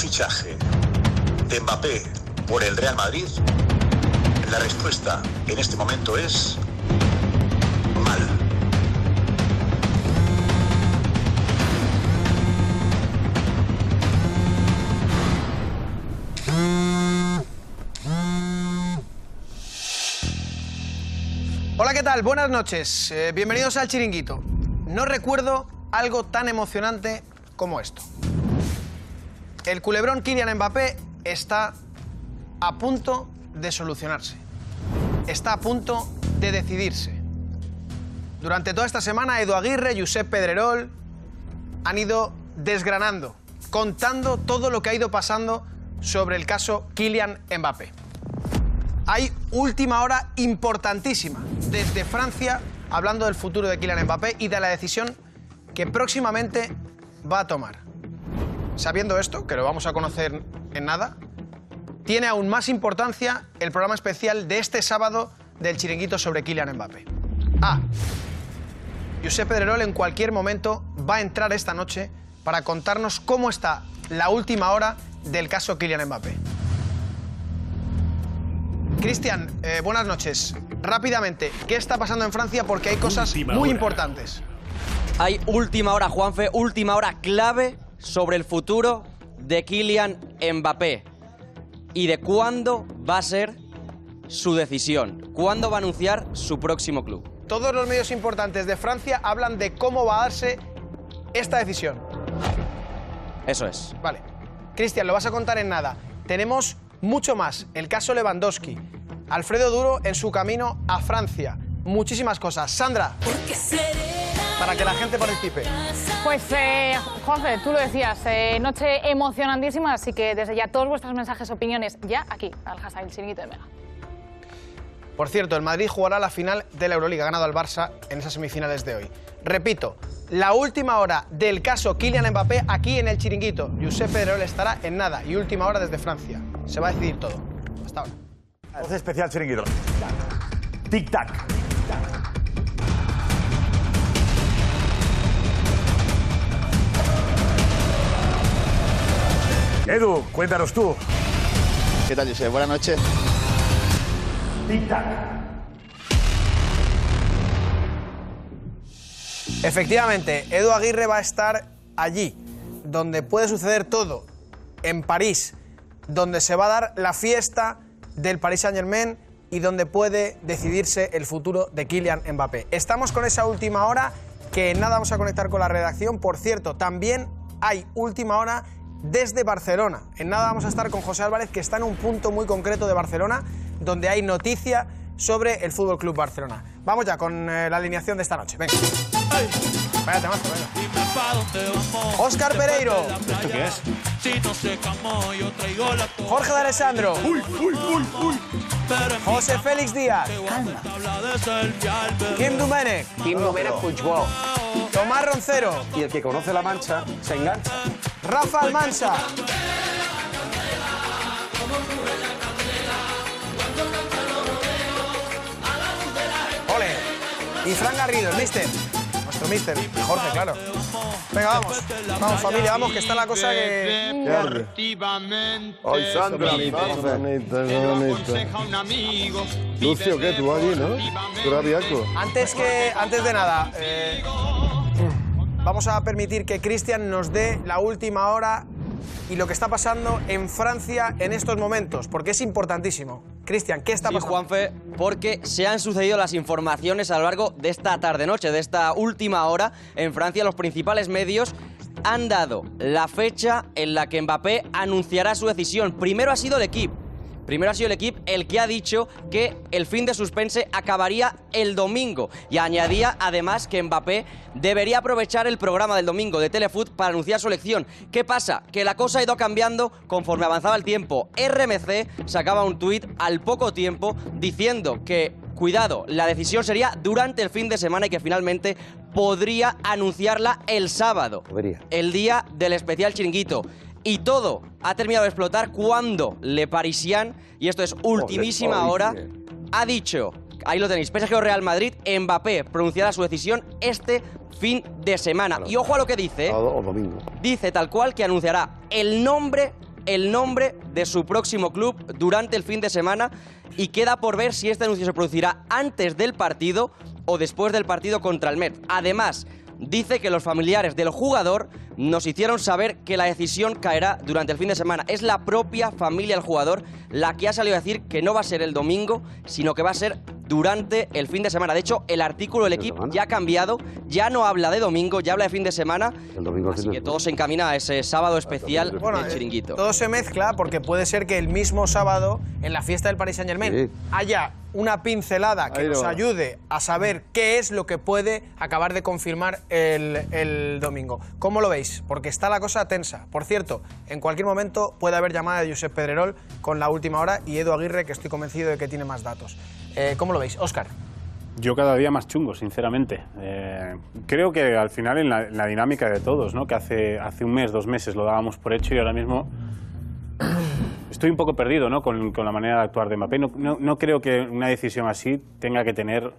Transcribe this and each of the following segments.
fichaje de Mbappé por el Real Madrid? La respuesta en este momento es mal. Hola, ¿qué tal? Buenas noches. Eh, bienvenidos al Chiringuito. No recuerdo algo tan emocionante como esto. El culebrón Kylian Mbappé está a punto de solucionarse. Está a punto de decidirse. Durante toda esta semana, Edu Aguirre, Josep Pedrerol han ido desgranando, contando todo lo que ha ido pasando sobre el caso Kylian Mbappé. Hay última hora importantísima desde Francia hablando del futuro de Kylian Mbappé y de la decisión que próximamente va a tomar. Sabiendo esto, que lo vamos a conocer en nada, tiene aún más importancia el programa especial de este sábado del chiringuito sobre Kylian Mbappé. Ah, Josep Pedrerol en cualquier momento va a entrar esta noche para contarnos cómo está la última hora del caso Kylian Mbappé. Cristian, eh, buenas noches. Rápidamente, ¿qué está pasando en Francia? Porque hay cosas Última muy hora. importantes. Hay última hora, Juanfe, última hora clave sobre el futuro de Kylian Mbappé y de cuándo va a ser su decisión, cuándo va a anunciar su próximo club. Todos los medios importantes de Francia hablan de cómo va a darse esta decisión. Eso es. Vale. Cristian, lo vas a contar en nada. Tenemos mucho más. El caso Lewandowski. Alfredo Duro en su camino a Francia. Muchísimas cosas. Sandra, para que la gente participe. Pues, eh, Juanfe, tú lo decías, eh, noche emocionantísima, así que desde ya todos vuestros mensajes, opiniones, ya aquí, al hashtag el chiringuito de Mega. Por cierto, el Madrid jugará la final de la Euroliga, ganado al Barça en esas semifinales de hoy. Repito, la última hora del caso Kylian Mbappé aquí en el Chiringuito. Josep Pedrerol estará en nada y última hora desde Francia. Se va a decidir todo. Hasta ahora. Voz especial chiringuito. Tic Edu, cuéntanos tú. ¿Qué tal, José? Buenas noches. Tic tac. Efectivamente, Edu Aguirre va a estar allí, donde puede suceder todo, en París, donde se va a dar la fiesta del Paris Saint Germain y donde puede decidirse el futuro de Kylian Mbappé. Estamos con esa última hora, que nada vamos a conectar con la redacción. Por cierto, también hay última hora desde Barcelona. En nada vamos a estar con José Álvarez, que está en un punto muy concreto de Barcelona, donde hay noticia sobre el Fútbol Club Barcelona. Vamos ya con eh, la alineación de esta noche. Venga. Vaya temazo, venga. Óscar Pereiro. ¿Esto qué es? Jorge de Alessandro. José Félix Díaz. Kim Dumenech. Kim Puigbo. Tomás Roncero. Y el que conoce la mancha se engancha. Rafa Almansa. Ole. Y Fran Garrido, el mister. Nuestro mister. Jorge, claro. Venga, vamos. Vamos, familia, vamos, que está la cosa que... Ay, Sandra, Lucio, ¿qué? ¿Tú allí, no? ¿Tú? Antes que, antes de nada, eh, vamos a permitir que Cristian nos dé la última hora y lo que está pasando en Francia en estos momentos, porque es importantísimo. Cristian, ¿qué está Sí, pasando? Juanfe, porque se han sucedido las informaciones a lo largo de esta tarde-noche, de esta última hora en Francia. Los principales medios han dado la fecha en la que Mbappé anunciará su decisión. Primero ha sido el equipo. Primero ha sido el equipo el que ha dicho que el fin de suspense acabaría el domingo y añadía además que Mbappé debería aprovechar el programa del domingo de Telefoot para anunciar su elección. ¿Qué pasa? Que la cosa ha ido cambiando conforme avanzaba el tiempo. RMC sacaba un tuit al poco tiempo diciendo que cuidado, la decisión sería durante el fin de semana y que finalmente podría anunciarla el sábado, Podría. el día del especial chiringuito. Y todo ha terminado de explotar cuando Le Parisien, y esto es ultimísima hora, ha dicho, ahí lo tenéis, PSG o Real Madrid, Mbappé pronunciará su decisión este fin de semana. Y ojo a lo que dice, dice tal cual que anunciará el nombre el nombre de su próximo club durante el fin de semana y queda por ver si este anuncio se producirá antes del partido o después del partido contra el Met. Además, dice que los familiares del jugador nos hicieron saber que la decisión caerá durante el fin de semana. Es la propia familia del jugador la que ha salido a decir que no va a ser el domingo, sino que va a ser durante el fin de semana. De hecho, el artículo del equipo ya ha cambiado, ya no habla de domingo, ya habla de fin de semana. El domingo Así que todo se encamina a ese sábado especial Bueno, del eh, chiringuito. todo se mezcla porque puede ser que el mismo sábado, en la fiesta del Paris Saint Germain, Sí. haya una pincelada que nos ayude a saber qué es lo que puede acabar de confirmar el, el domingo. ¿Cómo lo veis? Porque está la cosa tensa. Por cierto, en cualquier momento puede haber llamada de Josep Pedrerol con la última hora y Edu Aguirre, que estoy convencido de que tiene más datos. Eh, ¿Cómo lo veis? Óscar. Yo cada día más chungo, sinceramente. Eh, creo que al final en la, en la dinámica de todos, ¿no? que hace, hace un mes, dos meses lo dábamos por hecho y ahora mismo estoy un poco perdido ¿no? con, con la manera de actuar de Mbappé. No, no- no creo que una decisión así tenga que tener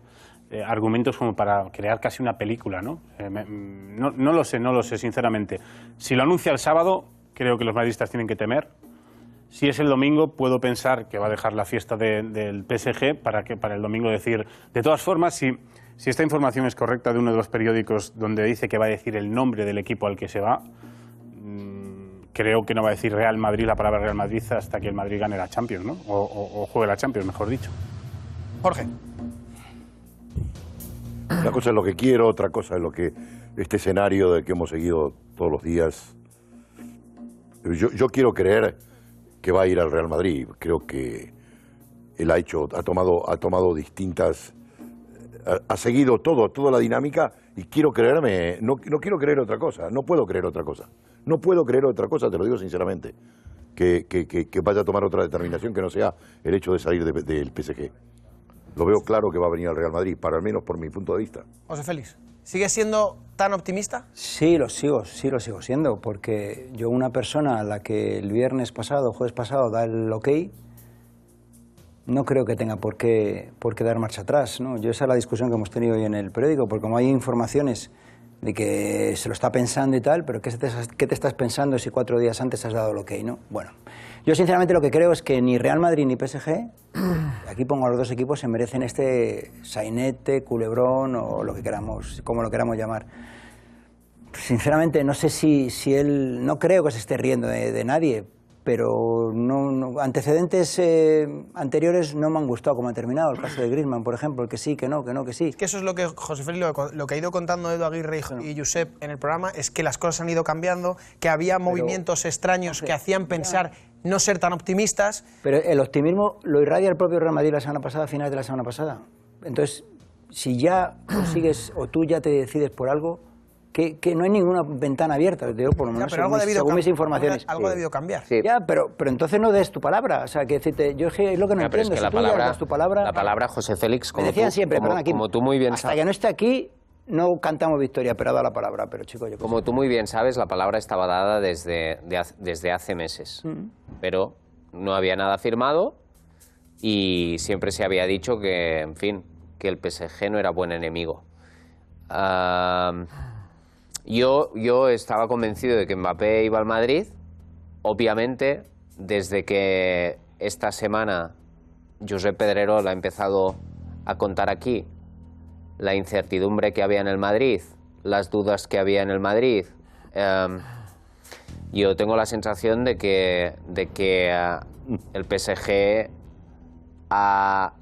eh, argumentos como para crear casi una película. ¿no? Eh, me- no, no lo sé, no lo sé, sinceramente. Si lo anuncia el sábado, creo que los madridistas tienen que temer. Si es el domingo, puedo pensar que va a dejar la fiesta de- del PSG para, que, para el domingo decir. De todas formas, si, si esta información es correcta de uno de los periódicos donde dice que va a decir el nombre del equipo al que se va, mm, creo que no va a decir Real Madrid la palabra Real Madrid hasta que el Madrid gane la Champions, ¿no? O, o- o juegue la Champions, mejor dicho. Jorge. Una cosa es lo que quiero, otra cosa es lo que este escenario del que hemos seguido todos los días. Yo, yo quiero creer que va a ir al Real Madrid. Creo que él ha hecho, ha tomado, ha tomado distintas, ha, ha seguido todo, toda la dinámica y quiero creerme, no, no quiero creer otra cosa, no puedo creer otra cosa. No puedo creer otra cosa, te lo digo sinceramente, que, que- que- que vaya a tomar otra determinación que no sea el hecho de salir de- del PSG. Lo veo claro que va a venir al Real Madrid, para al menos por mi punto de vista. José Félix. ¿Sigues siendo tan optimista? Sí, lo sigo, sí lo sigo siendo, porque yo una persona a la que el viernes pasado, jueves pasado, da el ok, no creo que tenga por qué, por qué dar marcha atrás. ¿no? Yo esa es la discusión que hemos tenido hoy en el periódico, porque como hay informaciones de que se lo está pensando y tal, pero ¿qué te, qué te estás pensando si cuatro días antes has dado el ok? ¿no? Bueno, yo sinceramente lo que creo es que ni Real Madrid ni PSG, aquí pongo a los dos equipos, se merecen este sainete, culebrón o lo que queramos, como lo queramos llamar. Sinceramente, no sé si, si él. No creo que se esté riendo de, de nadie, pero no, no- antecedentes eh, anteriores no me han gustado como ha terminado. El caso de Griezmann, por ejemplo, el que sí, que no, que no, que sí. que eso es lo que José Félix, lo, lo que ha ido contando Edu Aguirre y, y Josep en el programa, es que las cosas han ido cambiando, que había movimientos extraños que hacían pensar no ser tan optimistas. Pero el optimismo lo irradia el propio Real Madrid la semana pasada, a finales de la semana pasada. Entonces, si ya consigues o tú ya te decides por algo, que, que no hay ninguna ventana abierta, te digo, por lo Ya, menos pero algo según, ha mis, según mis informaciones. algo ha debido cambiar. Ya, pero, pero entonces no des tu palabra. O sea, que decirte, yo es que es lo que no Ya, pero es entiendo. que si la tú ya palabra, das tu palabra, la palabra José Félix, como, decían tú, siempre, como, perdón, aquí, como tú muy bien hasta sabes, que no esté aquí, no cantamos victoria, pero ha dado la palabra. Pero chicos, yo como tú muy bien sabes, la palabra estaba dada desde, de desde hace meses, Mm. pero no había nada firmado y siempre se había dicho que, en fin, que el PSG no era buen enemigo. Yo, yo estaba convencido de que Mbappé iba al Madrid. Obviamente, desde que esta semana Josep Pedrerol ha empezado a contar aquí la incertidumbre que había en el Madrid, las dudas que había en el Madrid, em, yo tengo la sensación de que, de que ah, el PSG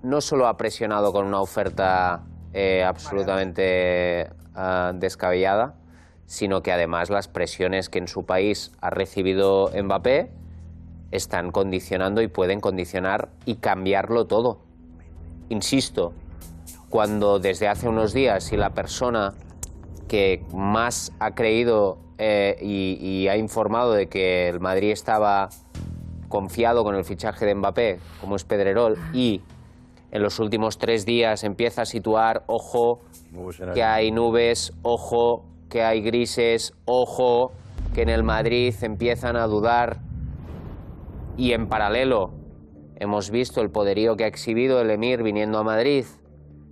no solo ha presionado con una oferta eh, absolutamente ah, descabellada, sino que además las presiones que en su país ha recibido Mbappé están condicionando y pueden condicionar y cambiarlo todo. Insisto, cuando desde hace unos días si la persona que más ha creído eh, y, y ha informado de que el Madrid estaba confiado con el fichaje de Mbappé, como es Pedrerol, y en los últimos tres días empieza a situar, ojo, que hay nubes, ojo, que hay grises, ojo, que en el Madrid empiezan a dudar y en paralelo hemos visto el poderío que ha exhibido el Emir viniendo a Madrid.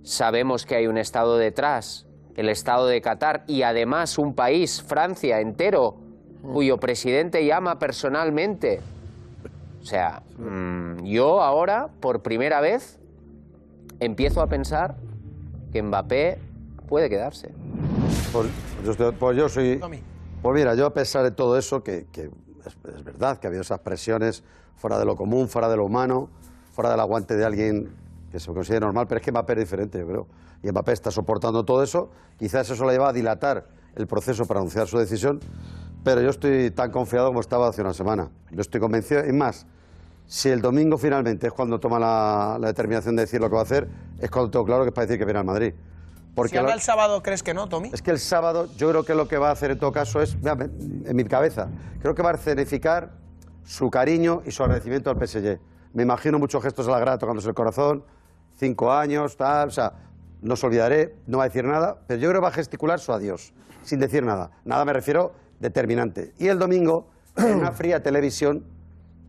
Sabemos que hay un Estado detrás, el Estado de Qatar, y además un país, Francia, entero, cuyo presidente llama personalmente. O sea, mm, yo ahora, por primera vez, empiezo a pensar que Mbappé puede quedarse. Pues yo, estoy- pues yo soy... Pues mira, yo a pesar de todo eso, que, que es, es verdad que ha habido esas presiones fuera de lo común, fuera de lo humano, fuera del aguante de alguien que se considere normal, pero es que Mbappé es diferente, yo creo. Y Mbappé está soportando todo eso. Quizás eso le lleva a dilatar el proceso para anunciar su decisión, pero yo estoy tan confiado como estaba hace una semana. Yo estoy convencido, y más, si el domingo finalmente es cuando toma la, la determinación de decir lo que va a hacer, es cuando tengo claro que es para decir que viene al Madrid. si habla el sábado, ¿crees que no, Tommy? Es que el sábado yo creo que lo que va a hacer en todo caso es, en mi cabeza, creo que va a escenificar su cariño y su agradecimiento al PSG. Me imagino muchos gestos a la grada tocándose el corazón, cinco años, tal, o sea, no se olvidaré, no va a decir nada, pero yo creo que va a gesticular su adiós, sin decir nada. Nada me refiero determinante. Y el domingo, en una fría televisión,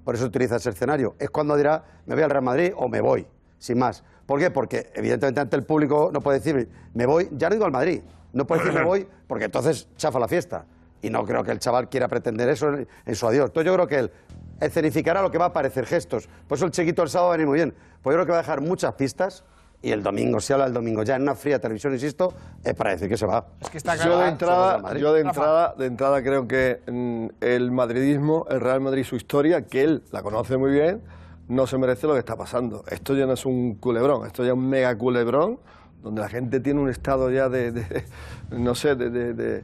por eso utiliza ese escenario, es cuando dirá, me voy al Real Madrid o me voy, sin más. ¿Por qué? Porque evidentemente ante el público no puede decir, me voy, ya no digo al Madrid, no puede decir me voy porque entonces chafa la fiesta. Y no creo que el chaval quiera pretender eso en, en su adiós. Entonces yo creo que él escenificará lo que va a parecer gestos. Por eso el chiquito el sábado va a venir muy bien. Pues yo creo que va a dejar muchas pistas y el domingo, si habla el domingo ya en una fría televisión, insisto, es para decir que se va. Es que Yo de entrada, yo de entrada, de entrada creo que mm, el madridismo, el Real Madrid, su historia, que él la conoce muy bien, no se merece lo que está pasando. Esto ya no es un culebrón, esto ya es un mega culebrón, donde la gente tiene un estado ya de, de- no sé, de, de, de,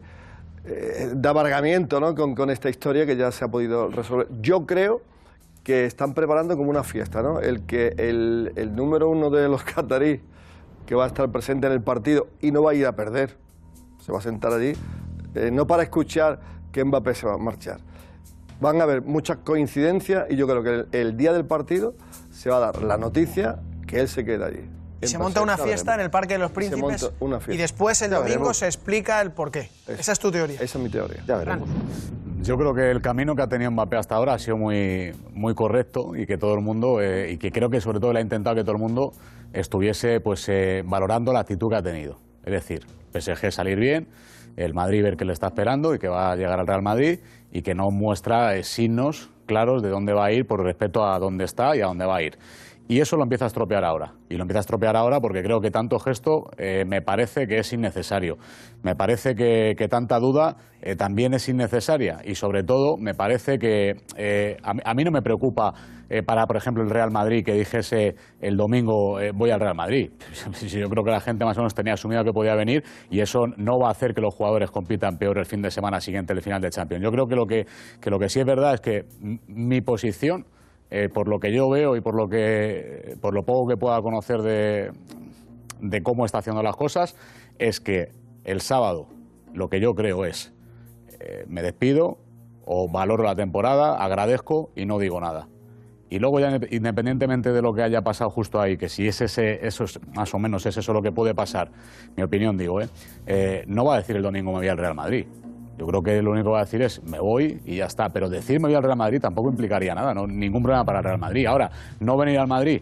eh, de amargamiento ¿no? con, esta historia que ya se ha podido resolver. Yo creo que están preparando como una fiesta, ¿no? El que el, número uno de los catarí que va a estar presente en el partido y no va a ir a perder, se va a sentar allí, eh, no para escuchar que Mbappé se va a marchar. Van a haber muchas coincidencias y yo creo que el día del partido se va a dar la noticia que él se queda allí. Y se monta una fiesta en el Parque de los Se Príncipes monta una fiesta. y después el Ya domingo veremos. se explica el porqué. Esa es tu teoría. Esa es mi teoría. Ya veremos. Yo creo que el camino que ha tenido Mbappé hasta ahora ha sido muy, muy correcto y que todo el mundo, eh, y que creo que sobre todo le ha intentado que todo el mundo estuviese pues, eh, valorando la actitud que ha tenido. Es decir, PSG salir bien, el Madrid ver que le está esperando y que va a llegar al Real Madrid y que no muestra eh, signos claros de dónde va a ir por respecto a dónde está y a dónde va a ir. Y eso lo empieza a estropear ahora. Y lo empieza a estropear ahora porque creo que tanto gesto eh, me parece que es innecesario. Me parece que, tanta duda eh, también es innecesaria. Y sobre todo, me parece que eh, a, mí- no me preocupa para, por ejemplo, el Real Madrid que dijese el domingo voy al Real Madrid. Yo creo que la gente más o menos tenía asumido que podía venir y eso no va a hacer que los jugadores compitan peor el fin de semana siguiente el final de Champions. Yo creo que lo que, lo que sí es verdad es que mi posición eh, por lo que yo veo y por lo que por lo poco que pueda conocer de, de cómo está haciendo las cosas es que el sábado lo que yo creo es eh, me despido o valoro la temporada, agradezco y no digo nada. Y luego ya inde- independientemente de lo que haya pasado justo ahí, que si es ese, eso es más o menos es eso lo que puede pasar, mi opinión digo, ¿eh? Eh, no va a decir el domingo me voy al Real Madrid. Yo creo que lo único que va a decir es me voy y ya está. Pero decir me voy al Real Madrid tampoco implicaría nada, ¿no? ningún problema para el Real Madrid. Ahora, no venir al Madrid,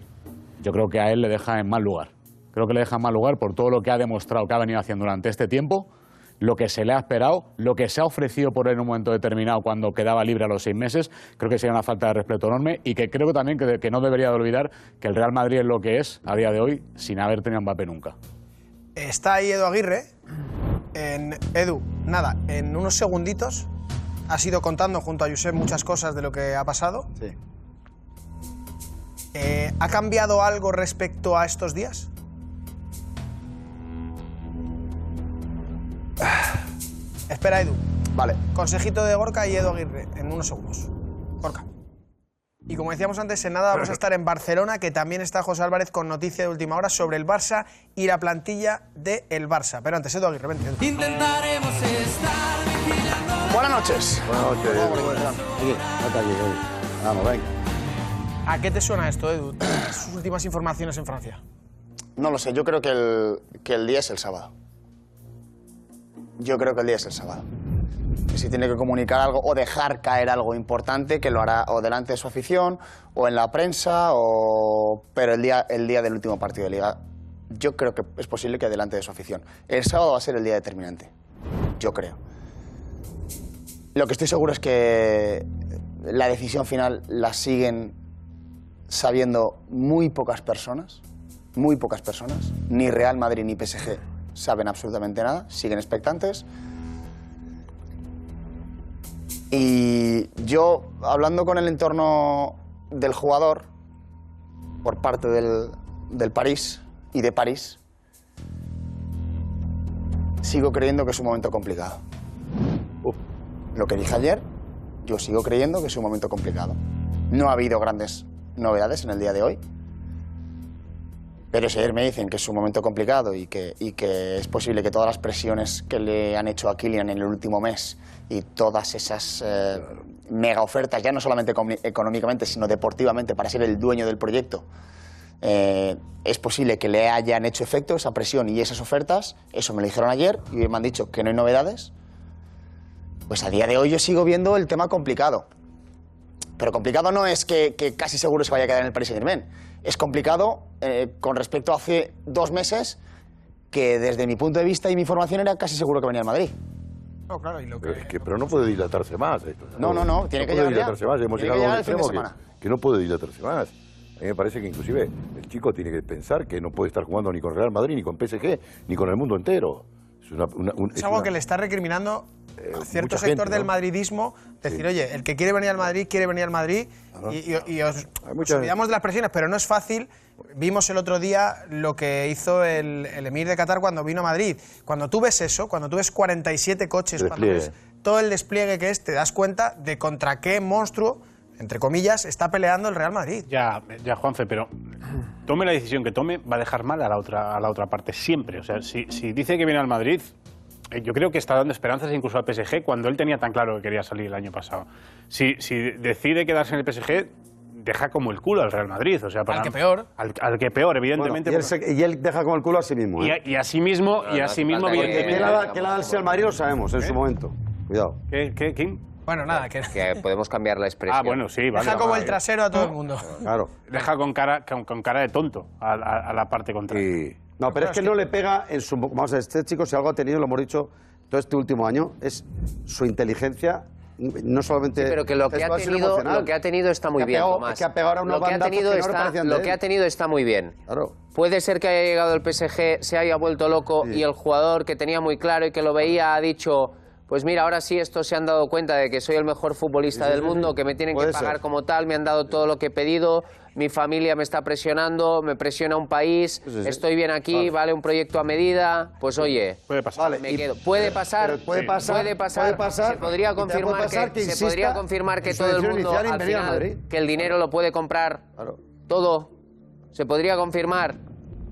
yo creo que a él le deja en mal lugar. Creo que le deja en mal lugar por todo lo que ha demostrado que ha venido haciendo durante este tiempo, lo que se le ha esperado, lo que se ha ofrecido por él en un momento determinado cuando quedaba libre a los seis meses. Creo que sería una falta de respeto enorme y que creo también que, no debería de olvidar que el Real Madrid es lo que es a día de hoy sin haber tenido Mbappé nunca. Está ahí Edu Aguirre. En, Edu, nada, en unos segunditos has ido contando junto a Josep muchas cosas de lo que ha pasado. Sí. Eh, ¿Ha cambiado algo respecto a estos días? Espera, Edu. Vale. Consejito de Gorka y Edu Aguirre en unos segundos. Gorka. Y como decíamos antes, en nada vamos a estar en Barcelona, que también está José Álvarez con noticia de última hora sobre el Barça y la plantilla del el Barça. Pero antes, Edu Aguirre, vente. Intentaremos estar vigilando. Buenas noches. Buenas noches. Vamos, venga. ¿A qué te suena esto, Edu? Sus últimas informaciones en Francia. No lo sé, yo creo que el, que el día es el sábado. Yo creo que el día es el sábado. Si tiene que comunicar algo o dejar caer algo importante, que lo hará o delante de su afición, o en la prensa, o... pero el día, el día del último partido de liga, yo creo que es posible que delante de su afición. El sábado va a ser el día determinante. Yo creo. Lo que estoy seguro es que la decisión final la siguen sabiendo muy pocas personas, muy pocas personas. Ni Real Madrid ni PSG saben absolutamente nada, siguen expectantes. Y yo, hablando con el entorno del jugador, por parte del, del París y de París, sigo creyendo que es un momento complicado. Lo que dije ayer, yo sigo creyendo que es un momento complicado. No ha habido grandes novedades en el día de hoy. Pero si ayer me dicen que es un momento complicado y que, y que es posible que todas las presiones que le han hecho a Kylian en el último mes y todas esas eh, mega ofertas, ya no solamente económicamente, sino deportivamente, para ser el dueño del proyecto, eh, es posible que le hayan hecho efecto esa presión y esas ofertas. Eso me lo dijeron ayer y me han dicho que no hay novedades. Pues a día de hoy yo sigo viendo el tema complicado. Pero complicado no es que, que casi seguro se vaya a quedar en el Paris Saint-Germain. Es complicado eh, con respecto a hace dos meses que desde mi punto de vista y mi información era casi seguro que venía al Madrid. No, claro, y lo Pero, es que, pero no puede dilatarse más esto. No, no, no, tiene que puede llegar ya. dilatarse más. Hemos Tiene que llegado a un extremo que, no puede dilatarse más. A mí me parece que inclusive el chico tiene que pensar que no puede estar jugando ni con Real Madrid, ni con PSG, ni con el mundo entero. Es, una- una- un- Es es algo una- que le está recriminando a cierto mucha sector gente, del ¿no? madridismo decir, Sí. oye, el que quiere venir al Madrid, quiere venir al Madrid y, y- y os, olvidamos de las presiones, pero no es fácil. Vimos el otro día lo que hizo el, el emir de Qatar cuando vino a Madrid. Cuando tú ves eso, cuando tú ves 47 coches, cuando ves todo el despliegue que es, te das cuenta de contra qué monstruo, entre comillas, está peleando el Real Madrid. Ya, ya, Juanfe, pero tome la decisión que tome, va a dejar mal a la otra, a la otra parte siempre. O sea, si, si dice que viene al Madrid, eh, yo creo que está dando esperanzas incluso al PSG cuando él tenía tan claro que quería salir el año pasado. Si, si decide quedarse en el PSG, deja como el culo al Real Madrid. O sea, para, Al que peor. Al, al que peor, Bueno, evidentemente. y, él se- y él deja como el culo a sí mismo. y, ¿eh? a- y así mismo, y así mismo, falta que- Que evidentemente. que él ha dado el Madrid lo sabemos en su momento. Cuidado. ¿Qué, qué, Kim? Bueno, nada, que Que podemos cambiar la expresión. Ah, bueno, sí, vale. deja como el trasero a todo el mundo. Claro. Deja con cara, con, con cara de tonto a, a- a la parte contraria. No, pero es que no le pega en su... Vamos a ver, este chico si algo ha tenido, lo hemos dicho todo este último año, es su inteligencia, no solamente... Sí, pero que lo que, ha tenido, lo que ha tenido está muy bien, pegado- Tomás. que ha pegado ahora unos lo que ha tenido no está, lo que ha tenido está muy bien. Claro. Puede ser que haya llegado el PSG, se haya vuelto loco y el jugador que tenía muy claro y que lo veía ha dicho, pues mira, ahora sí estos se han dado cuenta de que soy el mejor futbolista Sí, del sí, mundo, sí. que me tienen Puede que pagar ser. como tal, me han dado todo lo que he pedido, mi familia me está presionando, me presiona un país, Sí, sí, sí. estoy bien aquí, Vale. vale. un proyecto a medida, pues oye, Puede pasar. Vale, me y- quedo. Puede pasar, pero puede pasar, puede pasar, puede pasar, se podría confirmar pasar que, que se podría confirmar que todo el mundo al final que el dinero lo puede comprar Claro. todo. Se podría confirmar.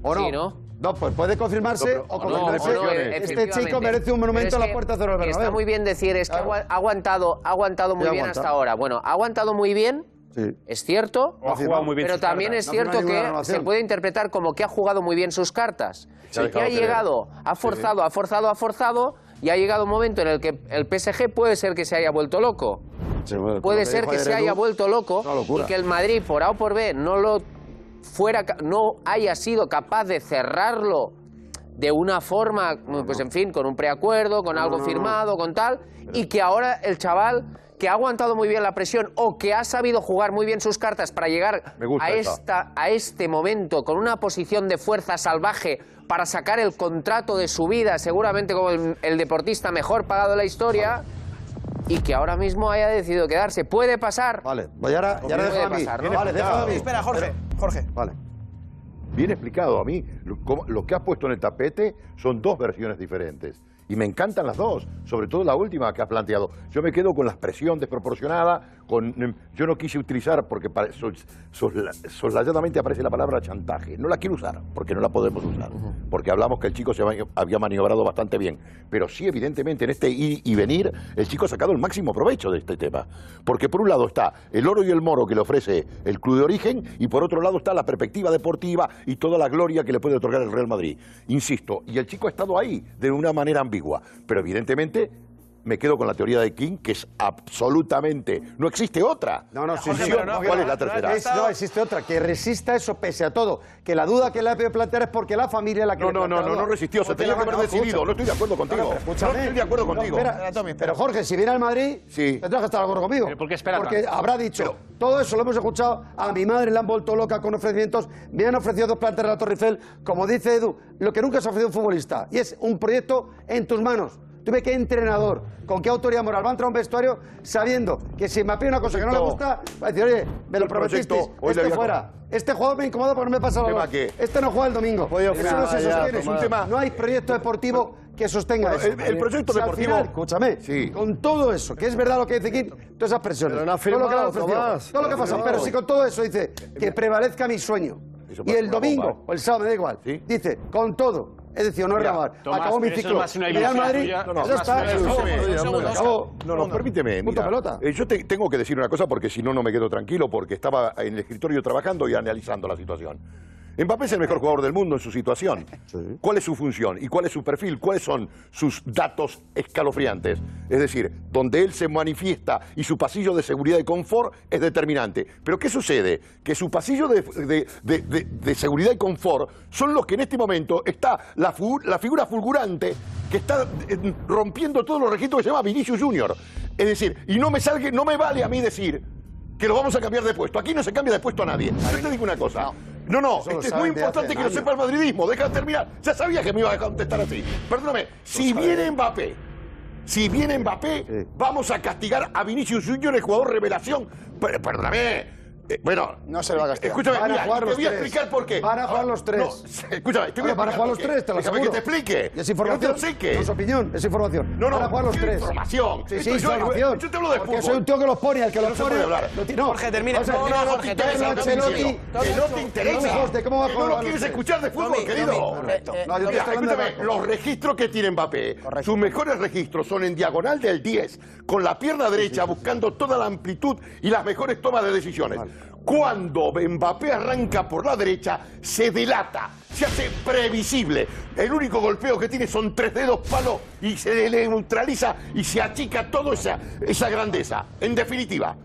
¿O no? Sí, ¿no? No, pues puede confirmarse No, pero- o no, confirmarse. o no, este chico merece un monumento a es la puerta de que Bernabéu. Está muy bien decir, es que Claro. ha aguantado, ha aguantado muy bien aguanta. hasta ahora. Bueno, ha aguantado muy bien, Sí. es cierto, O ha jugado muy bien pero también cartas. es cierto que se puede interpretar como que ha jugado muy bien sus cartas. Se ha y que ha llegado, ha forzado, ha forzado, ha forzado, y ha llegado un momento en el que el PSG puede ser que se haya vuelto loco. Sí, bueno, Puede ser que se haya vuelto loco y que el Madrid, por A o por B, no lo fuera, no haya sido capaz de cerrarlo de una forma, pues en fin, con un preacuerdo, con algo no, no. firmado, con tal, y que ahora el chaval que ha aguantado muy bien la presión o que ha sabido jugar muy bien sus cartas para llegar a, esta, a este momento con una posición de fuerza salvaje para sacar el contrato de su vida, seguramente como el, el deportista mejor pagado de la historia, y que ahora mismo haya decidido quedarse. Puede pasar. Vale, pues ahora, y ahora Puede déjalo a mí. pasar, ¿no? Vale, déjalo a mí. Espera, Jorge, Jorge. Vale. Bien explicado a mí. Lo, como- lo que has puesto en el tapete son dos versiones diferentes. Y me encantan las dos, sobre todo la última que has planteado. Yo me quedo con la expresión desproporcionada, con yo no quise utilizar, porque sos- sosla- soslayadamente aparece la palabra chantaje. No la quiero usar, porque no la podemos usar. Porque hablamos que el chico se había maniobrado bastante bien. Pero sí, evidentemente, en este ir y venir, el chico ha sacado el máximo provecho de este tema. Porque por un lado está el oro y el moro que le ofrece el club de origen, y por otro lado está la perspectiva deportiva y toda la gloria que le puede otorgar el Real Madrid. Insisto, y el chico ha estado ahí de una manera ambigua. Pero evidentemente me quedo con la teoría de King, que es absolutamente. No existe otra. No, no, sí, sí, no, ¿Cuál no, es la tercera? es- no, existe otra, que resista eso pese a todo. Que la duda que le ha podido plantear es porque la familia es la que No, le no, no, no, no resistió, se tenía que haber no, decidido. escucha. No estoy de acuerdo contigo. No, pero escúchame. No estoy de acuerdo No, contigo. pero Jorge, si viene al Madrid, tendrás que estar de acuerdo conmigo. ¿Por qué espera Porque habrá dicho, todo eso lo hemos escuchado, a mi madre le han vuelto loca con ofrecimientos, me han ofrecido dos plantas de la Torre Eiffel, como dice Edu, lo que nunca se ha ofrecido un futbolista, y es un proyecto en tus manos. Tú ve qué entrenador, con qué autoridad moral va a entrar a un vestuario sabiendo que si me pide una cosa que no le gusta, va a decir, oye, me lo prometisteis, este fuera. Este jugador me incomoda porque no me pasa el ¿Tema balón. qué? Este no juega el domingo. Eso no se sostiene. es un tema- No hay proyecto deportivo que sostenga eso. el- el proyecto deportivo- final, escúchame, con todo eso, que es verdad lo que dice King, todas esas presiones, Pero no todo lo que ofrecido, Tomás. todo lo que pasa, firmado. pero si con todo eso dice que prevalezca mi sueño, y el domingo o el sábado, me da igual, dice, con todo, es decir, no renovar, Tomás, acabó mi ciclo, es más una Real Madrid, tuya. No, no, ya está. No, no, permíteme. Mira, pelota. eh, yo te- tengo que decir una cosa porque si no, no me quedo tranquilo porque estaba en el escritorio trabajando y analizando la situación. Mbappé es el mejor jugador del mundo en su situación. ¿Cuál es su función y cuál es su perfil? ¿Cuáles son sus datos escalofriantes? Es decir, donde él se manifiesta y su pasillo de seguridad y confort es determinante. Pero ¿qué sucede? Que su pasillo de, de- de- de- de seguridad y confort son los que en este momento está la, figura fulgurante que está eh, rompiendo todos los registros que se llama Vinicius Junior. Es decir, y no me salga, no me vale a mí decir que lo vamos a cambiar de puesto. Aquí no se cambia de puesto a nadie. Yo te digo una cosa. No, no, este es muy importante que lo sepa el madridismo. Deja de terminar. Ya sabía que me iba a contestar así. Perdóname, si viene Mbappé, si viene Mbappé, vamos a castigar a Vinicius Junior, el jugador revelación. Per- Perdóname. Eh, bueno, No se va a castigar. Escúchame, Van a mira, jugar te los voy a tres. explicar por qué. Van a jugar Ahora, los tres. no, escúchame, te voy a Van a jugar los tres, te lo Déjame aseguro. que te explique. Y es información. Explique. No es opinión, es información. No, no, Van a jugar los ¿qué tres. información? Sí, Esto sí, yo- información. yo te hablo de Porque fútbol. soy un tío que los pone, al que No los pone. lo no. Jorge, termina. No, no, Jorge, Que no te interesa. ¿cómo va a Que jugar no los quieres tres? escuchar de fútbol, querido. Correcto. De escúchame, los registros que tiene Mbappé, sus mejores registros son en diagonal del 10, con la pierna derecha buscando toda la amplitud y las mejores tomas de decisiones. Cuando Mbappé arranca por la derecha, se delata, se hace previsible. El único golpeo que tiene son tres dedos palo y se le neutraliza y se achica toda esa, esa grandeza. En definitiva,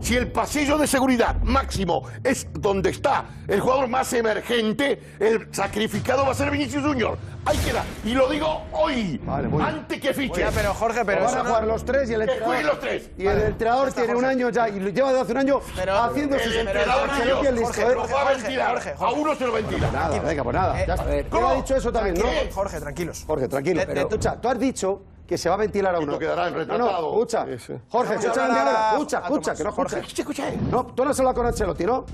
si el pasillo de seguridad máximo es donde está el jugador más emergente, el sacrificado va a ser Vinicius Junior. Ahí queda. Y lo digo hoy, antes que fiche. Oye, pero Jorge, pero van a no- jugar los tres y el entrenador. los tres. Y el entrenador tiene un año ya, y lo lleva hace un año haciendo El sus entrenador Ancelotti es listo, Jorge, ¿eh? lo a. Jorge, uno se lo ventila. Nada, venga, pues nada. Eh, ya a está. ver, ¿Quién ¿cómo? ha dicho eso también? ¿no? Jorge, tranquilos. Jorge, tranquilo. De tu- escucha, tú has dicho que se va a ventilar a uno. Quedará No, retratado. no, escucha. Sí, sí. Jorge, escucha, escucha, escucha, que no escucha. Jorge, escucha. No, tú no has hablado con Ancelotti, ¿no?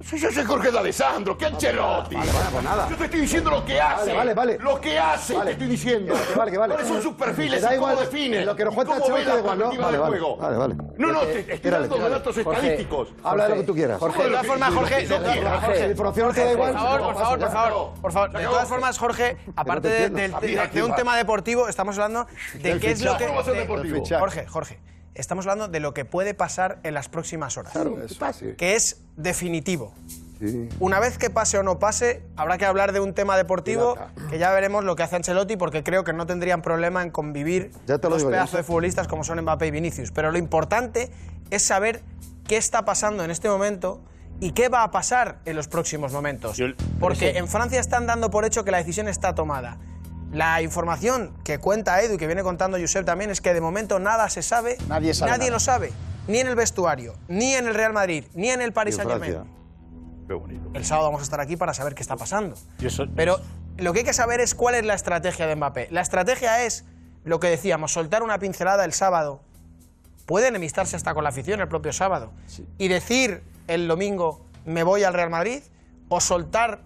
Si yo soy Jorge de Alessandro, ¿qué Ancelotti? Vale, vale, pues nada. Yo te estoy diciendo lo que hace. Vale, vale, vale. Lo que hace, te estoy diciendo. Que vale, que vale. ¿Cuáles son sus perfiles? Da y cómo igual define? lo que nos cuenta Ancelotti, da igual, ¿no? Vale, vale, vale, vale. No, no, te estoy tírale. datos estadísticos. Habla de lo que tú quieras. Jorge, de todas formas, Jorge, de todas formas, Jorge, La información te da igual. Por favor, por favor, por favor, por favor. De todas formas, Jorge, aparte de, un tema deportivo, estamos hablando de qué es lo que... Jorge, Jorge, estamos hablando de lo que puede pasar en las próximas horas. Pase. Que es definitivo. Una vez que pase o no pase, habrá que hablar de un tema deportivo que ya veremos lo que hace Ancelotti porque creo que no tendrían problema en convivir Ya te lo dos digo pedazos de futbolistas como son Mbappé y Vinicius. Pero lo importante es saber qué está pasando en este momento y qué va a pasar en los próximos momentos. Porque en Francia están dando por hecho que la decisión está tomada. La información que cuenta Edu y que viene contando Josep también es que de momento nada se sabe, Nadie sabe nada. lo sabe, ni en el vestuario, ni en el Real Madrid, ni en el Paris Saint Germain. Francia. Qué bonito. El sábado vamos a estar aquí para saber qué está pasando. Y eso- Pero lo que hay que saber es cuál es la estrategia de Mbappé. La estrategia es lo que decíamos, soltar una pincelada el sábado. Puede enemistarse hasta con la afición el propio sábado. Y decir el domingo, me voy al Real Madrid. O soltar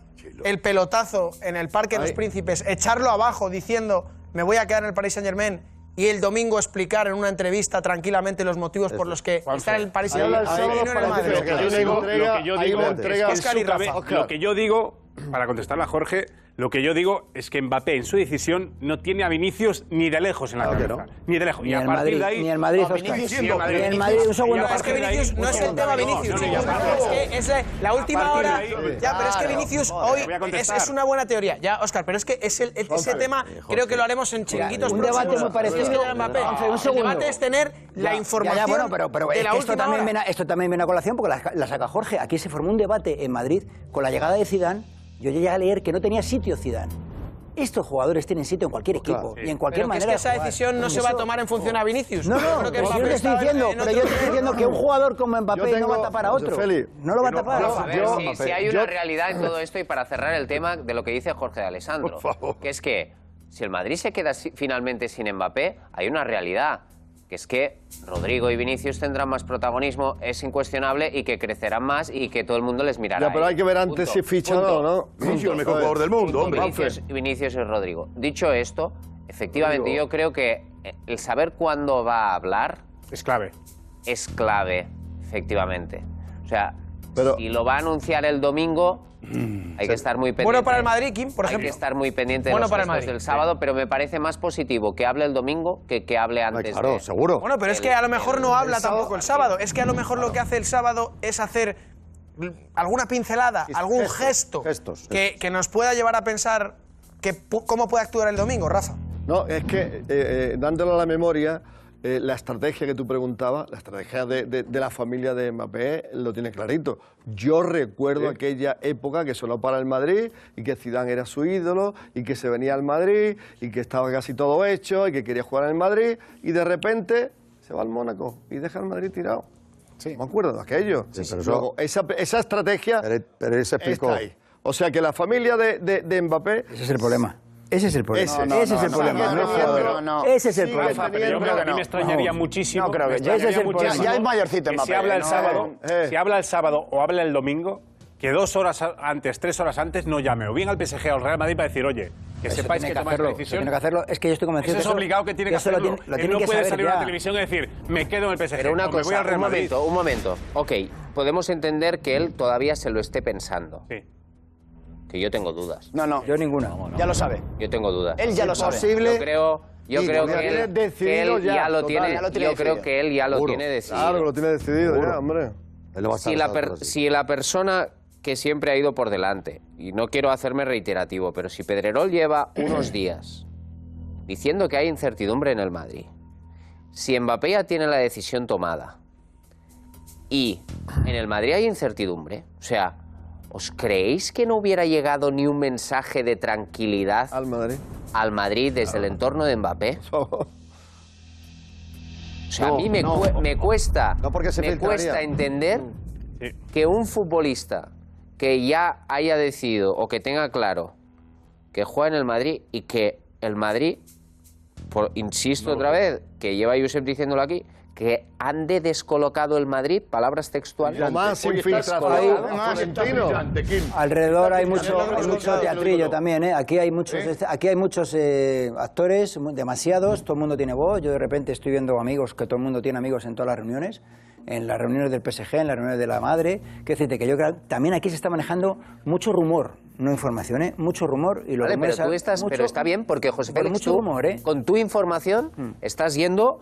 el pelotazo en el Parque de los. Príncipes, echarlo abajo diciendo, me voy a quedar en el Paris Saint Germain. Y el domingo explicar en una entrevista tranquilamente los motivos por los que está en el Paris Saint Germain Ahí- y no en el ahí- Madrid. ahí- Lo que yo digo, lo que yo digo, para contestarle a Jorge, Lo que yo digo es que Mbappé en su decisión no tiene a Vinicius ni de lejos en la Claro. Ni de lejos. Ni y a partir de ahí. ni el Madrid, No. Vinicius Ni el Madrid. Ni el Madrid, un segundo. Es que Vinicius no es el tema Vinicius, chicos. Es que es la, última hora. Ya, pero es que. Vinicius hoy es, una buena teoría. Ya, Oscar, pero es que es el, ese tema creo que lo haremos en chiringuitos un debate muy parecido. El debate es tener la información bueno, pero, esto también, viene a, colación porque la, la saca Jorge. Aquí se formó un debate en Madrid con la llegada de Zidane. Yo llegué a leer que no tenía sitio Zidane. Estos jugadores tienen sitio en cualquier equipo y en cualquier Pero que es manera. que esa decisión no se va a tomar en función a Vinicius. No, no, creo que yo te estoy diciendo, en pero yo te estoy diciendo que un jugador como Mbappé Yo no va a tengo- tapar a otro. Feli, no lo va a no- tapar. yo- A ver, yo- si, si hay yo- una realidad en todo esto y para cerrar el tema de lo que dice Jorge de Alessandro, que es que si el Madrid se queda finalmente sin Mbappé, hay una realidad, que es que Rodrigo y Vinicius tendrán más protagonismo, es incuestionable y que crecerán más y que todo el mundo les mirará. Ya, pero hay que ver antes Punto. si fichan o no. Vinicius, el mejor jugador del mundo, hombre. Vinicius, Vinicius y Rodrigo. Dicho esto, efectivamente Rodrigo. yo creo que eh, el saber cuándo va a hablar Es clave. es clave, efectivamente. O sea, si lo va a anunciar el domingo, hay que estar muy pendiente. Bueno para el Madrid, Kim, por Hay ejemplo. que estar muy pendiente de Bueno los para el Madrid. del sábado, pero me parece más positivo que hable el domingo que que hable antes claro, de... seguro. Bueno, pero es que a lo mejor no el- habla tampoco el sábado. Es que a lo mejor lo que hace el sábado es hacer alguna pincelada, algún gestos, gesto gestos, que, que nos pueda llevar a pensar que, cómo puede actuar el domingo, Rafa. No, es que eh, eh, dándole a la memoria, eh, la estrategia que tú preguntabas, la estrategia de, de- de la familia de Mbappé lo tiene clarito. Yo recuerdo aquella época que sonó para el Madrid y que Zidane era su ídolo y que se venía al Madrid y que estaba casi todo hecho y que quería jugar en el Madrid y de repente se va al Mónaco y deja al Madrid tirado. Sí. Me acuerdo de aquello. Sí, pero eso- Luego, esa, esa estrategia Pero, pero él se explicó. está ahí. O sea que la familia de, de- de Mbappé Ese es el problema. Ese es el problema. Ese, No, ese es el no, problema. no, no, no, no, no. Ese es el Sí, problema. Rafa, Pero yo creo que a mí no. me extrañaría No. muchísimo. No creo que- ese es el problema. Ya es mayorcito que Mbappé, Si habla el no, sábado, eh. si habla el sábado o habla el domingo, que dos horas antes, tres horas antes, no llame o bien al PSG o al Real Madrid para decir, oye, que Eso sepáis tiene que que tomáis la hacerlo, decisión. tiene que hacerlo. Es que yo estoy convencido Eso es que eso- obligado que tiene que lo hacerlo. tiene- lo Él tienen no que puede saber salir a la televisión y decir, me quedo en el PSG. Pero una o me voy cosa, al Real un Madrid. momento, un momento. Ok, podemos entender que él todavía se lo esté pensando. Sí. Que yo tengo dudas. No, no. Yo ninguna. Ya lo sabe. Yo tengo dudas. Él ya lo sabe. Posible. Yo creo, yo Y creo que él, decidido que él ya, ya, lo total. tiene. Ya lo tiene yo creo decidido. que él ya lo Seguro. tiene decidido. Claro lo tiene decidido Seguro. ya, hombre. Él va a si la, per- sí. si la persona que siempre ha ido por delante, y no quiero hacerme reiterativo, pero si Pedrerol lleva unos días diciendo que hay incertidumbre en el Madrid, si Mbappé ya tiene la decisión tomada y en el Madrid hay incertidumbre, o sea, ¿os creéis que no hubiera llegado ni un mensaje de tranquilidad Al Madrid. al Madrid desde el entorno de Mbappé? O sea, No, a mí me, no. cue- me cuesta, No, porque se me filtraría. cuesta entender Sí. que un futbolista que ya haya decidido o que tenga claro que juega en el Madrid y que el Madrid, por, insisto otra vez, que lleva Josep diciéndolo aquí, que ande descolocado el Madrid, palabras textuales. Lo más Hoy. Alrededor hay mucho, hay mucho teatrillo también, ¿eh? Aquí hay muchos, este- aquí hay muchos eh, actores, demasiados, todo el mundo tiene voz. Yo de repente estoy viendo amigos, que todo el mundo tiene amigos en todas las reuniones, en las reuniones del PSG, en las reuniones de la madre. Quiero decirte que yo creo también aquí se está manejando mucho rumor, no información, ¿eh? Mucho rumor y lo Vale, que pero tú estás, mucho- pero está bien porque José Félix, mucho tú, rumor, ¿eh? con tu información estás yendo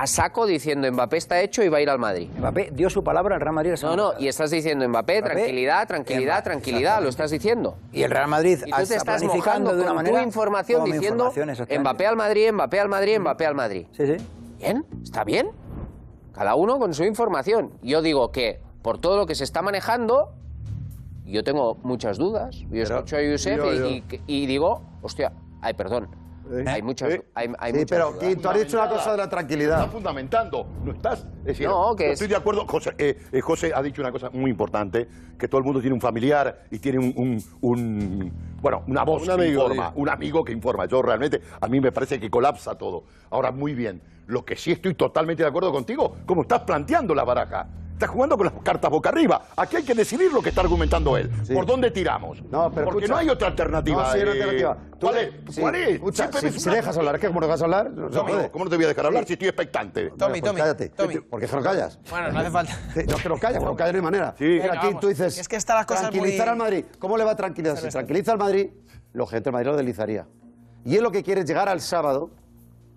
a saco diciendo Mbappé está hecho y va a ir al Madrid. Mbappé dio su palabra al Real Madrid. No, no, y estás diciendo Mbappé, Mbappé, tranquilidad, tranquilidad, Mbappé, tranquilidad, lo estás diciendo. Y el Real Madrid Y tú te está estás planificando mojando de una con manera tu información diciendo información, exactamente. Mbappé al Madrid, Mbappé al Madrid, Mbappé al Madrid. Sí, sí. Bien, está bien. Cada uno con su información. Yo digo que por todo lo que se está manejando, yo tengo muchas dudas. Yo escucho a Josep yo- y, yo- y- y digo, hostia, ay, perdón. Hay muchas, Sí. hay, hay Sí, muchas pero dudas. Kim, tú has dicho una cosa de la tranquilidad. Estás fundamentando, no estás. Es decir, No, que es- estoy de acuerdo. José, eh, eh, José ha dicho una cosa muy importante: que todo el mundo tiene un familiar y tiene un. un- un- bueno, una voz Un que amigo, informa, digo. un amigo que informa. Yo realmente, a mí me parece que colapsa todo. Ahora, muy bien. Lo que sí estoy totalmente de acuerdo contigo, cómo estás planteando la baraja. Estás jugando con las cartas boca arriba. Aquí hay que decidir lo que está argumentando él. Sí. ¿Por dónde tiramos? No, pero Porque escucha. no hay otra alternativa. No, sí, hay una eh, alternativa. ¿Cuál es? sí, ¿Cuál es? Escucha, Siempre si, dejas hablar, ¿es que como no vas a hablar? No. ¿Cómo no te voy a dejar hablar si estoy expectante? Tommy, pues Tommy, cállate. Tommy. ¿Por qué no callas? Bueno, no hace falta. No, que no callas, no callas hay manera. Sí. Mira, Venga, aquí vamos. tú dices, Es que están las cosas tranquilizar muy- al Madrid. ¿Cómo le va a tranquilizar? Si tranquiliza al Madrid, lo gente del Madrid lo deslizaría. Y él lo que quiere es llegar al sábado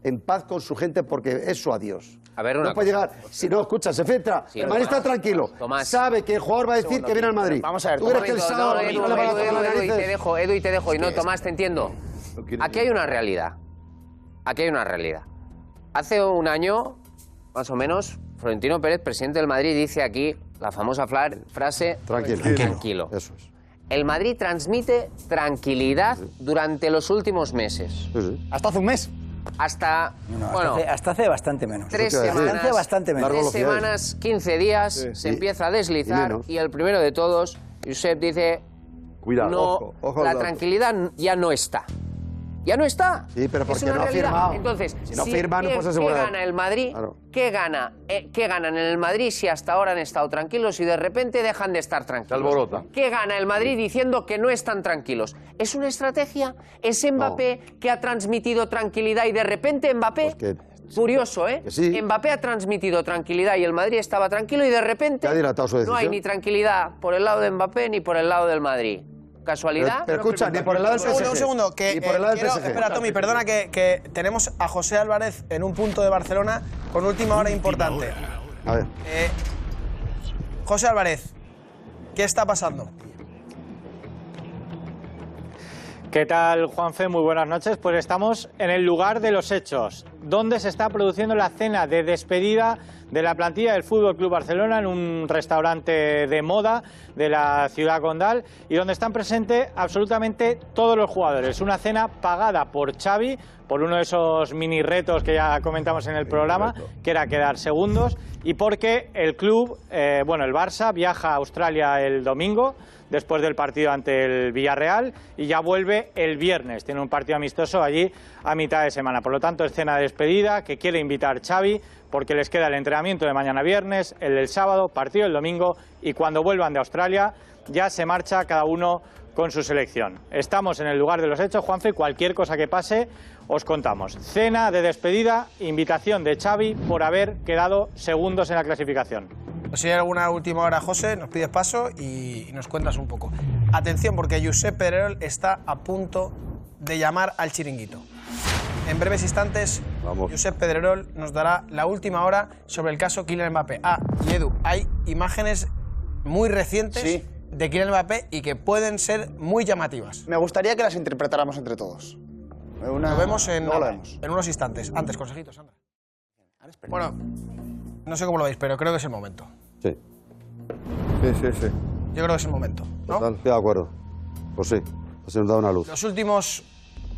en paz con su gente porque es su adiós. A ver, no una puede cosa. llegar. Si no, escucha, se filtra. Sí, el Madrid Tomás, está tranquilo. Tomás. Sabe que el jugador va a decir que viene al Madrid. Vamos a ver, ¿Tú crees que el No, sábado no, no, Edu, Edu, Edu, Edu, y te dejo, Edu, y te dejo. Y no, Tomás, te entiendo. No Aquí hay una realidad. Aquí hay una realidad. Hace un año, más o menos, Florentino Pérez, presidente del Madrid, dice aquí la famosa frase Tranquilo. tranquilo. Eso es. El Madrid transmite tranquilidad durante los últimos meses. Sí, sí. Hasta hace un mes. Hasta, No, hasta, bueno, hace, hasta hace bastante menos. tres semanas, Hace bastante menos. Largo tres lo que hay. semanas, 15 días, se Y- empieza a deslizar y, el primero de todos, Josep dice, Cuidado, no, ojo, ojo al la tranquilidad ya no está. Ya no está. Sí, pero porque no ha realidad. firmado. Entonces, Si no firma, no ¿qué, qué gana el Madrid? Claro. ¿Qué gana? eh, ¿Qué ganan en el Madrid si hasta ahora han estado tranquilos y de repente dejan de estar tranquilos? alborota. ¿Qué gana el Madrid diciendo que no están tranquilos? ¿Es una estrategia? ¿Es Mbappé que ha transmitido tranquilidad y de repente Mbappé... Pues que- Curioso, ¿eh? sí. Mbappé ha transmitido tranquilidad y el Madrid estaba tranquilo y de repente ha no hay ni tranquilidad por el lado de Mbappé ni por el lado del Madrid. ¿Casualidad? Pero, pero escucha, ni por el lado del Un segundo, PSG. un segundo, que Ni por eh, el lado del quiero- PSG. espera, Tommy, perdona que, que tenemos a José Álvarez en un punto de Barcelona con última hora importante. A ver. Eh, José Álvarez, ¿qué está pasando? ¿Qué tal, Juanfe? Muy buenas noches. Pues estamos en el lugar de los hechos, donde se está produciendo la cena de despedida de la plantilla del Fútbol Club Barcelona en un restaurante de moda de la ciudad condal y donde están presentes absolutamente todos los jugadores. Una cena pagada por Xavi por uno de esos mini retos que ya comentamos en el programa, que era quedar segundos y porque el club, eh, bueno, el Barça viaja a Australia el domingo después del partido ante el Villarreal y ya vuelve el viernes. Tiene un partido amistoso allí a mitad de semana. Por lo tanto, escena de despedida que quiere invitar Xavi porque les queda el entrenamiento de mañana viernes, el del sábado, partido el domingo y cuando vuelvan de Australia ya se marcha cada uno con su selección. Estamos en el lugar de los hechos, Juanfe, y cualquier cosa que pase os contamos. Cena de despedida, invitación de Xavi por haber quedado segundos en la clasificación. Pues si hay alguna última hora, José, nos pides paso y, nos cuentas un poco. Atención, porque Josep Pedrerol está a punto de llamar al chiringuito. En breves instantes, Josep Pedrerol nos dará la última hora sobre el caso Kylian Mbappé. Ah, y Edu, hay imágenes muy recientes de Kylian Mbappé y que pueden ser muy llamativas. Me gustaría que las interpretáramos entre todos. Una- Lo vemos en, nada, vemos. en unos instantes. Antes, consejitos, Sandra. Bueno, no sé cómo lo veis, pero creo que es el momento. Sí. Sí, sí, sí. Yo creo que es el momento. ¿no? Total, estoy de acuerdo. Pues sí, se nos da una luz. Los últimos.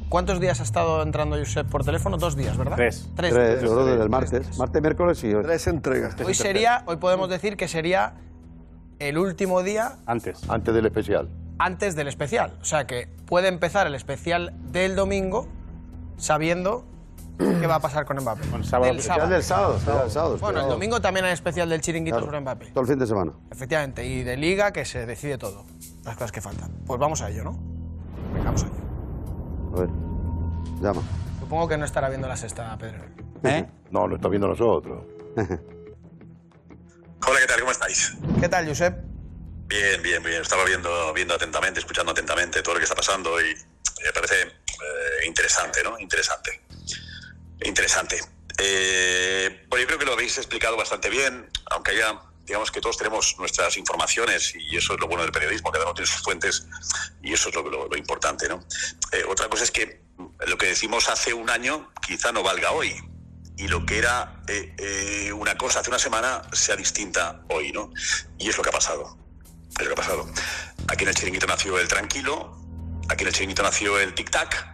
¿Cuántos días ha estado entrando Josep por teléfono? Dos días, ¿verdad? Tres. Tres. Tres, yo creo desde el martes. Martes, miércoles y hoy. Tres entregas. Hoy sería, hoy podemos decir que sería el último día Antes. Antes del especial. antes del especial. O sea que puede empezar el especial del domingo sabiendo qué va a pasar con Mbappé. sábado. Del Especial del sábado, del sábado, Bueno, el domingo también hay especial del chiringuito Claro. sobre Mbappé. Todo el fin de semana. Efectivamente, y de liga que se decide todo. Las cosas que faltan. Pues vamos a ello, ¿no? Venga, vamos a ello. A ver. Llama. Supongo que no estará viendo la sexta, Pedro. ¿Eh? No, lo está viendo nosotros. Hola, ¿qué tal? ¿Cómo estáis? ¿Qué tal, Josep? Bien, bien, bien. Estaba viendo, viendo atentamente, escuchando atentamente todo lo que está pasando y me parece eh, interesante, ¿no? Interesante. Interesante. Eh, pues yo creo que lo habéis explicado bastante bien, aunque haya, digamos que todos tenemos nuestras informaciones y eso es lo bueno del periodismo, cada uno tiene sus fuentes y eso es lo, lo- lo importante, ¿no? Eh, otra cosa es que lo que decimos hace un año quizá no valga hoy y lo que era eh, eh, una cosa hace una semana sea distinta hoy, ¿no? Y es lo que ha pasado. Es lo que ha pasado. Aquí en el chiringuito nació el tranquilo, aquí en el chiringuito nació el tic-tac,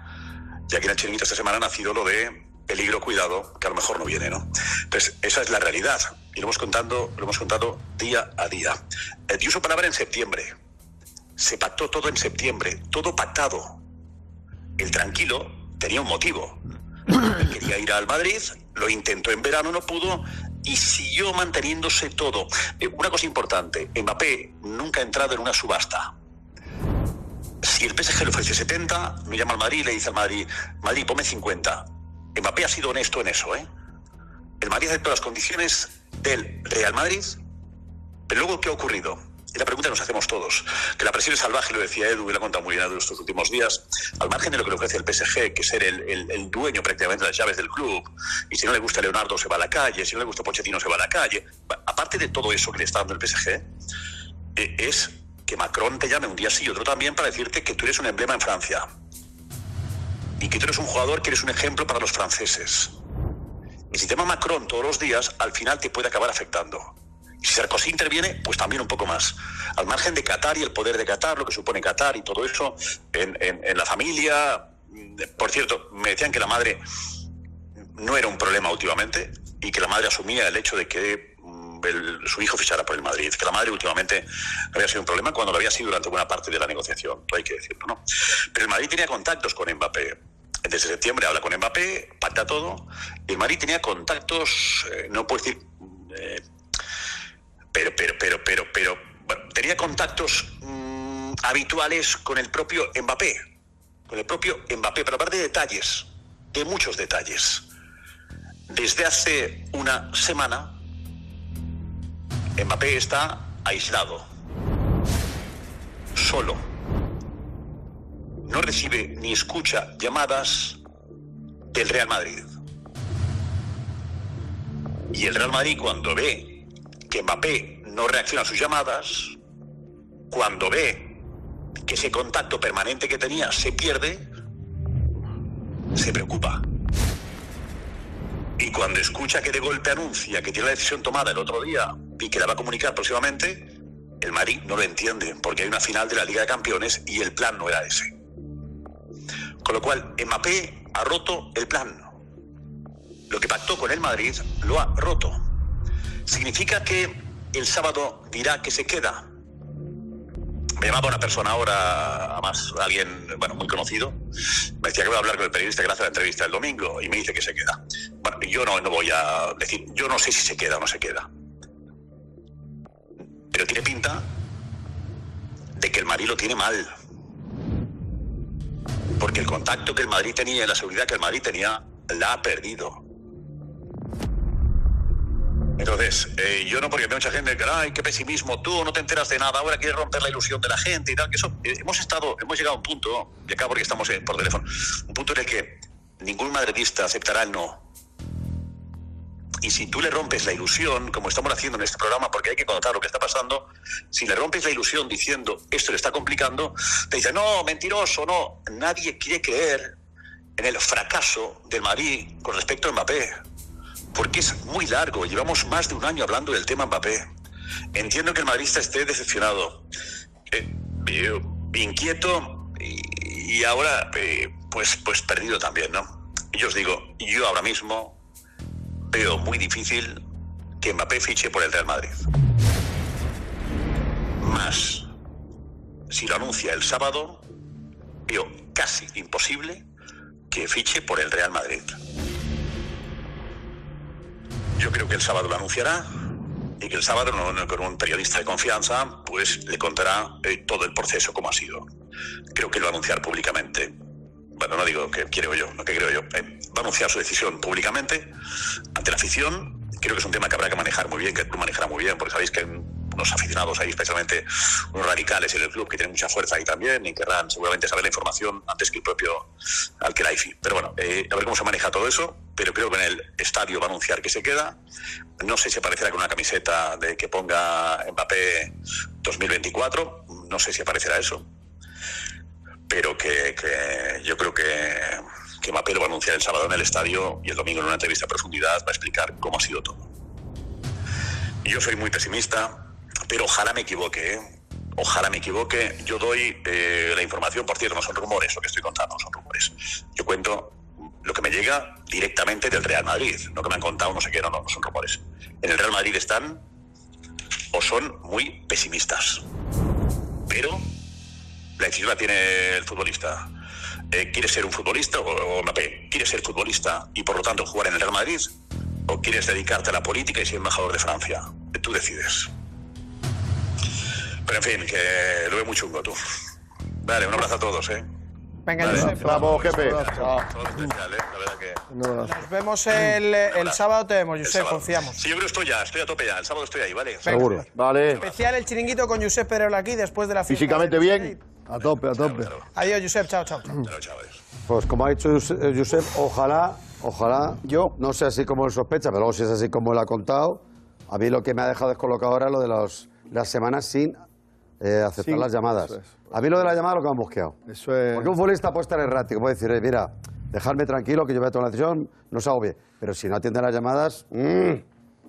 y aquí en el chiringuito esta semana ha nacido lo de peligro, cuidado, que a lo mejor no viene, ¿no? Entonces, esa es la realidad. Y lo hemos contado, lo hemos contado día a día. Eh, dio su palabra en septiembre. Se pactó todo en septiembre, todo pactado. El tranquilo tenía un motivo. Él quería ir al Madrid, lo intentó en verano, no pudo y siguió manteniéndose todo. Eh, una cosa importante, Mbappé nunca ha entrado en una subasta. Si el PSG le ofrece 70, me llama al Madrid y le dice al Madrid, Madrid, ponme 50. Mbappé ha sido honesto en eso, ¿eh? El Madrid aceptó las condiciones del Real Madrid, pero luego, ¿qué ha ocurrido? La pregunta que nos hacemos todos, que la presión es salvaje, lo decía Edu, y lo ha contado muy bien estos últimos días, al margen de lo que le ofrece el PSG, que es ser el, dueño prácticamente de las llaves del club, y si no le gusta Leonardo se va a la calle, si no le gusta Pochettino se va a la calle, aparte de todo eso que le está dando el PSG, eh, es que Macron te llame un día sí y otro también para decirte que tú eres un emblema en Francia, y que tú eres un jugador que eres un ejemplo para los franceses. Y si te llama Macron todos los días, al final te puede acabar afectando. Si Sarkozy interviene, pues también un poco más. Al margen de Qatar y el poder de Qatar, lo que supone Qatar y todo eso, en, en- la familia. Por cierto, me decían que la madre no era un problema últimamente y que la madre asumía el hecho de que mm, su hijo fichara por el Madrid, que la madre últimamente había sido un problema cuando lo había sido durante buena parte de la negociación, hay que decirlo, ¿no? Pero el Madrid tenía contactos con Mbappé. Desde septiembre habla con Mbappé, pacta todo. El Madrid tenía contactos, eh, no puedo decir, eh, pero, pero, pero, pero, pero, tenía contactos mm, habituales con el propio Mbappé, con el propio Mbappé, pero hablar de detalles, de muchos detalles. Desde hace una semana, Mbappé está aislado, solo. No recibe ni escucha llamadas del Real Madrid. Y el Real Madrid cuando ve que Mbappé no reacciona a sus llamadas, cuando ve que ese contacto permanente que tenía se pierde, se preocupa. Y cuando escucha que de golpe anuncia que tiene la decisión tomada el otro día y que la va a comunicar próximamente, el Madrid no lo entiende, porque hay una final de la Liga de Campeones y el plan no era ese. Con lo cual, Mbappé ha roto el plan. Lo que pactó con el Madrid lo ha roto. ¿Significa que el sábado dirá que se queda? Me llamaba una persona ahora, además alguien bueno, muy conocido, me decía que voy a hablar con el periodista le hace la entrevista el domingo y me dice que se queda. Bueno, yo no, no voy a decir, yo no sé si se queda o no se queda. Pero tiene pinta de que el Madrid lo tiene mal. Porque el contacto que el Madrid tenía y la seguridad que el Madrid tenía, la ha perdido. Entonces, eh, yo no, porque veo mucha gente que, ay, qué pesimismo, tú no te enteras de nada, ahora quieres romper la ilusión de la gente y tal, que eso, eh, hemos estado, hemos llegado a un punto, y acá porque estamos eh, por teléfono, un punto en el que ningún madridista aceptará el no. Y si tú le rompes la ilusión, como estamos haciendo en este programa, porque hay que contar lo que está pasando, si le rompes la ilusión diciendo esto le está complicando, te dice no, mentiroso, no. Nadie quiere creer en el fracaso del Madrid con respecto a Mbappé, porque es muy largo. Llevamos más de un año hablando del tema Mbappé. Entiendo que el madridista esté decepcionado, eh, inquieto y, y ahora eh, pues, pues perdido también, ¿no? Y yo os digo, yo ahora mismo veo muy difícil que Mbappé fiche por el Real Madrid. Más, si lo anuncia el sábado, veo casi imposible que fiche por el Real Madrid. Yo creo que el sábado lo anunciará y que el sábado con un periodista de confianza pues le contará eh, todo el proceso como ha sido. Creo que lo va a anunciar públicamente. Bueno, no digo que quiero yo, no que creo yo. Eh, va a anunciar su decisión públicamente ante la afición. Creo que es un tema que habrá que manejar muy bien, que el club manejará muy bien, porque sabéis que unos aficionados ahí, especialmente unos radicales en el club que tienen mucha fuerza ahí también y querrán seguramente saber la información antes que el propio Alquelaifi. Pero bueno, eh, a ver cómo se maneja todo eso, pero creo que en el estadio va a anunciar que se queda. No sé si aparecerá con una camiseta de que ponga Mbappé 2024, no sé si aparecerá eso, pero que, que yo creo que, que Mbappé lo va a anunciar el sábado en el estadio y el domingo en una entrevista a profundidad va a explicar cómo ha sido todo. Yo soy muy pesimista, pero ojalá me equivoque, ¿eh? Ojalá me equivoque. Yo doy eh, la información, por cierto, no son rumores lo que estoy contando, no son rumores. Yo cuento lo que me llega directamente del Real Madrid, no que me han contado, no sé qué, no, no, son rumores. En el Real Madrid están o son muy pesimistas. Pero la decisión la tiene el futbolista. Eh, ¿Quieres ser un futbolista o, o Mbappé? ¿Quieres ser futbolista y por lo tanto jugar en el Real Madrid? ¿O quieres dedicarte a la política y ser embajador de Francia? Tú decides. Pero en fin, que lo veo muy chungo tú. Vale, un abrazo a todos, ¿eh? Venga, Vale, Josep. Vamos, jefe. Todo especial, ¿eh? La verdad que... Nos vemos el, el sábado, te vemos, Josep, confiamos. Sí, yo creo que estoy ya, estoy a tope ya. El sábado estoy ahí, ¿vale? Seguro. Vale. Especial el chiringuito con Josep Pereira aquí después de la fiesta. Físicamente bien. A tope, a tope. Adiós, Josep, chao, chao. Pues como ha dicho eh, Josep, ojalá, ojalá, yo no sea así como él sospecha, pero luego si es así como él ha contado, a mí lo que me ha dejado descolocado ahora es lo de los, las semanas sin eh, aceptar Sí, las llamadas. es. A mí lo de la llamada es lo que me ha mosqueado. Eso es. Porque un futbolista puede estar errático, puede decir, eh, mira, dejarme tranquilo, que yo voy a tomar la decisión, no se bien. Pero si no atiende las llamadas, mm,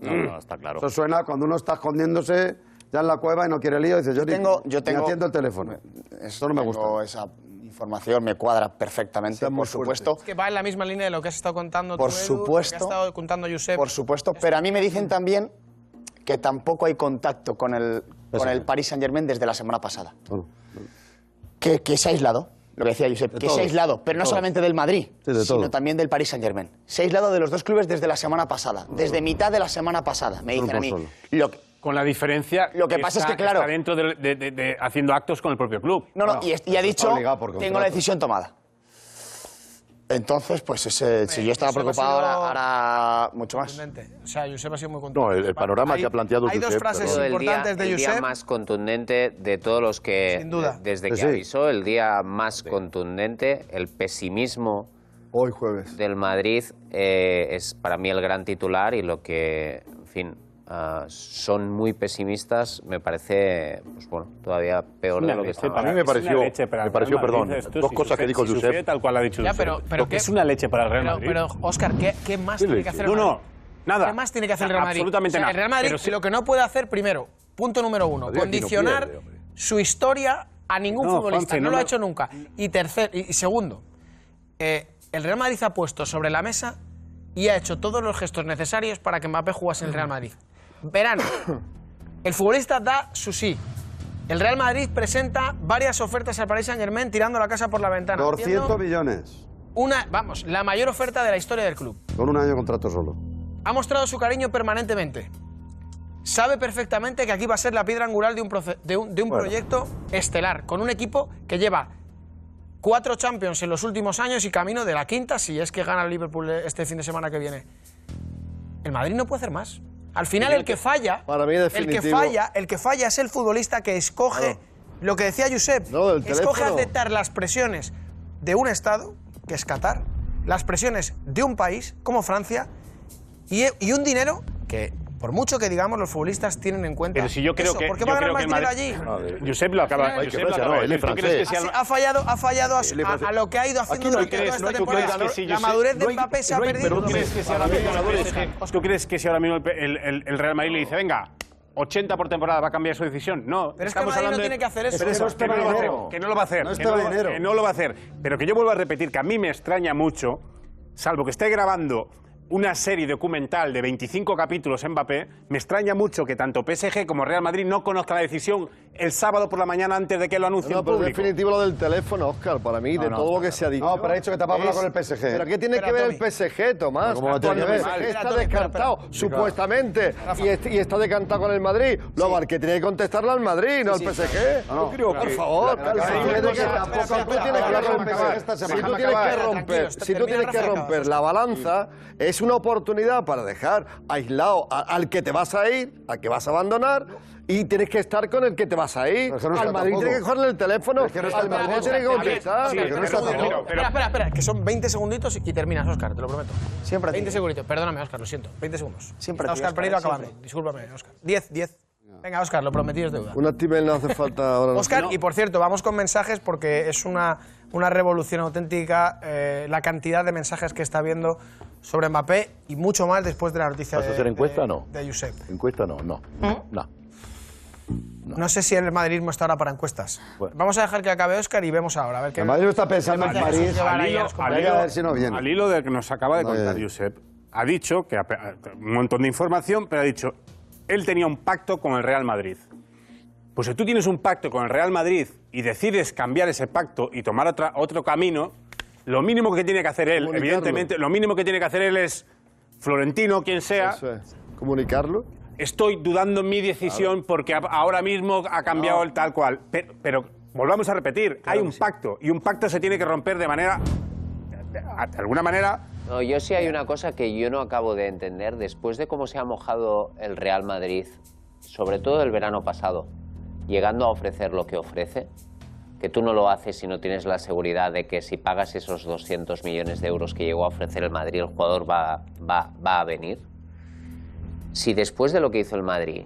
No, no, está claro. eso suena cuando uno está escondiéndose ya en la cueva y no quiere lío, dice, yo, ni- tengo- yo ni tengo- atiendo el teléfono. Eso no me gusta. Esa información, me cuadra perfectamente, por supuesto. Que va en la misma línea de lo que has estado contando Por tú, Edu, supuesto. lo que ha estado contando Josep. Por supuesto, pero a mí me dicen también que tampoco hay contacto con el, con el Paris Saint Germain desde la semana pasada. Que, que se ha aislado, lo que decía Josep, De que todos, se ha aislado, pero de no todos. solamente del Madrid, Sí, de sino todo. también del Paris Saint Germain. Se ha aislado de los dos clubes desde la semana pasada, desde mitad de la semana pasada, me dicen a mí. Lo que- Con la diferencia Lo que pasa es está- que, claro- está dentro de, de- de- de- haciendo actos con el propio club. No, no, y, es- y ha dicho, tengo la decisión tomada. Entonces, pues ese- si yo estaba Josep preocupado, sido ahora, ahora mucho más. Contundente. O sea, Josep ha sido muy contundente. No, el, el panorama Hay- que ha planteado hay dos Josep, frases perdón. el día, importantes de el día Josep. más contundente de todos los que, Sin duda. de- desde que sí. avisó, el día más contundente, el pesimismo Hoy jueves. del Madrid eh, es para mí el gran titular y lo que, en fin, ah, son muy pesimistas me parece, pues bueno, todavía peor de lo que estaba. A mí me pareció, me pareció perdón, dos cosas que dijo Josep. tal cual ha dicho Ya, Josep. pero- pero ¿qué- es una leche para el Real Madrid. pero, Oscar, ¿qué, qué más ¿Qué tiene que hacer el No, no, Madrid? nada. ¿Qué más tiene que hacer el Real Madrid? Absolutamente O sea, nada. El Real Madrid Pero sí- lo que no puede hacer, primero, punto número uno, Madrid no condicionar pierde, su historia a ningún No, futbolista. Juanfe, no, no lo ha hecho nunca. Y, tercer, y, y segundo, eh, el Real Madrid ha puesto sobre la mesa y ha hecho todos los gestos necesarios para que Mbappé jugase en el Real Madrid. Verano. El futbolista da su sí. El Real Madrid presenta varias ofertas al Paris Saint Germain tirando la casa por la ventana. 200 haciendo millones, Una, vamos, la mayor oferta de la historia del club. con un año de contrato solo. Ha mostrado su cariño permanentemente. Sabe perfectamente que aquí va a ser la piedra angular de un, proce- de un, de un Bueno. proyecto estelar, con un equipo que lleva cuatro Champions en los últimos años y camino de la quinta, si es que gana el Liverpool este fin de semana que viene. El Madrid no puede hacer más. Al final el que falla, Para mí es el que falla, el que falla es el futbolista que escoge lo que decía Josep, No, escoge aceptar las presiones de un estado, que es Qatar, las presiones de un país como Francia y, y un dinero que por mucho que digamos los futbolistas tienen en cuenta Pero si yo creo eso, que. ¿por qué va a ganar más dinero Madrid- allí? Josep lo acaba, Ay, que Josep lo Francia, acaba no, de él es decir. ¿Tú crees que francés. si Ha, al- ha fallado, ha fallado a, lo que ha ido haciendo Aquí no durante toda esta no temporada. si La Josep- madurez de no hay- Mbappé se ha no hay- perdido. Pero ¿tú crees que si ahora mismo el ganadores. PSG ¿Tú crees que si ahora mismo el, el- el- el Real Madrid le dice, venga, 80 por temporada va a cambiar su decisión? No. Pero es que estamos Madrid no de- tiene que hacer eso. Pero Es que no no lo va a hacer, dinero. que no lo va a hacer. No es que no dinero. que no lo va a hacer. Pero que yo vuelvo a repetir que a mí me extraña mucho, salvo que esté grabando una serie documental de 25 capítulos en Mbappé, me extraña mucho que tanto PSG como Real Madrid no conozcan la decisión el sábado por la mañana antes de que lo anuncie No, en definitivo lo del teléfono, Oscar, para mí, de no, todo lo que se ha dicho. No, pero ha dicho que te va a hablar Es- con el PSG. ¿Pero qué tiene Espera, que ver Tommy. el PSG, Tomás? ¿cómo el ver? PSG está Tommy, descartado, supuestamente, y, est- y está descartado con el Madrid. Luego, al que tiene que contestarle al Madrid, no al PSG. No, creo por favor, que- la- tú tienes que romper- si tú tienes que romper, la balanza, es una oportunidad para dejar aislado a- al que te vas a ir, al que vas a abandonar, y tienes que estar con el que te vas a ir. Es no Al Madrid tampoco. tiene que cogerle el teléfono, Es que no al Madrid tampoco. tiene que contestar. Sí, Espera, pero- espera, pero- espera, espera, espera, que son 20 segunditos y terminas, Oscar, te lo prometo. Siempre a ti. 20 segunditos, perdóname, Oscar, lo siento. 20 segundos. Siempre a Está ti, Oscar Pereiro siempre. acabando. Discúlpame, Oscar. 10, 10. Venga, Oscar, lo prometido es deuda. Un activel no hace falta ahora. no. Oscar, y por cierto, vamos con mensajes porque es una, una revolución auténtica eh, la cantidad de mensajes que está habiendo sobre Mbappé y mucho más después de la noticia ¿Vas a de, hacer encuesta de- o no? de Josep. ¿Encuesta no? No. No. No. sé si el madridismo está ahora para encuestas. Vamos a dejar que acabe Oscar y vemos ahora. A ver qué El Madrid está pensando en París. Al hilo, los al compañeros. hilo- a ver si no viene. al hilo de que nos acaba de No, contar eh. Josep, ha dicho que ha un montón de información, pero ha dicho él tenía un pacto con el Real Madrid. Pues si tú tienes un pacto con el Real Madrid y decides cambiar ese pacto y tomar otra, otro camino, lo mínimo que tiene que hacer él, evidentemente, lo mínimo que tiene que hacer él es Florentino, quien sea, Eso es. Comunicarlo. estoy dudando en mi decisión porque a- ahora mismo ha cambiado el tal cual. Pero, pero volvamos a repetir, hay un pacto y un pacto se tiene que romper de manera, de alguna manera, No, yo sí hay una cosa que yo no acabo de entender. Después de cómo se ha mojado el Real Madrid, sobre todo el verano pasado, llegando a ofrecer lo que ofrece, que tú no lo haces si no tienes la seguridad de que si pagas esos 200 millones de euros que llegó a ofrecer el Madrid, el jugador va, va, va a venir. Si después de lo que hizo el Madrid,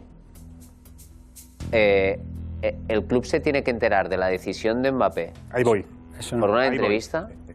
eh, eh, el club se tiene que enterar de la decisión de Mbappé ahí voy. por una Ahí voy.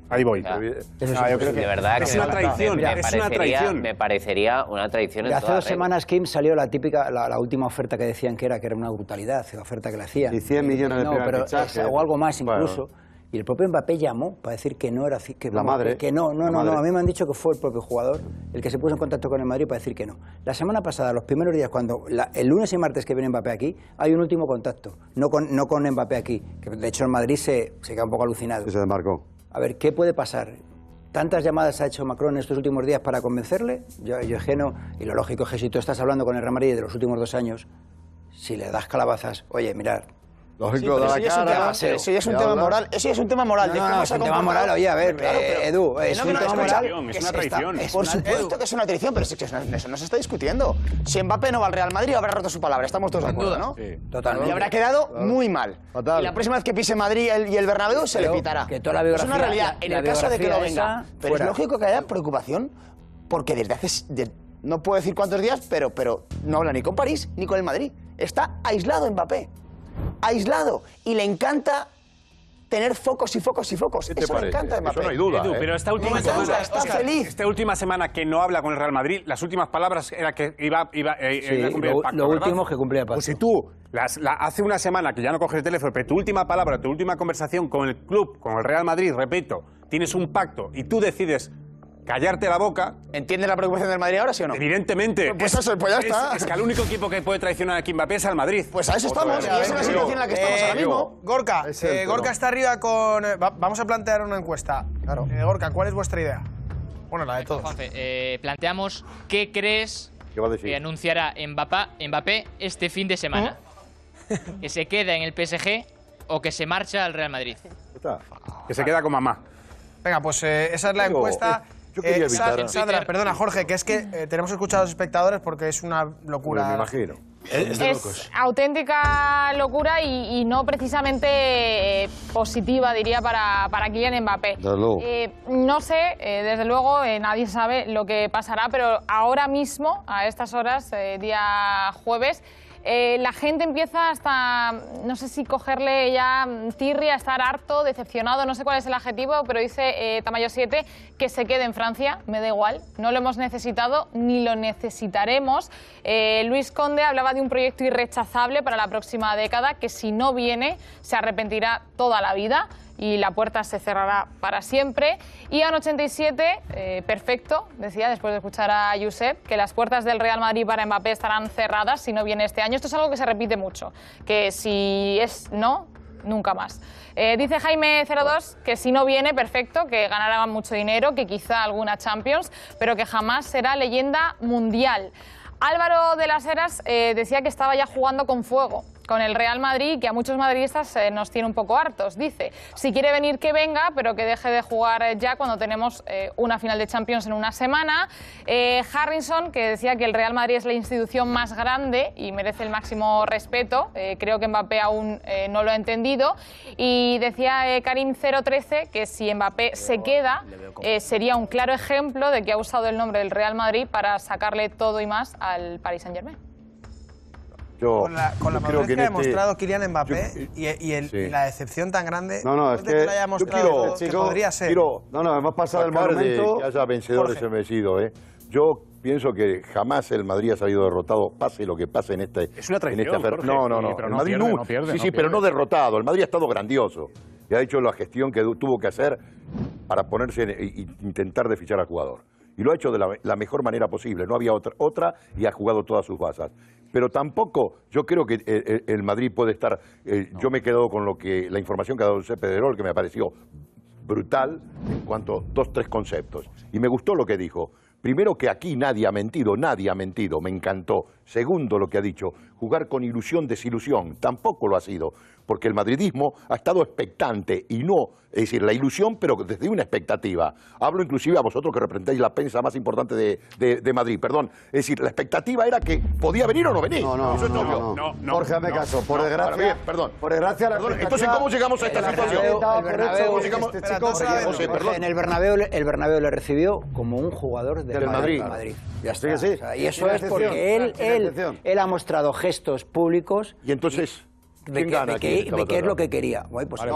Ahí voy. Eso Ah, yo creo que de verdad es que una traición, me, es una parecería, traición. me parecería una traición en Hace toda dos regla. semanas, Kim, salió la típica, la, la última oferta que decían que era, que era una brutalidad, la oferta que le hacían. Y 100 millones de no, primer pero fichaje. es- o algo más Bueno. incluso. Y el propio Mbappé llamó para decir que no era que La madre. que no, no, La no, no, a mí me han dicho que fue el propio jugador el que se puso en contacto con el Madrid para decir que no. La semana pasada, los primeros días, cuando la- el lunes y martes que viene Mbappé aquí, hay un último contacto, no con, no con Mbappé aquí, que de hecho el Madrid se, se queda un poco alucinado. Se desmarcó. A ver, ¿qué puede pasar? ¿Tantas llamadas ha hecho Macron estos últimos días para convencerle? Yo, yo es que no. Y lo lógico es que si tú estás hablando con el Real de los últimos dos años, si le das calabazas, oye, mirad. Lógico, pero da eso la ya es un cara. tema, pero eso ya es un tema moral. Eso ya es un tema moral. No, no, no, es un tema moral. Oye, a ver, Claro, eh, pero- Edu, es no, un no, tema moral. Es una traición. Por supuesto que es una traición, pero eso no, no se está discutiendo. Si Mbappé no va al Real Madrid, habrá roto su palabra. Estamos todos de acuerdo, ¿no? Totalmente. Y habrá quedado muy mal. Y la próxima vez que pise Madrid el- y el Bernabéu se le pitará. que toda la es una realidad. en el caso de que lo biografía venga. Pero es lógico que haya preocupación porque desde hace... no puedo decir cuántos días, pero, pero no habla ni con París ni con el Madrid. Está aislado Mbappé. Aislado. Y le encanta tener focos y focos y focos. ¿Qué te Eso le parece? encanta a Eso Mbappé. no hay duda. Edu, ¿eh? pero esta última encanta, semana, está feliz. esta última semana que no habla con el Real Madrid, las últimas palabras era que iba, iba, eh, Sí, iba a cumplir lo- el pacto, lo ¿verdad? último que cumplía el Pues pacto. si tú, las- la- hace una semana que ya no coges el teléfono, pero tu última palabra, tu última conversación con el club, con el Real Madrid, repito, tienes un pacto y tú decides callarte la boca, ¿Entiendes la preocupación del Madrid ahora, sí o no? evidentemente. Pues es- eso, pues ya es- está. Es, que el único equipo que puede traicionar a Mbappé es al Madrid. Pues a eso estamos. Y esa es la situación en la que estamos Eh, ahora mismo. Gorka, Es eh, Gorka está arriba con... eh, va- vamos a plantear una encuesta. Claro. Eh, Gorka, ¿cuál es vuestra idea? Bueno, la de todos. Juanfe, eh, planteamos qué crees ¿Qué va a decir? que anunciará Mbappé, Mbappé este fin de semana. ¿Que se queda en el PSG o que se marcha al Real Madrid? Está. Que se queda con mamá. Venga, pues eh, esa es la Digo, encuesta. Eh, yo quería Eh, Sa- evitar- Sandra, perdona, Jorge, que es que eh, tenemos que escuchar a los espectadores porque es una locura. Me imagino. Es auténtica locura y, y no precisamente eh, positiva, diría, para, para Kylian Mbappé. Desde luego. Eh, no sé, eh, desde luego, eh, nadie sabe lo que pasará, pero ahora mismo, a estas horas, eh, día jueves, eh, la gente empieza hasta, no sé si cogerle ya tirria, estar harto, decepcionado, no sé cuál es el adjetivo, pero dice eh, Tamayo 7 que se quede en Francia, me da igual, no lo hemos necesitado ni lo necesitaremos. Eh, Luis Conde hablaba de un proyecto irrechazable para la próxima década que si no viene se arrepentirá toda la vida y la puerta se cerrará para siempre. Y a 87, eh, perfecto, decía después de escuchar a Josep, que las puertas del Real Madrid para Mbappé estarán cerradas si no viene este año. Esto es algo que se repite mucho, que si es no, nunca más. Eh, dice Jaime 02 que si no viene, perfecto, que ganará mucho dinero, que quizá alguna Champions, pero que jamás será leyenda mundial. Álvaro de las Heras eh, decía que estaba ya jugando con fuego con el Real Madrid que a muchos madridistas eh, nos tiene un poco hartos. Dice, si quiere venir que venga, pero que deje de jugar eh, ya cuando tenemos eh, una final de Champions en una semana. Eh, Harrison, que decía que el Real Madrid es la institución más grande y merece el máximo respeto. Creo que Mbappé aún no lo ha entendido. Y decía eh, Karim 013 que si Mbappé se queda, sería un claro ejemplo de que ha usado el nombre del Real Madrid para sacarle todo y más al Paris Saint-Germain. Yo, Con la, con la yo creo madurez que que, ha este- demostrado Kylian Mbappé yo- y, y el- sí. y la decepción tan grande No, no, es de que, que lo haya mostrado quiero- que chico, podría ser. quiero No, no, hemos pasado el sacar de que haya vencedores Jorge. y vencidos, ¿eh? Yo pienso que jamás el Madrid ha salido derrotado, pase lo que pase en este. Es una traición, en esta fer- Jorge, No, no, sí, no. pero el no Madrid pierde, no pierde, Sí, no sí, pero no derrotado. El Madrid ha estado grandioso. Y ha hecho la gestión que tuvo que hacer para ponerse y intentar de fichar al jugador. Y lo ha hecho de la, la mejor manera posible. No había otra, otra y ha jugado todas sus bazas. Pero tampoco, yo creo que eh, eh, el, Madrid puede estar. eh, Yo me he quedado con lo que la información que ha dado José Pedrerol, que me pareció brutal en cuanto a dos, tres conceptos. Y me gustó lo que dijo. Primero que aquí nadie ha mentido, nadie ha mentido, me encantó. Segundo lo que ha dicho, jugar con ilusión, desilusión. Tampoco lo ha sido, porque el madridismo ha estado expectante y no, es decir, la ilusión, pero desde una expectativa. Hablo inclusive a vosotros que representáis la prensa más importante de, de- de Madrid, perdón. Es decir, la expectativa era que podía venir o no venir. No, no, Eso es no, obvio. no, no. Jorge, hazme caso. Por No, desgracia- bien, perdón. por desgracia, la Perdón, Entonces, ¿cómo llegamos a esta situación? En el Bernabéu, le- el Bernabéu le recibió como un jugador del, Del Madrid. Ya Sí, está. sí. O sea, y eso es porque él, él, él ha mostrado gestos públicos. Y entonces, de, ¿quién que, gana de aquí que- esta de qué es lo que quería. Pues Vale,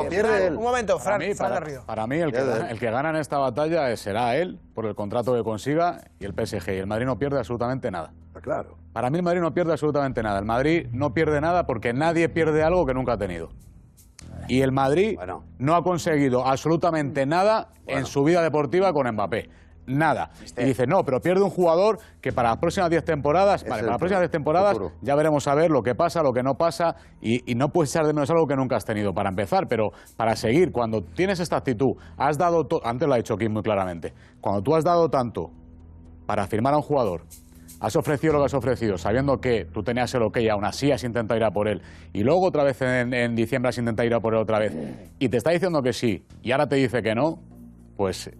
Un momento, Fran, Para mí, Fran para- Garrido. para mí el, que, Pierde. el que gana en esta batalla será él, por el contrato que consiga, y el PSG. Y el Madrid no pierde absolutamente nada. Claro. Para mí el Madrid no pierde absolutamente nada. El Madrid no pierde nada porque nadie pierde algo que nunca ha tenido. Y el Madrid no ha conseguido absolutamente nada en su vida deportiva con Mbappé. Nada. Y dice, no, pero pierde un jugador que para las próximas 10 temporadas, vale, para las próximas 10 temporadas futuro. ya veremos a ver lo que pasa, lo que no pasa, y, y no puedes echar de menos algo que nunca has tenido para empezar, pero para seguir, cuando tienes esta actitud, has dado, antes lo ha dicho Kim muy claramente, cuando tú has dado tanto para firmar a un jugador, has ofrecido lo que has ofrecido, sabiendo que tú tenías el ok y aún así has intentado ir a por él, y luego otra vez en, en diciembre has intentado ir a por él otra vez, y te está diciendo que sí, y ahora te dice que no, pues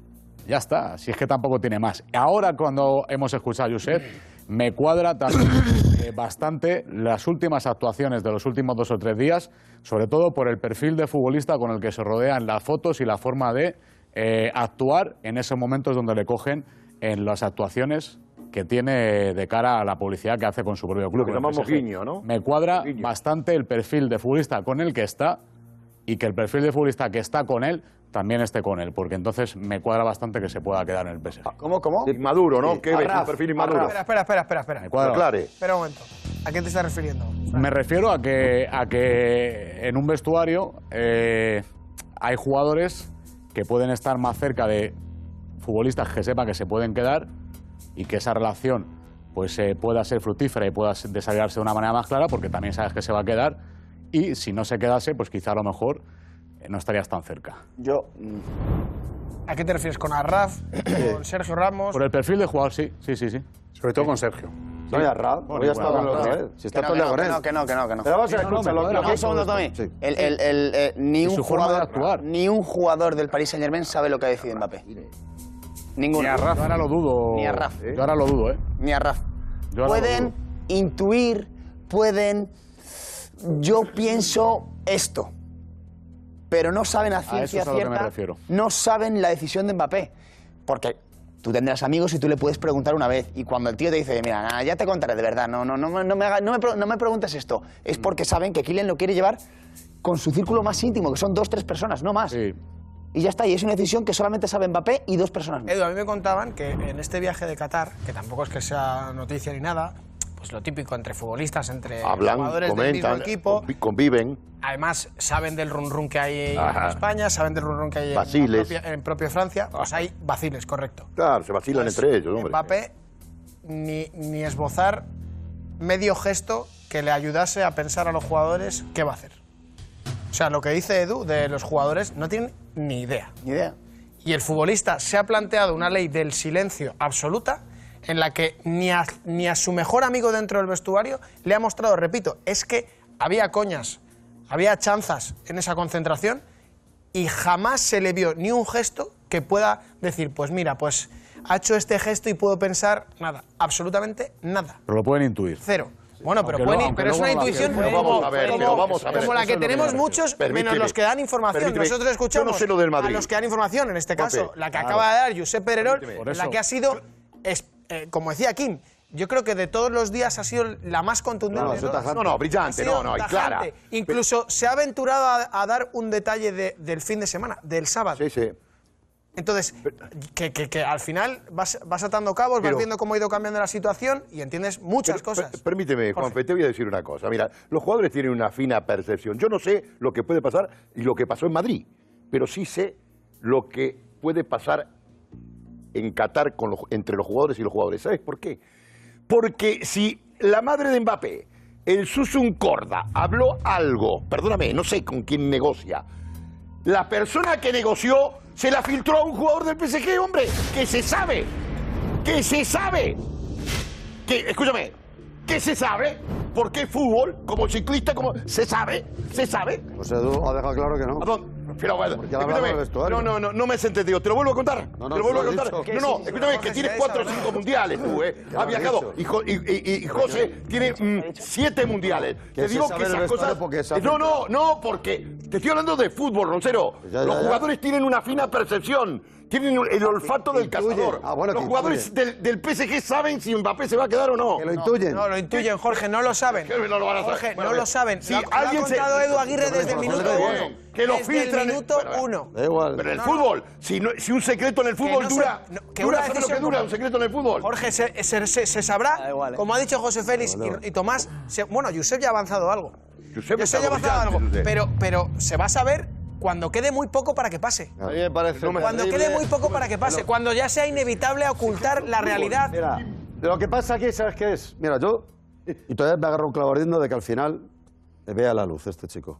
ya está, si es que tampoco tiene más. Ahora cuando hemos escuchado a Josep, me cuadra también eh, bastante las últimas actuaciones de los últimos dos o tres días, sobre todo por el perfil de futbolista con el que se rodea en las fotos y la forma de eh, actuar en esos momentos donde le cogen en las actuaciones que tiene de cara a la publicidad que hace con su propio club. Me cuadra bastante el perfil de futbolista con el que está y que el perfil de futbolista que está con él también esté con él, porque entonces me cuadra bastante que se pueda quedar en el PSG. ¿Cómo, cómo? Inmaduro, ¿no? Sí. ¿Qué ves? Un perfil inmaduro. Espera, espera, espera, espera. espera. Me cuadra. Aclare. Espera un momento. ¿A quién te estás refiriendo? Me refiero a que, a que en un vestuario eh, hay jugadores que pueden estar más cerca de futbolistas que sepan que se pueden quedar y que esa relación pues eh, pueda ser fructífera y pueda se- desarrollarse de una manera más clara porque también sabes que se va a quedar y si no se quedase pues quizá a lo mejor no estarías tan cerca. Yo. ¿A qué te refieres? ¿Con Arraf? ¿Con Sergio Ramos? Por el perfil de jugador sí, sí, sí, sí. Sobre todo con Sergio. No, y Arraf, Bueno, hoy ha bueno, estado con bueno. vez. Si está con él. no, que no, que no, que no. Pero vamos a Sí, no, no, escuchar lo que. Un segundo, Tommy. Sí. El, el, el, eh, ni, un su forma de jugador, actuar. ni un jugador del Paris Saint Germain sabe lo que ha decidido Mbappé. Ninguno. Ni a Rafa. Yo ahora lo dudo. Ni a Rafa. Yo ahora lo dudo, ¿eh? Ni a lo Pueden intuir, pueden. Yo pienso esto. Pero no saben a eso ciencia es a lo que me cierta. refiero. No saben la decisión de Mbappé. Porque tú tendrás amigos y tú le puedes preguntar una vez. Y cuando el tío te dice, mira, nada, ya te contaré de verdad, no, no, no, me- no, me, haga- no, me, no me preguntes esto. Es porque saben que Kylian lo quiere llevar con su círculo más íntimo, que son dos, tres personas, no más. Sí. Y ya está, y es una decisión que solamente sabe Mbappé y dos personas más. Edu, a mí me contaban que en este viaje de Qatar, que tampoco es que sea noticia ni nada, pues lo típico entre futbolistas, entre Hablan, jugadores del mismo comentan, equipo, convi- conviven. además saben del run run que hay Ajá. en España, saben del run run que hay en, propia, en propio Francia, pues hay vaciles, correcto. Claro, se vacilan Pues, entre ellos, hombre. Mbappé ni, ni esbozar medio gesto que le ayudase a pensar a los jugadores qué va a hacer. O sea, lo que dice Edu de los jugadores no tienen ni idea. Ni idea. Y el futbolista se ha planteado una ley del silencio absoluta en la que ni a, ni a su mejor amigo dentro del vestuario le ha mostrado, repito, es que había coñas, había chanzas en esa concentración y jamás se le vio ni un gesto que pueda decir, pues mira, pues ha hecho este gesto y puedo pensar nada, absolutamente nada, Pero lo pueden intuir. cero. Bueno, pero, pueden- aunque pero es una no intuición como, vamos a ver, como- pero vamos a ver. como la que tenemos muchos, refiero. menos Permíteme, los que dan información. permíteme. Nosotros escuchamos no sé a los que dan información, en este caso, la que claro. acaba de dar Josep Pererol, la que ha sido, eh, como decía Kim, yo creo que de todos los días ha sido la más contundente. No. No, no, brillante, no, no, y clara. Incluso se ha aventurado a, a dar un detalle de- del fin de semana, del sábado. Sí, sí. Entonces, que, que- que al final vas, vas atando cabos, Pero- vas viendo cómo ha ido cambiando la situación y entiendes muchas Pero, cosas. per- permíteme, Juanfe, te voy a decir una cosa. Mira, los jugadores tienen una fina percepción. Yo no sé lo que puede pasar y lo que pasó en Madrid, pero sí sé lo que puede pasar en Qatar con los- entre los jugadores y los jugadores. ¿Sabes por qué? Porque si la madre de Mbappé, el Susun Corda, habló algo, perdóname, no sé con quién negocia, la persona que negoció se la filtró a un jugador del PSG, hombre, que se sabe, que se sabe, que, escúchame, que se sabe, porque fútbol, como ciclista, como se sabe, se sabe. José Edu ha dejado claro que no. Pero escúchame, no, no, no, no me has entendido. Te lo vuelvo a contar. No, no, te lo vuelvo a contar. No, no, escúchame, que tienes ha cuatro o cinco mundiales tú, ¿eh? He viajado. Y, Jo- y- y- y José tiene mm, siete mundiales. Que Te digo que esas cosas. hace- No, no, no, porque te estoy hablando de fútbol, Roncero. Los jugadores tienen una fina percepción. Tienen el olfato del cazador. Ah, bueno, Los que jugadores del, del PSG saben si Mbappé se va a quedar o no. Que lo intuyen. No, lo intuyen, Jorge, no lo saben. Que no lo van a saber. Jorge, Bueno, no lo saben. Si lo, ha- lo ha alguien se- contado Edu Aguirre desde el minuto uno. Que lo desde filtran. el minuto Bueno, uno. Da igual. Pero en el No, fútbol, si, no- si un secreto en el fútbol no se- dura, no, que dura una ¿sabes lo que dura un secreto en el fútbol? Jorge, se, se- se- se sabrá, como ha dicho José Félix y, y Tomás, se- bueno, Josep ya ha avanzado algo. Josep ya ha avanzado algo, pero se va a saber cuando quede muy poco para que pase. A mí me parece Cuando terrible. quede muy poco para que pase, cuando ya sea inevitable ocultar la realidad. Mira, de lo que pasa aquí, ¿sabes qué es? Mira, yo, y todavía me agarro un clavo ardiendo de que al final le vea la luz este chico.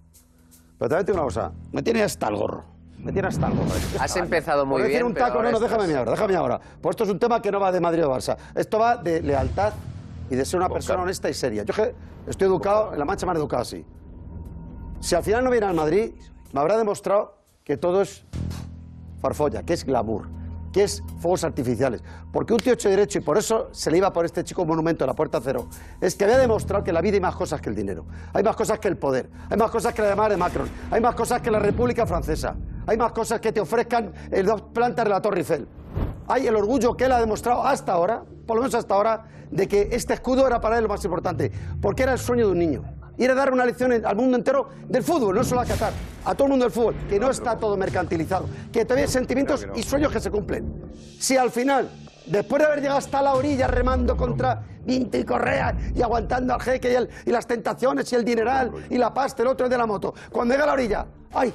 Pero también te digo una cosa, me tiene hasta el gorro. Me tiene hasta el gorro. Has empezado muy Por decir bien, un pero taco, ahora no, no, estás- déjame ahora, déjame ahora. Pues esto es un tema que no va de Madrid o Barça. Esto va de lealtad y de ser una persona honesta y seria. Yo que estoy educado, en La Mancha me han educado así. Si al final no viene al Madrid, me habrá demostrado que todo es farfolla, que es glamour, que es fuegos artificiales. Porque un tío hecho derecho, y por eso se le iba por este chico monumento a la puerta cero, es que había demostrado que en la vida hay más cosas que el dinero, hay más cosas que el poder, hay más cosas que la llamada de Macron, hay más cosas que la República Francesa, hay más cosas que te ofrezcan en dos plantas de la Torre Eiffel. Hay el orgullo que él ha demostrado hasta ahora, por lo menos hasta ahora, de que este escudo era para él lo más importante, porque era el sueño de un niño. Y era dar una lección al mundo entero del fútbol, no solo a Qatar, a todo el mundo del fútbol, que no está todo mercantilizado, que todavía hay sentimientos y sueños que se cumplen. Si al final, después de haber llegado hasta la orilla remando contra viento y correa y aguantando al jeque y, el- y las tentaciones y el dineral y la pasta, el otro de la moto, cuando llega a la orilla, ¡ay!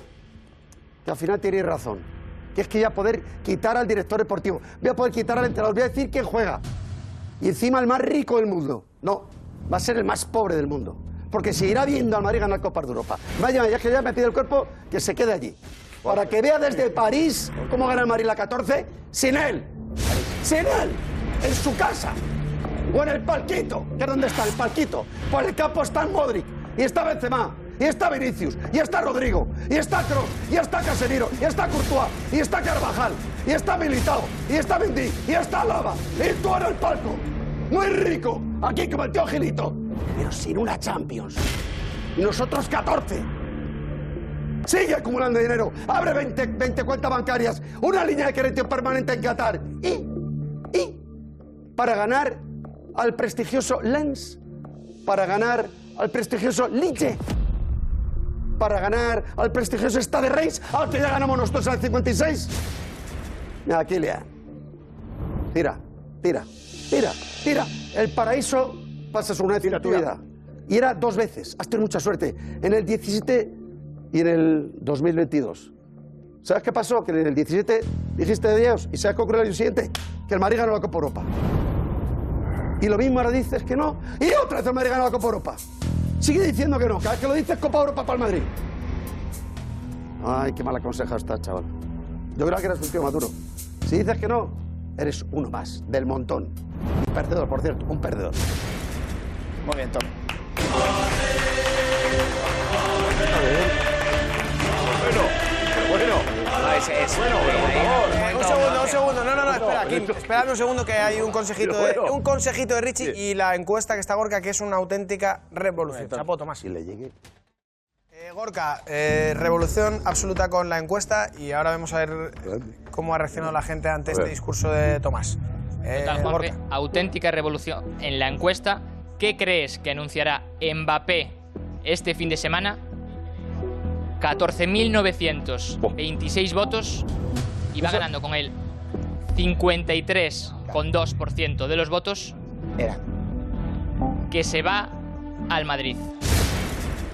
que al final tenéis razón. Que es que voy a poder quitar al director deportivo, voy a poder quitar al entrenador, voy a decir quién juega. Y encima el más rico del mundo. No, va a ser el más pobre del mundo. Porque seguirá viendo al Madrid ganar Copas de Europa. Vaya, ya que ya me pide el cuerpo que se quede allí. Para que vea desde París cómo gana el Madrid la 14 sin él. Sin él. En su casa. O en el palquito. ¿Que dónde está el palquito? Por el campo está Modric. Y está Benzema. Y está Vinicius. Y está Rodrigo. Y está Kroos. Y está Casemiro. Y está Courtois. Y está Carvajal. Y está Militao. Y está Mendy. Y está Lava. Y tú en el palco. Muy rico. Aquí como el tío Gilito. Pero sin una Champions. Y nosotros 14. Sigue acumulando dinero. Abre 20, 20 cuentas bancarias. Una línea de crédito permanente en Qatar. Y, y, para ganar al prestigioso Lens. Para ganar al prestigioso Liche. Para ganar al prestigioso Stade Reis. Al que ya ganamos nosotros el 56. Mira, Kylian. Tira, tira, tira, tira. El paraíso pasas una vez en tu vida. Y era dos veces. Has tenido mucha suerte. En el 17 y en el 2022. ¿Sabes qué pasó? Que en el 17 dijiste de Dios y ¿sabes qué ocurrió el año siguiente? Que el Madrid ganó la Copa Europa. Y lo mismo ahora dices que no. Y otra vez el Madrid ganó la Copa Europa. Sigue diciendo que no. Cada vez que lo dices, Copa Europa para el Madrid. Ay, qué mal aconsejado estás, chaval. Yo creo que eres un tío maduro. Si dices que no, eres uno más, del montón. Un perdedor, por cierto, un perdedor. Muy bien, Tom. Bueno, bueno. No, es, es- Bueno, pero por favor. Un segundo, un segundo. No, no, no, espera, Kim, espérame un segundo que hay un consejito de, un consejito de Richie y la encuesta que está Gorka, que es una auténtica revolución. Chapo, Tomás. Si le llegue. Eh, Gorka, eh, revolución absoluta con la encuesta y ahora vamos a ver cómo ha reaccionado la gente ante este discurso de Tomás. Eh, Total, Jorge, Gorka. auténtica revolución en la encuesta. ¿Qué crees que anunciará Mbappé este fin de semana? 14.926 votos y va ganando con el 53,2% de los votos Era. que se va al Madrid.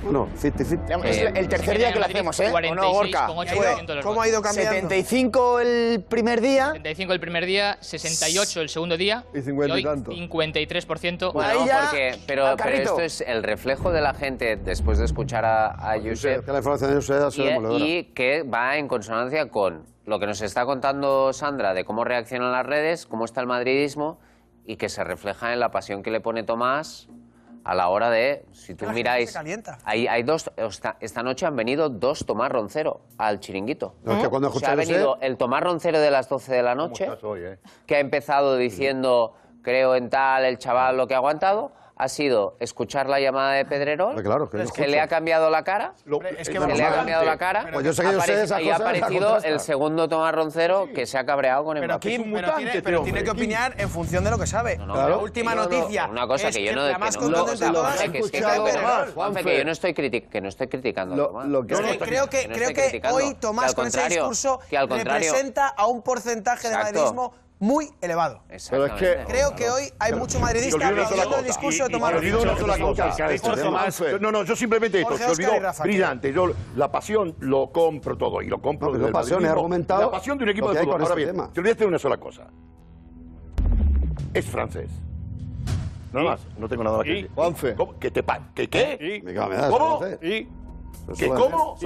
Bueno, 50-50. Es Eh, el tercer se día que lo hacemos, ¿eh? ¿O no, 46,8% Gorka? de los ¿Cómo ha ido cambiando? 75 el primer día. 75 el primer día, 68 el segundo día Y 50 y hoy tanto. 53%. Bueno, ya, porque, pero, pero esto es el reflejo de la gente después de escuchar a, a Josep Que la información de José ha sido y, y que va en consonancia con lo que nos está contando Sandra de cómo reaccionan las redes, cómo está el madridismo y que se refleja en la pasión que le pone Tomás a la hora de, si tú La gente miráis, se calienta. hay, hay dos, esta, esta noche han venido dos Tomás Roncero al chiringuito. No, es que cuando O sea, escuché ha venido el Tomás Roncero de las 12 de la noche, eh? que ha empezado diciendo, creo en tal, el chaval lo que ha aguantado, ha sido escuchar la llamada de Pedrerol, claro, que le ha cambiado la cara, es que que le ha cambiado la cara, Pues yo sé que yo sé esas y ha cosas, aparecido el segundo Tomás Roncero que se ha cabreado con Pero, Mbappé. Kim, pero, tiene, pero tiene que opinar en función de lo que sabe. no, la claro. última No, no, noticia Una cosa es que yo no... la que más que yo no estoy, que no estoy criticando creo que, creo que hoy Tomás con ese discurso representa a un porcentaje de madridismo muy elevado. Pero es que- Creo que hoy hay mucho madridista olvido una sola aplaudiendo el cosa. discurso de Y- Tomás olvido una sola cosa. Esto, Tomás, no, no, yo simplemente esto. Jorge, Se olvidó. Rafa, Brillante. Yo la pasión lo compro todo y lo compro desde el pasión, argumentado La pasión de un equipo de fútbol. Ahora bien, tema. te olvidaste de una sola cosa. Es francés. Nada más, no tengo nada más que decir. Juanfe. ¿Cómo? ¿Que te pa ¿Que qué? La ¿Cómo? ¿Que cómo?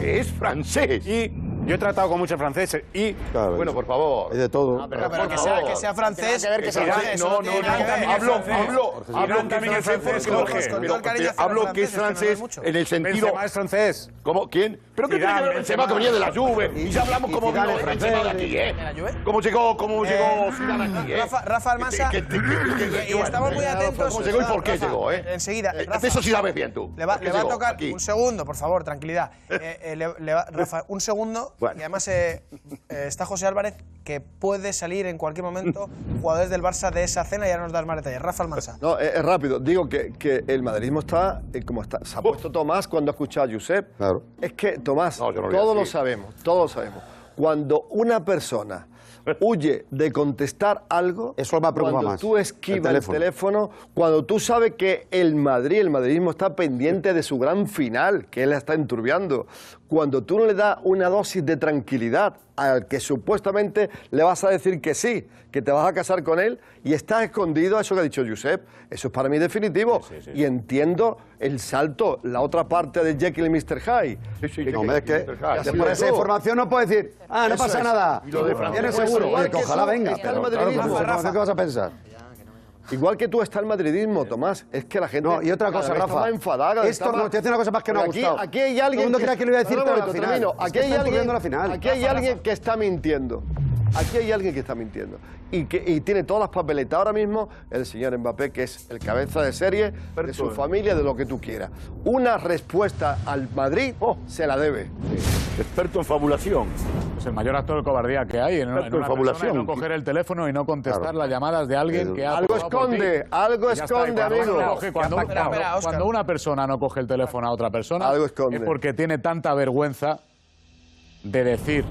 Que es francés. y yo he tratado con muchos franceses y... Claro, Bueno, por favor. Hay de todo. Pero, pero que, sea, que sea francés. Que ver que sea francés. No, no, no. Hablo, hablo, hablo que es francés, pero- Jorge. Pero- pero hablo que es no francés en el sentido. Benzema es francés. ¿Cómo? ¿Quién? ¿Pero qué tiene que ver Benzema que venía de la Juve? Y ya hablamos Zidane vino es Benzema de francés. aquí, ¿eh? ¿De la Juve? ¿Cómo llegó, cómo Eh, llegó Zidane aquí, eh? Rafa, Rafa Almansa. Y, estamos muy atentos. ¿Cómo llegó y por qué llegó, eh? Enseguida. Eh, Eso sí sabes bien tú. Le va, ¿Por qué le va a tocar un segundo, por favor, tranquilidad. Eh, eh, le- le va- Rafa, un segundo. Bueno. Y además eh, eh, está José Álvarez, que puede salir en cualquier momento jugadores del Barça de esa cena y ahora nos das más detalles. Rafa Almansa. No, es, es rápido. Digo que, que el madridismo está eh, como está. Se ha puesto Tomás cuando ha escuchado a Josep. Claro. Es que, Tomás, No, todos lo sabemos, todos lo sabemos. Cuando una persona huye de contestar algo, Eso me preocupa cuando más, tú el esquivas el teléfono. teléfono. cuando tú sabes que el Madrid, el madridismo está pendiente de su gran final, que él la está enturbiando, cuando tú no le das una dosis de tranquilidad al que supuestamente le vas a decir que sí, que te vas a casar con él y estás escondido a eso que ha dicho Josep, eso es para mí definitivo. Y entiendo el salto, la otra parte de Jekyll y Mr. Hyde. sí, No, hombre, es que después de esa información no puedes decir, ah, no Eso pasa es. nada. Y lo de Francia. Pues seguro. que ojalá venga. Pero, claro, ¿qué vas a pensar? Igual que tú está el madridismo, Tomás. Es que la gente. No, y otra cosa, está Rafa. más enfadada. Esto está no, te voy decir una cosa más que no ha aquí, gustado. Aquí hay alguien. Todo el mundo creía que lo iba a decir, No, no, pero al final. termino. Es que Aquí hay está alguien. final. Aquí hay alguien que está mintiendo. Aquí hay alguien que está mintiendo. Y, que, y tiene todas las papeletas ahora mismo el señor Mbappé, que es el cabeza de serie de su familia, de lo que tú quieras. Una respuesta al Madrid se la debe. Experto en fabulación. Es el mayor acto de cobardía que hay en, en una fabulación. persona, no coger el teléfono y no contestar Claro. las llamadas de alguien que ha Algo esconde, ti. algo esconde, cuando amigo. cuando una persona no coge el teléfono a otra persona Algo esconde. es porque tiene tanta vergüenza de decir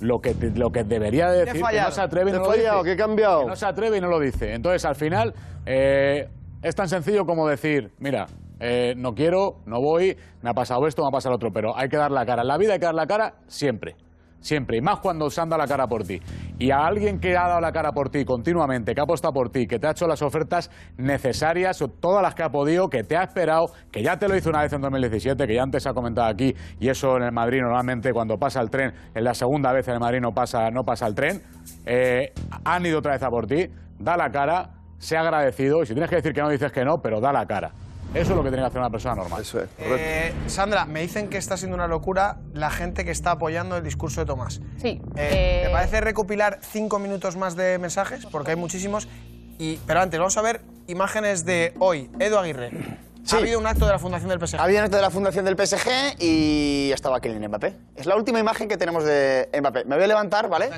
lo que, lo que debería de decir, que fallado. no se atreve y no he lo fallado, dice. que he cambiado. Que no se atreve y no lo dice. Entonces, al final, eh, es tan sencillo como decir, mira, eh, no quiero, no voy, me ha pasado esto, me ha pasado lo otro, pero hay que dar la cara. En la vida hay que dar la cara siempre. Siempre, y más cuando se han dado la cara por ti. Y a alguien que ha dado la cara por ti continuamente, que ha apostado por ti, que te ha hecho las ofertas necesarias, o todas las que ha podido, que te ha esperado, que ya te lo hizo una vez en 2017, que ya antes ha comentado aquí, y eso en el Madrid normalmente cuando pasa el tren, en la segunda vez en el Madrid no pasa, no pasa el tren, eh, han ido otra vez a por ti, da la cara, sea agradecido, y si tienes que decir que no, dices que no, pero da la cara. Eso es lo que tiene que hacer una persona normal. Eso es. Eh, Sandra, me dicen que está siendo una locura la gente que está apoyando el discurso de Tomás. Sí. Eh, eh, ¿Te parece recopilar cinco minutos más de mensajes? Porque hay muchísimos. Y, pero antes, vamos a ver imágenes de hoy. Edu Aguirre. Sí. Ha habido un acto de la Fundación del PSG. Había un acto de la fundación del PSG y estaba Kylian Mbappé. Es la última imagen que tenemos de Mbappé. Me voy a levantar, ¿vale?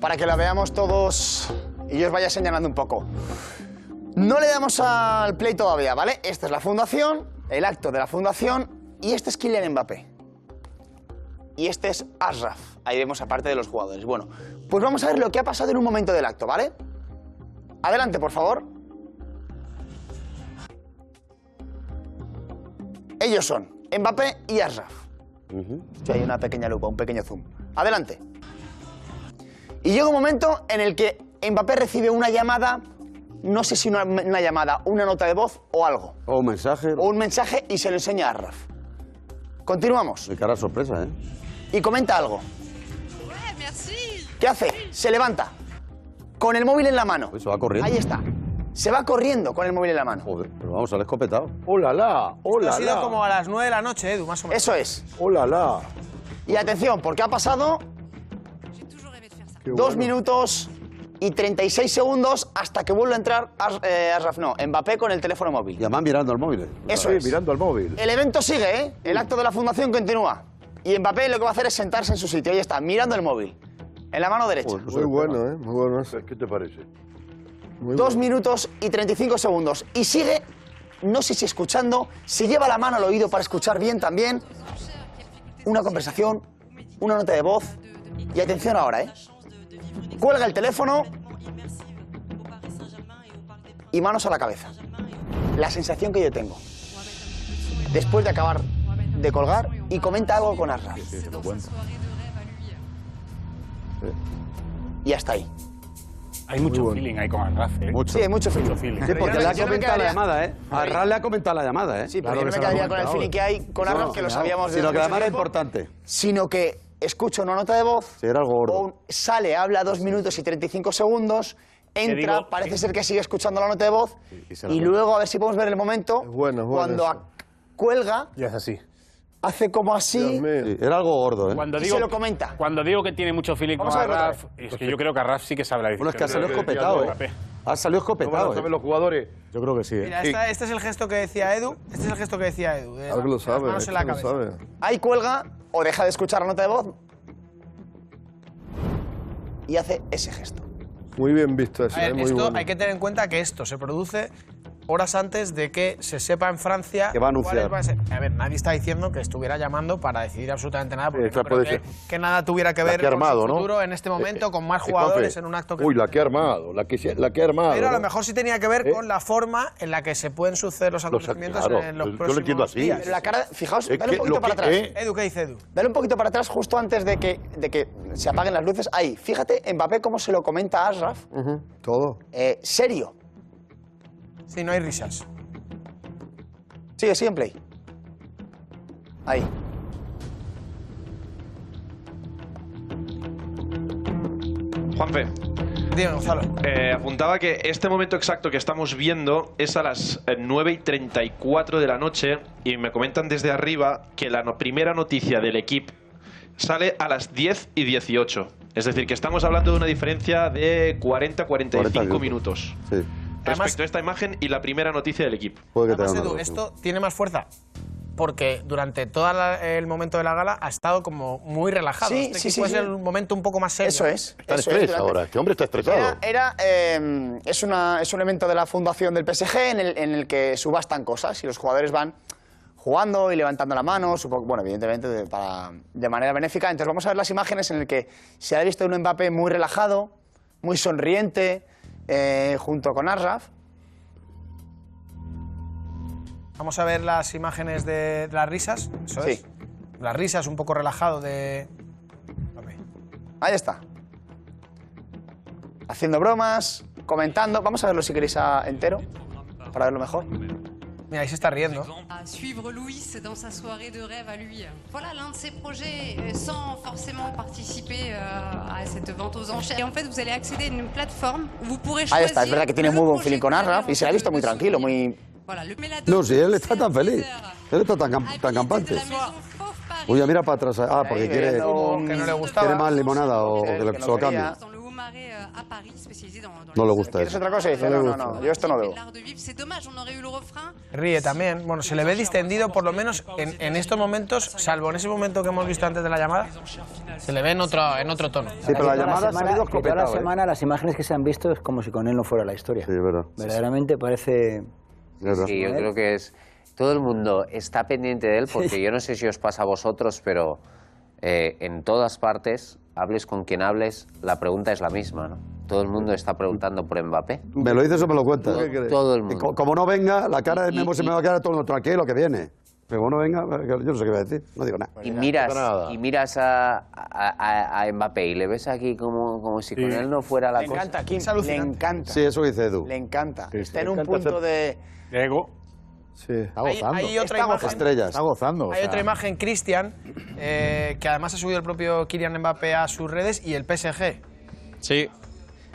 Para que la veamos todos y yo os vaya señalando un poco. No le damos al play todavía, ¿vale? Esta es la fundación, el acto de la fundación y este es Kylian Mbappé. Y este es Ashraf. Ahí vemos aparte de los jugadores. Bueno, pues vamos a ver lo que ha pasado en un momento del acto, ¿vale? Adelante, por favor. Ellos son Mbappé y Ashraf. Sí, hay una pequeña lupa, un pequeño zoom. Adelante. Y llega un momento en el que Mbappé recibe una llamada, no sé si una, una llamada, una nota de voz o algo. O un mensaje. O un mensaje y se lo enseña a Ashraf. Continuamos. De cara a sorpresa, ¿eh? Y comenta algo. ¿Qué hace? Se levanta. Con el móvil en la mano. Eso va corriendo. Ahí está. Se va corriendo con el móvil en la mano. Joder, pero vamos, al escopetado. ¡Hola, la! ¡Hola, ha sido la! como a las 9 de la noche, Edu, más o menos. Eso es. ¡Hola, la! Y atención, porque ha pasado dos minutos y 36 segundos hasta que vuelve a entrar As- eh, Ashraf, no, Mbappé con el teléfono móvil. Y además mirando el móvil. Eso Sí, es. mirando al móvil. El evento sigue, ¿eh? El acto de la fundación continúa. Y Mbappé lo que va a hacer es sentarse en su sitio. Ahí está, mirando el móvil. En la mano derecha. Muy bueno, ¿eh? Muy bueno. ¿Qué te parece? Dos minutos y 35 segundos. Y sigue, no sé si escuchando, si lleva la mano al oído para escuchar bien también, una conversación, una nota de voz. Y atención ahora, ¿eh? Cuelga el teléfono y manos a la cabeza. La sensación que yo tengo. Después de acabar de colgar y comenta algo con Asraf. Y hasta ahí. Hay mucho feeling ahí con Arraf. ¿eh? Sí, hay mucho feeling. Sí, porque le no- ha no comentado la llamada, ¿eh? A Ras le ha comentado la llamada, ¿eh? Sí, pero yo no me quedaría con el feeling que hay con Arraf, que lo sabíamos Sino que la mucho llamada era importante. Sino que escucha una nota de voz, Sí, era algo gordo. un- sale, habla dos minutos y 35 segundos, entra, digo, parece ser que sigue escuchando la nota de voz, y y, la luego a ver si podemos ver el momento bueno, cuando a- cuelga, Y es así. hace como así, Sí, era algo gordo, ¿eh? Cuando y digo, se lo comenta. cuando digo que tiene mucho feeling Vamos con a Arraf, es que yo creo que Arraf sí que sabe la Bueno, es que ha salido escopetado, ¿eh? Ha salido escopetado, ¿eh? los jugadores? Yo creo que sí. ¿eh? Mira, esta- este es el gesto que decía Edu. Este es el gesto que decía Edu. de Algo lo sabe, manos en la cabeza. Ahí cuelga o deja de escuchar la nota de voz y hace ese gesto. Muy bien visto eso, A ver, ¿eh? Muy esto bueno. hay que tener en cuenta que esto se produce horas antes de que se sepa en Francia Que va a anunciar. cuáles van a ser. A ver, nadie está diciendo que estuviera llamando para decidir absolutamente nada, porque Esta no creo puede que, ser. que nada tuviera que La ver que ha con armado, su ¿no? futuro en este momento, con más Eh, jugadores Juanfe, en un acto que... Uy, la que ha armado, la que, la que ha armado. Pero a lo mejor sí tenía que ver ¿Eh? con la forma en la que se pueden suceder los acontecimientos claro, en los yo lo próximos entiendo así. días. Pero la cara, fijaos, dale que un poquito lo para que- atrás. ¿eh? Edu, ¿qué dice Edu? Dale un poquito para atrás justo antes de que, de que se apaguen las luces. Ahí, fíjate, Mbappé cómo se lo comenta a Ashraf. Ujú, Todo. Eh, serio. Sí, no hay risas. Sigue, sigue en play. Ahí. Juanfe, Dime, Gonzalo. eh, apuntaba que este momento exacto que estamos viendo es a las eh, 9 y 34 de la noche y me comentan desde arriba que la no- primera noticia del equipo sale a las 10 y 18. Es decir, que estamos hablando de una diferencia de 40-45 40 minutos. Sí. Respecto a esta imagen y la primera noticia del equipo. Puede que Además, Edu, esto tiene más fuerza porque durante todo el momento de la gala ha estado como muy relajado. Sí, este sí, sí, es sí. el momento un poco más serio. Eso es. Está en eso es, estrés durante- ahora. Este hombre está estresado. Era, era, eh, es, una, es un evento de la fundación del PSG en el, en el que subastan cosas y los jugadores van jugando y levantando la mano, supongo, bueno, evidentemente de, para- de manera benéfica. Entonces vamos a ver las imágenes en el que se ha visto un Mbappé muy relajado, muy sonriente, eh, junto con Arraf. Vamos a ver las imágenes de las risas. Eso Sí. es. Las risas un poco relajado de. Ahí está. Haciendo bromas, comentando. Vamos a verlo si queréis a- entero, para verlo mejor. Mira, ahí se está riendo. à suivre Louis dans sa soirée de rêve à lui. Voilà l'un de ses projets euh, sans forcément participer euh, à cette vente aux enchères. Et en fait, vous allez accéder à une plateforme où vous pourrez Ahí choisir. está, es verdad que tiene muy buen feeling con Arraf y se ha visto muy tranquilo, muy... Voilà, le No, si él está tan feliz. Él está tan, tan campante. Uy, mira para atrás. Ah, porque Ahí, quiere, que no le gustaba. quiere más limonada o Que- que, lo quería. cambie. Euh, à Paris, spécialisé dans, dans No le gusta ¿Quieres eso. otra cosa? Y dice, No no, no, yo esto no veo. l'art de vivre. C'est dommage, on aurait eu le refrain. Ríe también. Bueno, se le ve distendido, por lo menos en, en estos momentos, salvo en ese momento que hemos visto antes de la llamada, se le ve en otro, en otro tono. Sí, pero la Toda llamada ha semana- salido que toda la ¿eh? semana las imágenes que se han visto es como si con él no fuera la historia. Sí, es verdad. Verdaderamente parece... Sí, yo creo que es. Todo el mundo está pendiente de él porque yo no sé si os pasa a vosotros, pero eh, en todas partes, hables con quien hables, la pregunta es la misma, ¿no? Todo el mundo está preguntando por Mbappé. ¿Me lo dices o me lo cuentas? ¿Qué crees? Todo el Y mundo. co- como no venga, la cara de Y- Memo se y- me va a quedar todo el mundo tranquilo que viene. Pero como no venga, yo no sé qué voy a decir. No digo nada. Y miras, y miras a, a- a- Mbappé y le ves aquí como, como si con él no fuera la Le cosa. encanta, Kim, le encanta. Sí, eso dice Edu. Le encanta. Está en Le un encanta punto de... De ego. Sí. Está Hay- gozando. hay otra Está imagen. Estrellas. Está gozando. o Hay sea, otra imagen, Cristian, eh, que además ha subido el propio Kylian Mbappé a sus redes y el PSG. Sí.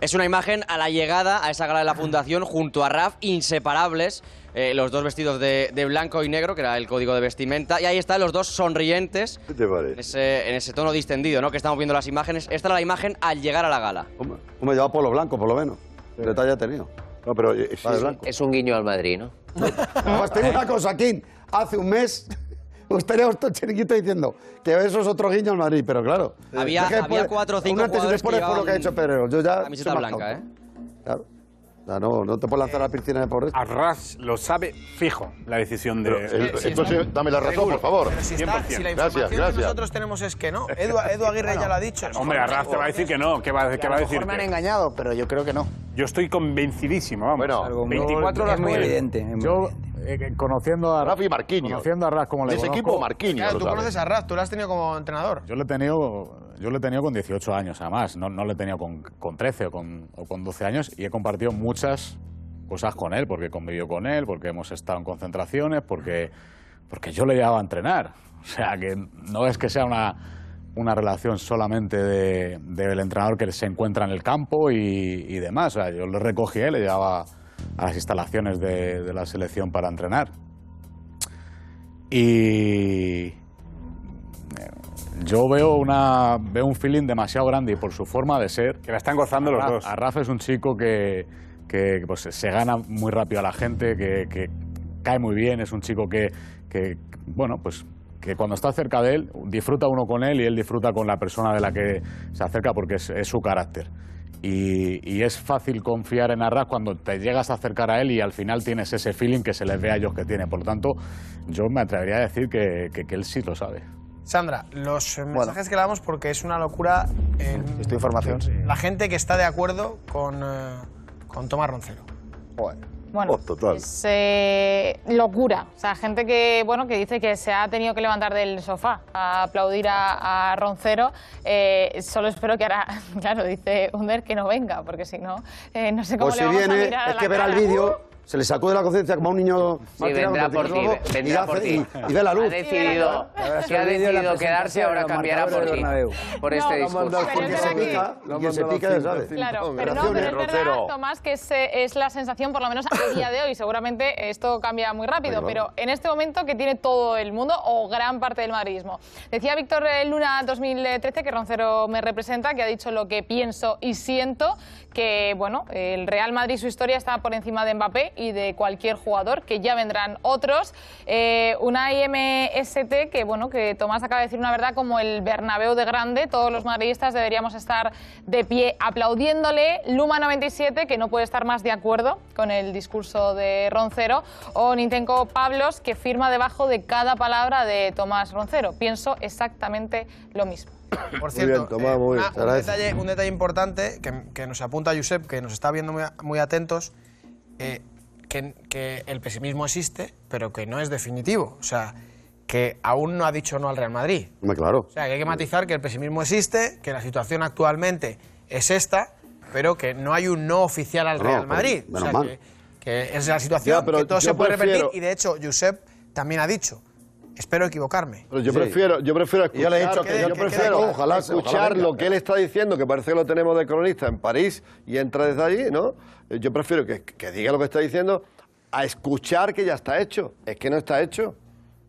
Es una imagen a la llegada a esa gala de la Fundación junto a Raf, inseparables, eh, los dos vestidos de, de blanco y negro, que era el código de vestimenta, y ahí están los dos sonrientes, ¿Qué te parece? en ese, en ese tono distendido, ¿no? Que estamos viendo las imágenes. Esta era la imagen al llegar a la gala. Me llevaba polo blanco, por lo menos. Detalle ha tenido. No, pero eh. Es un guiño al Madrid, ¿no? Además, tengo una cosa, King. Hace un mes estaríamos todo chiringuito diciendo que eso es otro guiño al Madrid, pero claro. Había- es que había después- cuatro o cinco un antes y después por lo que ha hecho Pedro. Yo ya camiseta blanca, cauto. Claro. No, no te puedes lanzar a la piscina de esto. Arras lo sabe fijo, la decisión de... Pero, eh, entonces, dame la razón, por favor. Pero si, está- si la 100%. información que nosotros tenemos es que no. Edu, Edu Aguirre ya lo ha dicho. Hombre, Arras te va a decir que no, que va, que va a decir me han engañado, pero yo creo que no. Yo estoy convencidísimo, vamos. Bueno, 24 horas muy evidente. es muy Yo, eh, conociendo a Rafi Marquinhos. conociendo a Ras como le ese equipo, Marquinhos. Claro, lo tú conoces a Raz, tú lo has tenido como entrenador. Yo le he tenido, yo le he tenido con 18 años, además. No, no le he tenido con, con 13 o con, o con 12 años y he compartido muchas cosas con él, porque he convivido con él, porque hemos estado en concentraciones, porque, porque yo le llevaba a entrenar. O sea, que no es que sea una, una relación solamente de- del entrenador que se encuentra en el campo y, y demás. O sea, yo le recogí, le llevaba a las instalaciones de, de la selección para entrenar. Y yo veo, una, veo un feeling demasiado grande y por su forma de ser. Que la están gozando los Arraf- dos. Arraf es un chico que, que, pues, se gana muy rápido a la gente, que, que cae muy bien, es un chico que, que, bueno, pues que cuando está cerca de él, disfruta uno con él y él disfruta con la persona de la que se acerca porque es, es su carácter. Y, y es fácil confiar en Arras cuando te llegas a acercar a él y al final tienes ese feeling que se les ve a ellos que tiene. Por lo tanto, yo me atrevería a decir que, que- que él sí lo sabe. Sandra, los mensajes que le damos porque es una locura. eh, Esta información. la gente que está de acuerdo con, eh, con Tomás Roncero. Bueno, Oh, total. es eh, locura. O sea, gente que, bueno, que dice que se ha tenido que levantar del sofá a aplaudir a, a Roncero. Eh, solo espero que ahora, claro, dice Under que no venga, porque si no, eh, no sé cómo Pues le si vamos a viene, mirar a es la que verá el vídeo, se le sacó de la conciencia como a un niño tirado vendrá por ti, vendrá y, por ti. y- y ve la luz. Ha decidido, que ha decidido quedarse, ahora cambiará por ti. Por este discurso. Pero se pica, quien se pica ya sabe. Claro, pero no, pero es verdad, Tomás, que es, eh, es la sensación, por lo menos a día de hoy, seguramente esto cambia muy rápido, pero en este momento que tiene todo el mundo o gran parte del madridismo. Decía Víctor eh, Luna 2013 que Roncero me representa, que ha dicho lo que pienso y siento, que bueno, el Real Madrid, su historia está por encima de Mbappé y de cualquier jugador, que ya vendrán otros. Eh, una IMST que bueno, que Tomás acaba de decir una verdad como el Bernabéu de grande, todos los madridistas deberíamos estar de pie aplaudiéndole. Luma 97 que no puede estar más de acuerdo con el discurso de Roncero o Nintenko Pablos que firma debajo de cada palabra de Tomás Roncero. Pienso exactamente lo mismo. Por Muy cierto, bien, Tomás, muy bien. una- Te un, detalle, un detalle importante que, que nos apunta Josep, que nos está viendo muy, muy atentos, eh, que, que el pesimismo existe, pero que no es definitivo. O sea, que aún no ha dicho no al Real Madrid. Claro. O sea, que hay que matizar que el pesimismo existe, que la situación actualmente es esta, pero que no hay un no oficial al No, Real Madrid. O sea, que, que es la situación, Ya, pero que todo se puede repetir. Y de hecho, Josep también ha dicho, espero equivocarme. Pero yo Sí. prefiero, yo prefiero Y yo le he escuchar, dicho que- yo que- que- prefiero ojalá- escuchar ojalá lo que él está diciendo, que parece que lo tenemos de cronista en París y entra desde allí, ¿no? Eh, Yo prefiero que, que diga lo que está diciendo a escuchar que ya está hecho. Es que no está hecho.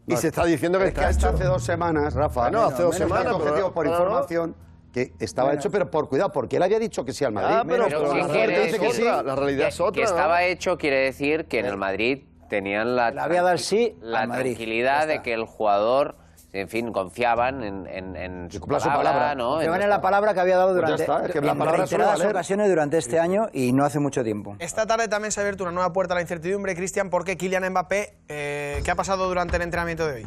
Y No, se está diciendo que es está hasta hecho. hace dos semanas, Rafa. Bueno, hace dos semanas, objetivo por no. información que estaba hecho, pero por cuidado, porque él había dicho que sí al Madrid. Ah, pero- Menos- pero ¿qué la realidad es otra, la realidad es Que- otra, Que ¿no? estaba hecho quiere decir que en el Madrid tenían la, Le había dado el sí la Madrid. tranquilidad de que el jugador, en fin, confiaban en, en, en su, palabra. ¿no? Confiaban En- la palabra que había dado Pues durante está, es que la en ocasiones durante este año y no hace mucho tiempo. Esta tarde también se ha abierto una nueva puerta a la incertidumbre, Cristian, porque Kylian Mbappé, eh, ¿qué ha pasado durante el entrenamiento de hoy?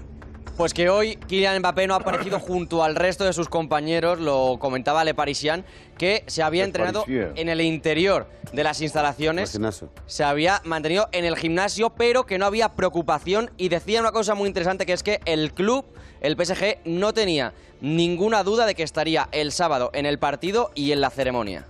Pues que hoy Kylian Mbappé no ha aparecido junto al resto de sus compañeros, lo comentaba Le Parisien, que se había entrenado en el interior de las instalaciones, se había mantenido en el gimnasio, pero que no había preocupación y decía una cosa muy interesante que es que el club, el PSG, no tenía ninguna duda de que estaría el sábado en el partido y en la ceremonia.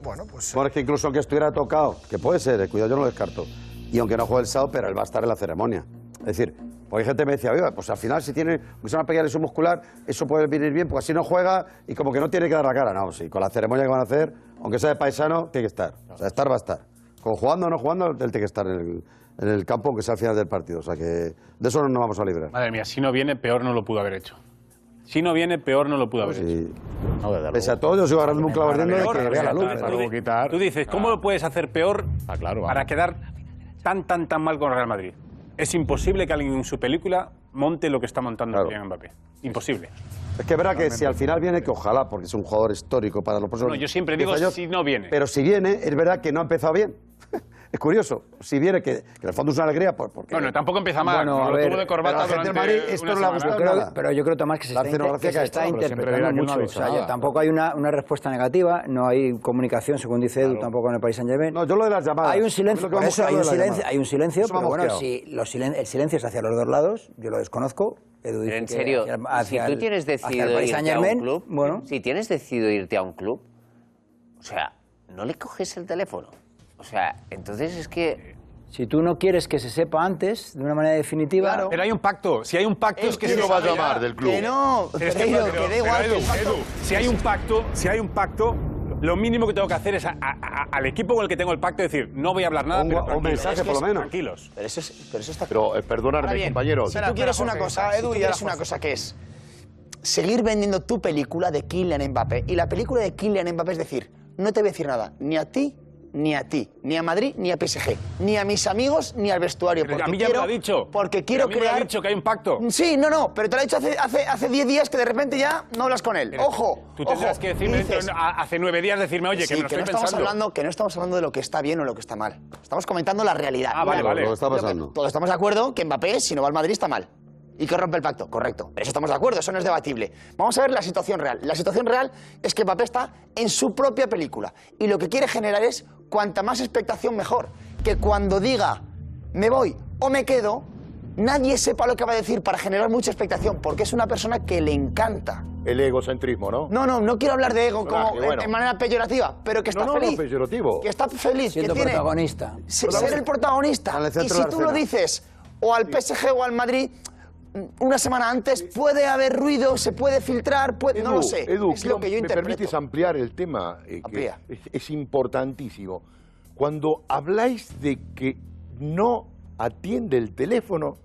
Bueno, pues Bueno, es que incluso aunque estuviera tocado, que puede ser, eh, cuidado, yo no lo descarto. Y aunque no juegue el sábado, pero él va a estar en la ceremonia. Es decir, porque hay gente que me decía, oiga, pues al final si tiene una pequeña lesión muscular, eso puede venir bien, porque así no juega y como que no tiene que dar la cara. No, sí, con la ceremonia que van a hacer, aunque sea de paisano, tiene que estar. O sea, estar va a estar. Con jugando o no jugando, él tiene que estar en el, en el campo, aunque sea al final del partido. O sea que de eso no nos vamos a librar. Madre mía, si no viene, peor no lo pudo haber hecho. Si no viene, peor no lo pudo haber hecho. Pese a todo, yo sigo agarrando un clavo ardiendo de Peor, que vea la luz. tú- dices, ¿cómo lo puedes hacer peor para quedar tan, tan, tan mal con el Real Madrid? Es imposible que alguien en su película monte lo que está montando Kylian Mbappé. Imposible. Es que es verdad que si al final viene, que ojalá, porque es un jugador histórico para los próximos No, yo siempre digo 10 años, si no viene. Pero si viene, es verdad que no ha empezado bien. Es curioso. Si viene, que, que en el fondo es una alegría, por- porque... Bueno, tampoco empieza mal. Bueno, a lo ver, tuvo de corbata pero a la gente del durante Madrid esto una no le ha semana. gustado Pero, nada. pero yo creo, Tomás, que se La está, inter- que que se está interpretando no mucho. O sea, ya tampoco hay una, una respuesta negativa, no hay comunicación, según dice Edu, tampoco en el País Saint Germain. No, yo lo de las llamadas. Hay un silencio, por eso hay un silencio, hay un silencio Eso pero bueno, si los silen- el silencio es hacia los dos lados, yo lo desconozco. Edu dice En que serio, hacia- si tú tienes decidido Paris irte a un Saint-Germain, club, bueno. si tienes decidido irte a un club, o sea, no le coges el teléfono. O sea, entonces es que... Si tú no quieres que se sepa antes, de una manera definitiva... Pero hay un pacto. Si hay un pacto es que ¿Quién se lo va a llamar del club? Que no, Pero es pero que da igual que Edu, Edu, si hay un pacto, si hay un pacto, lo mínimo que tengo que hacer es a- a- a- al equipo con el que tengo el pacto decir, no voy a hablar nada, Un pero un mensaje, es que por lo menos. Tranquilos. Pero eso, es- pero eso está Pero eh, perdonadme, Ahora bien, compañeros. Si tú quieres una cosa, Edu, y quieres una cosa que es seguir vendiendo tu película de Kylian Mbappé. Y la película de Kylian Mbappé es decir, no te voy a decir nada, ni a ti, ni a ti, ni a Madrid, ni a PSG, ni a mis amigos, ni al vestuario. Pero porque a mí ya quiero, me lo ha dicho. Porque Pero quiero a mí me lo ha crear... dicho que hay un pacto. Sí, no, no, pero te lo ha dicho hace hace hace 10 días que de repente ya no hablas con él. ojo, Tú tendrás ojo. que decirme dices, hace nueve días decirme, oye, sí, que me lo no estoy estamos pensando. hablando, que no estamos hablando de lo que está bien o lo que está mal. Estamos comentando la realidad. Ah, vale, vale. Lo que está lo que- pasando. todos estamos de acuerdo que Mbappé, si no va al Madrid, está mal. Y que rompe el pacto, correcto. Pero eso estamos de acuerdo, eso no es debatible. Vamos a ver la situación real. La situación real es que Mbappé está en su propia película. Y lo que quiere generar es cuanta más expectación mejor. Que cuando diga me voy o me quedo, nadie sepa lo que va a decir para generar mucha expectación, porque es una persona que le encanta. El egocentrismo, ¿no? No, no, no quiero hablar de ego como Personaje, en- manera peyorativa, pero que está No, no, no, feliz. peyorativo. Que está feliz, Siendo que tiene protagonista. se- ser el protagonista. Y si tú lo dices o al PSG o al Madrid una semana antes, puede haber ruido, se puede filtrar, puede, no lo sé. Edu, es lo que yo ¿me permites ampliar el tema? eh, que es, es importantísimo. Cuando habláis de que no atiende el teléfono,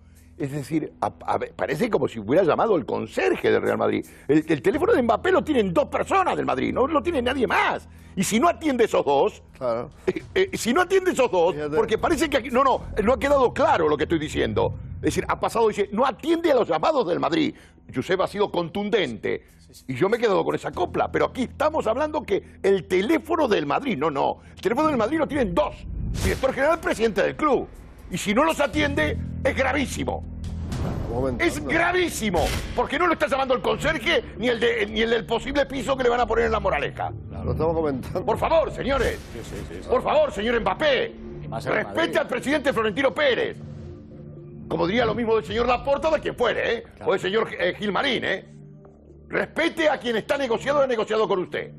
es decir, a- a ver, parece como si hubiera llamado el conserje del Real Madrid. El, el teléfono de Mbappé lo tienen dos personas del Madrid, no lo tiene nadie más. Y si no atiende esos dos, eh, eh, si no atiende esos dos, porque parece que aquí, no, no, no ha quedado claro lo que estoy diciendo. Es decir, ha pasado, dice, no atiende a los llamados del Madrid. Josep ha sido contundente. Y yo me he quedado con esa copla. Pero aquí estamos hablando que el teléfono del Madrid, no, no. El teléfono del Madrid lo tienen dos. Director general, presidente del club. Y si no los atiende, es gravísimo. Es gravísimo, porque no lo está llamando el conserje ni el, de- ni el del posible piso que le van a poner en la moraleja. Lo estamos comentando. Por favor, señores. Por favor, señor Mbappé. Respete al presidente Florentino Pérez. Como diría lo mismo del señor Laporta de quien fuere, ¿eh? O del señor eh, Gilmarín, ¿eh? Respete a quien está negociado o ha negociado con usted.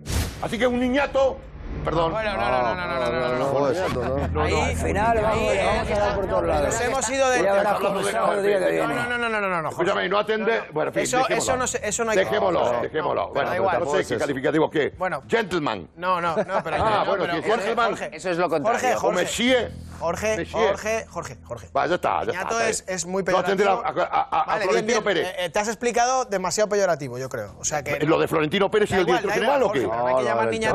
Así que un niñato. Perdón. Bueno, no, no, no, no, no, no. Ahí, al final vamos a dar por todos lados. Nos hemos ido de... No, no, no, no, no, no. Escúchame, no atende... Bueno, eso, eso, no, eso no hay Dejémoslo, dejémoslo. Bueno, da igual. no sé qué calificativo qué. Bueno. Gentleman. No, no, no, pero... Ah, bueno, gentleman. Eso es lo contrario. Jorge, Jorge. Jorge, Jorge, Jorge, Jorge. Va, ya está, ya está. es muy peyorativo. Vale, bien, bien. Te has explicado demasiado peyorativo, yo creo. O sea que... ¿Lo de Florentino Pérez y el director general o qué? No hay que llamar niña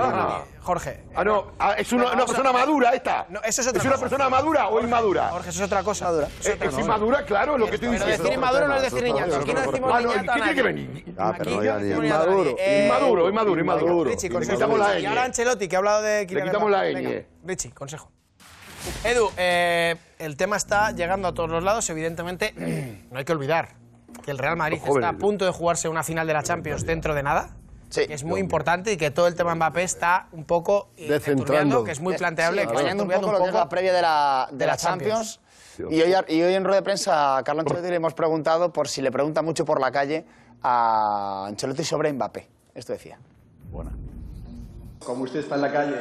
Jorge. Ah. nadie. Jorge. Ah, no, ah, es una, persona madura esta. No, eso es otra una cosa. persona madura o inmadura? Jorge, eso es otra cosa. Madura. Eh, es inmadura, claro, es lo que estoy diciendo. decir inmaduro no es decir niñato. Aquí no decimos Ah, no, niñato ¿qué tiene que venir? Ah, pero no no. Eh, Inmaduro, inmaduro, inmaduro. Richie, Le consejo. quitamos la Y ahora Ancelotti, que ha hablado de Kylian quitamos la ñ. Richie, consejo. Edu, eh, el tema está llegando a todos los lados. Evidentemente, no hay que olvidar que el Real Madrid está a punto de jugarse una final de la Champions dentro de nada. Que es muy importante y que todo el tema Mbappé está un poco eh, Descentrando. que es muy planteable. Sí, que está fallando un poco lo que es la previa de la, de de la la Champions. Champions. Y hoy, y hoy en rueda de prensa a Carlo Ancelotti le hemos preguntado por si le pregunta mucho por la calle a Ancelotti sobre Mbappé. Esto decía. Buena. Como usted está en la calle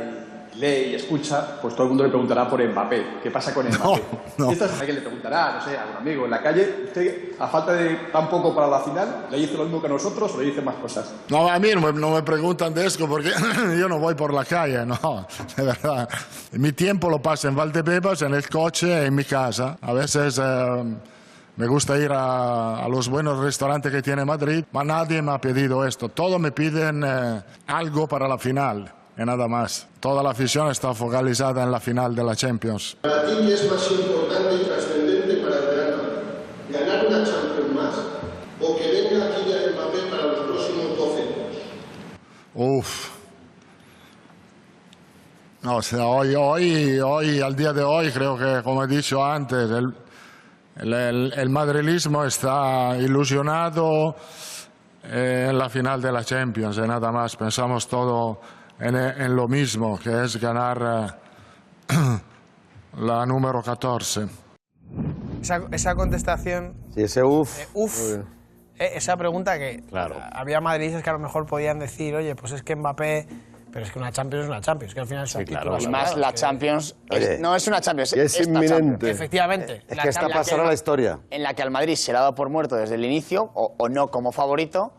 lee y escucha, pues todo el mundo le preguntará por Mbappé. ¿Qué pasa con Mbappé? no. Esto es alguien le preguntará, no sé, a un amigo en la calle, usted, a falta de tan poco para la final, ¿le dice lo mismo que a nosotros o le dice más cosas? No, a mí no me, no me preguntan de eso porque yo no voy por la calle, no, de verdad. Mi tiempo lo paso en Valdebebas, en el coche, en mi casa. A veces eh, me gusta ir a, a los buenos restaurantes que tiene Madrid, pero nadie me ha pedido esto. Todos me piden eh, algo para la final, y nada más. Toda la afición está focalizada en la final de la Champions. Para ti, ¿qué es más importante y trascendente para el Real Madrid? ¿Ganar una Champions más o que venga Kylian Mbappé para los próximos 12 años? Uf. No, o sea, hoy, hoy, hoy, al día de hoy, creo que, como he dicho antes, el, el, el- el madrilismo está ilusionado eh, en la final de la Champions, y nada más. Pensamos todo en, en lo mismo, que es ganar eh, la número 14. Esa, esa contestación, Sí, ese uff. eh, uf, eh, esa pregunta que había madridistas que a lo mejor podían decir, oye, pues es que Mbappé, pero es que una Champions es una Champions, que al final son títulos Y más la que- Champions. es- no es una Champions, es esta inminente. Champions. Efectivamente. Es La que esta pasará la historia. En la que al Madrid se le ha dado por muerto desde el inicio, o, o no como favorito,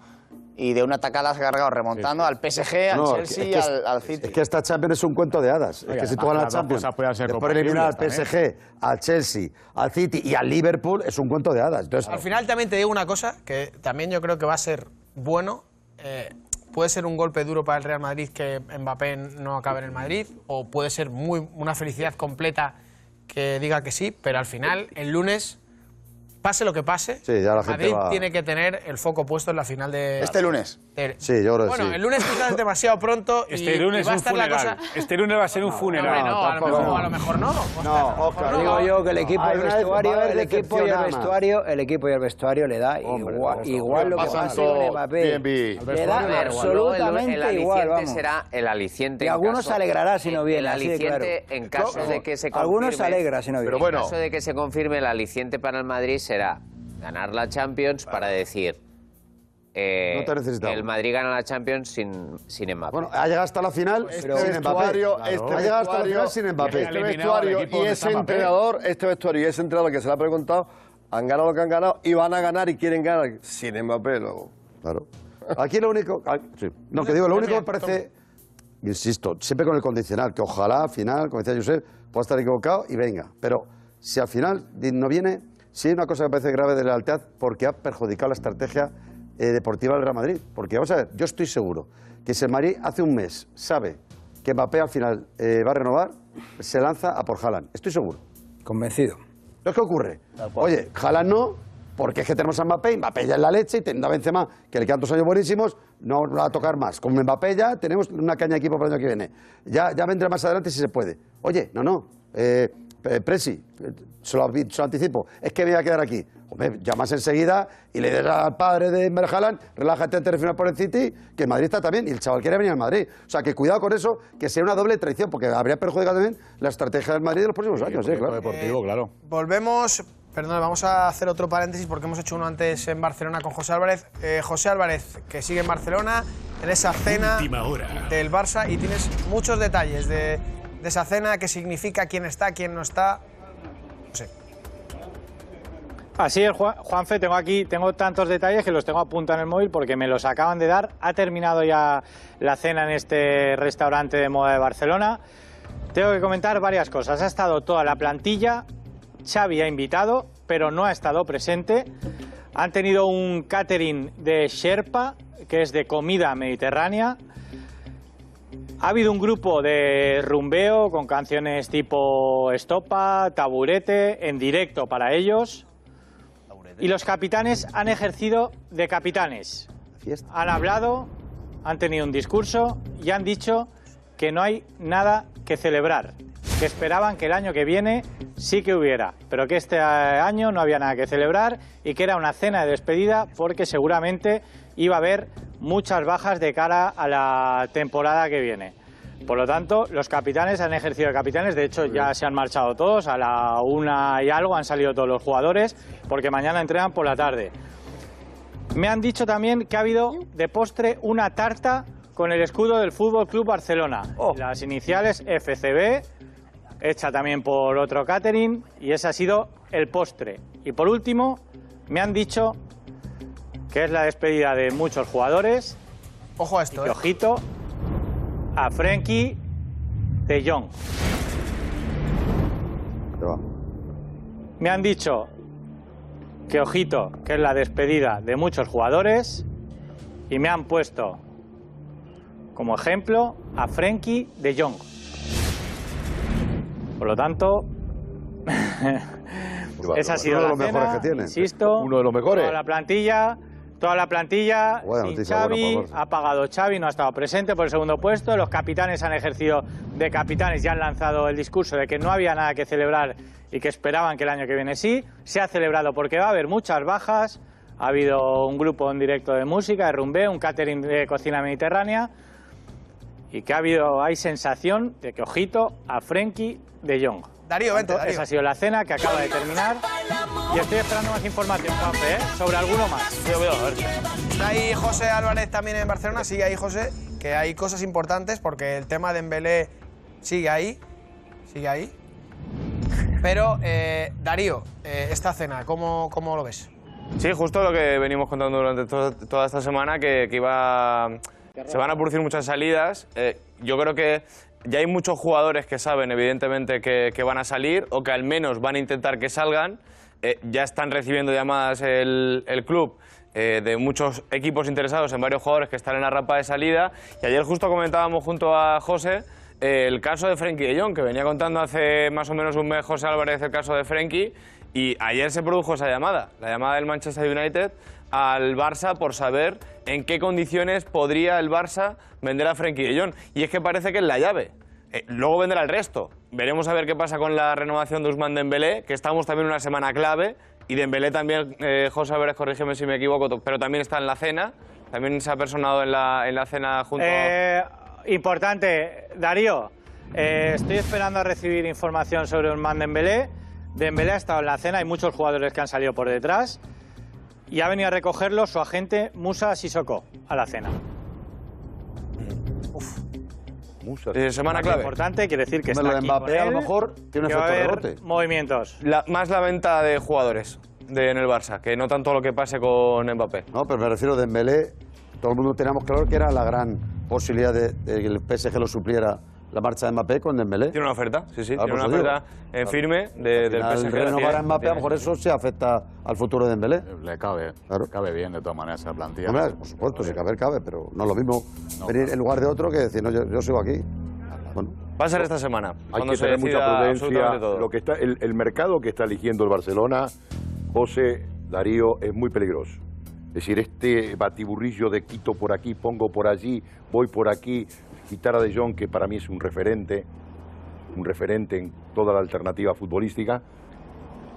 y de una tacada has cargado remontando al PSG, al No, Chelsea es que- al, al City. Es que esta Champions es un cuento de hadas. Oiga, es que si tú ganas la Champions, cosas pueden ser después de eliminar al PSG, al Chelsea, al City y al Liverpool, es un cuento de hadas. Entonces, Al final también te digo una cosa, que también yo creo que va a ser bueno. eh, puede ser un golpe duro para el Real Madrid que Mbappé no acabe en el Madrid, o puede ser muy, una felicidad completa que diga que sí, pero al final, el lunes, pase lo que pase, Sí, ya la gente Madrid va- tiene que tener el foco puesto en la final de... Este lunes. de- Sí, yo creo que bueno, sí. el lunes quizás es demasiado pronto y, Este lunes y va a un estar la funeral. cosa... Este lunes va a ser un funeral. No, a lo mejor, a lo mejor no. no, Oscar, Digo yo que el equipo el vestuario, equipo y el vestuario, el equipo y el vestuario le da igual, igual lo que pase con Mbappé. Le da absolutamente el, igual, aliciente vamos. será el aliciente. Y en algunos caso- se alegrará si no viene, El aliciente, en caso de que se confirme. Algunos se alegra si no viene. Pero bueno. En caso de que se confirme, el aliciente para el Madrid será ganar la Champions para decir. eh, No te necesitamos. el Madrid gana la Champions sin, sin Mbappé. Bueno, ha llegado hasta la final Este sin Mbappé. vestuario, este ha llegado hasta la vestuario- final sin Mbappé. Este vestuario y ese entrenador, este vestuario y ese entrenador que se le ha preguntado, han ganado lo que han ganado y van a ganar y quieren ganar sin Mbappé luego. Claro. Aquí lo único. ah, sí. No, que digo, lo único que me parece. Insisto, siempre con el condicional, que ojalá al final, como decía Josep, pueda estar equivocado y venga. Pero si al final di- no viene, sí hay una cosa que me parece grave de lealtad porque ha perjudicado la estrategia eh, deportiva del Real Madrid. Porque vamos a ver, yo estoy seguro que si el Madrid hace un mes sabe que Mbappé al final eh, va a renovar, se lanza a por Haaland. Estoy seguro. Convencido. Entonces, ¿qué ocurre? Oye, Haaland no, porque es que tenemos a Mbappé, y Mbappé ya es la leche y tendrá Benzema, que le quedan dos años buenísimos, no va a tocar más. Con Mbappé ya tenemos una caña de equipo para el año que viene. Ya, ya vendrá más adelante si se puede. Oye, no, no, eh, eh, Presi, eh, se lo, avi- se lo anticipo, es que me voy a quedar aquí. Hombre, llamas enseguida y le dirás al padre de Ember Haaland, relájate antes de firmar por el City, que el Madrid está también, y el chaval quiere venir al Madrid. O sea, que cuidado con eso, que sea una doble traición, porque habría perjudicado también la estrategia del Madrid de los próximos años. Sí, claro. deportivo, claro. Volvemos, perdón, vamos a hacer otro paréntesis porque hemos hecho uno antes en Barcelona con José Álvarez. Eh, José Álvarez, que sigue en Barcelona, en esa cena del Barça y tienes muchos detalles de, de esa cena, qué significa, quién está, quién no está. No sé. Así es, Juan- Juanfe, tengo aquí, tengo tantos detalles que los tengo a punta en el móvil porque me los acaban de dar. Ha terminado ya la cena en este restaurante de moda de Barcelona. Tengo que comentar varias cosas. Ha estado toda la plantilla, Xavi ha invitado, pero no ha estado presente. Han tenido un catering de Sherpa, que es de comida mediterránea. Ha habido un grupo de rumbeo con canciones tipo Estopa, Taburete, en directo para ellos. Y los capitanes han ejercido de capitanes. Han hablado, han tenido un discurso y han dicho que no hay nada que celebrar. Que esperaban que el año que viene sí que hubiera, pero que este año no había nada que celebrar y que era una cena de despedida porque seguramente iba a haber muchas bajas de cara a la temporada que viene. Por lo tanto, los capitanes han ejercido de capitanes, de hecho ya se han marchado todos, a la una y algo han salido todos los jugadores, porque mañana entrenan por la tarde. Me han dicho también que ha habido de postre una tarta con el escudo del Fútbol Club Barcelona. Las iniciales FCB, hecha también por otro catering, y ese ha sido el postre. Y por último, me han dicho que es la despedida de muchos jugadores. Ojo a esto, y que, ¿eh? ojito, a Frenkie de Jong. Me han dicho que ojito, que es la despedida de muchos jugadores y me han puesto como ejemplo a Frenkie de Jong. Por lo tanto, esa ha sido Uno de la los mejores que tiene. Insisto, Uno de los mejores. Toda la plantilla, toda la plantilla sin buena Xavi, ha pagado Xavi, no ha estado presente por el segundo puesto. Los capitanes han ejercido de capitanes y han lanzado el discurso de que no había nada que celebrar y que esperaban que el año que viene sí. Se ha celebrado porque va a haber muchas bajas. Ha habido un grupo en directo de música, de rumbé, un catering de cocina mediterránea y que ha habido, hay sensación de que, ojito, a Frenkie de Jong. Darío, vente, Darío. Esa ha sido la cena que acaba de terminar y estoy esperando más información, Juanfe, ¿eh? sobre alguno más. Está ahí José Álvarez también en Barcelona, sigue ahí José, que hay cosas importantes porque el tema de Embelé sigue ahí, sigue ahí. Pero, eh, Darío, eh, esta cena, ¿cómo, ¿cómo lo ves? Sí, justo lo que venimos contando durante to- toda esta semana, que, que iba, se van a producir muchas salidas. Eh, yo creo que ya hay muchos jugadores que saben, evidentemente, que, van a salir o que al menos van a intentar que salgan. Eh, ya están recibiendo llamadas el, el club eh, de muchos equipos interesados en varios jugadores que están en la rampa de salida. Y ayer justo comentábamos junto a José eh, el caso de Frenkie de Jong, que venía contando hace más o menos un mes José Álvarez el caso de Frenkie, y ayer se produjo esa llamada, la llamada del Manchester United al Barça por saber en qué condiciones podría el Barça vender a Frenkie de Jong. Y es que parece que es la llave. Eh, luego vendrá el resto. Veremos a ver qué pasa con la renovación de Usman Dembélé, que estamos también en una semana clave. Y Dembélé también, eh, José Álvarez, corrígeme si me equivoco, pero también está en la cena. También se ha personado en la, en la cena junto a... Eh, importante, Darío, eh, estoy esperando a recibir información sobre Usman Dembélé. Dembélé ha estado en la cena, hay muchos jugadores que han salido por detrás y ha venido a recogerlo su agente Musa Sissoko a la cena. Eh, semana clave. Importante, quiere decir que está aquí Mbappé con a lo él, mejor tiene que un va a efecto haber rebote. movimientos. La- más la venta de jugadores de, en el Barça, que no tanto lo que pase con Mbappé. No, pero me refiero a Dembélé. Todo el mundo teníamos claro que era la gran posibilidad de, de que el PSG lo supliera la marcha de Mbappé con Dembélé. Tiene una oferta, sí, sí, Ah, tiene por una oferta en firme de- del PSG. renovar a Mbappé, a lo mejor eso se afecta al futuro de Dembélé. Le cabe, cabe bien de todas maneras esa plantilla. Hombre, por supuesto, si cabe, cabe, pero no es lo mismo venir en lugar de otro que decir, no, yo, yo sigo aquí. Bueno. Va a ser esta semana. Hay que se tener mucha prudencia. todo. Lo que está, el, el mercado que está eligiendo el Barcelona, José Darío, es muy peligroso. Es decir, este batiburrillo de quito por aquí, pongo por allí, voy por aquí, quitar a De Jong, que para mí es un referente, un referente en toda la alternativa futbolística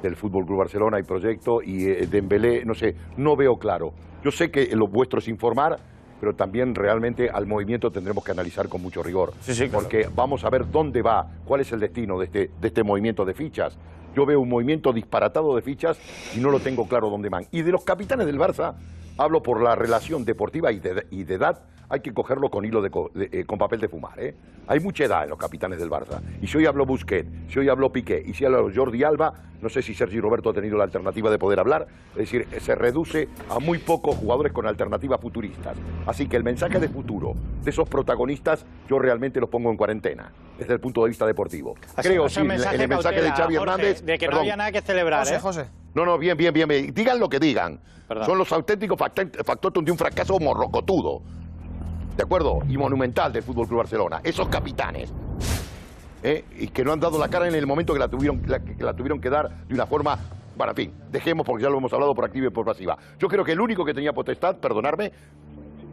del Fútbol Club Barcelona y proyecto, y eh, Dembélé, no sé, no veo claro. Yo sé que lo vuestro es informar, pero también realmente al movimiento tendremos que analizar con mucho rigor. Porque vamos a ver dónde va, cuál es el destino de este, de este movimiento de fichas. Yo veo un movimiento disparatado de fichas y no lo tengo claro dónde van. Y de los capitanes del Barça, hablo por la relación deportiva y de, y de edad, hay que cogerlo con hilo de, co- de- eh, con papel de fumar. ¿eh? Hay mucha edad en los capitanes del Barça. Y si hoy habló Busquets, si hoy habló Piqué y si habló Jordi Alba, no sé si Sergi Roberto ha tenido la alternativa de poder hablar. Es decir, se reduce a muy pocos jugadores con alternativas futuristas. Así que el mensaje de futuro de esos protagonistas, yo realmente los pongo en cuarentena, desde el punto de vista deportivo. Creo, sí, en el mensaje mensaje de Xavi Jorge, Hernández. de que no había nada que celebrar, José, ¿eh? José. No, no, bien, bien, bien, bien. Digan lo que digan. Son los auténticos factores de un fracaso morrocotudo. ¿De acuerdo? Y monumental del Fútbol Club Barcelona. Esos capitanes. ¿eh? Y que no han dado la cara en el momento que la tuvieron, que dar de una forma. Bueno, en fin, dejemos porque ya lo hemos hablado por activa y por pasiva. Yo creo que el único que tenía potestad, perdonarme,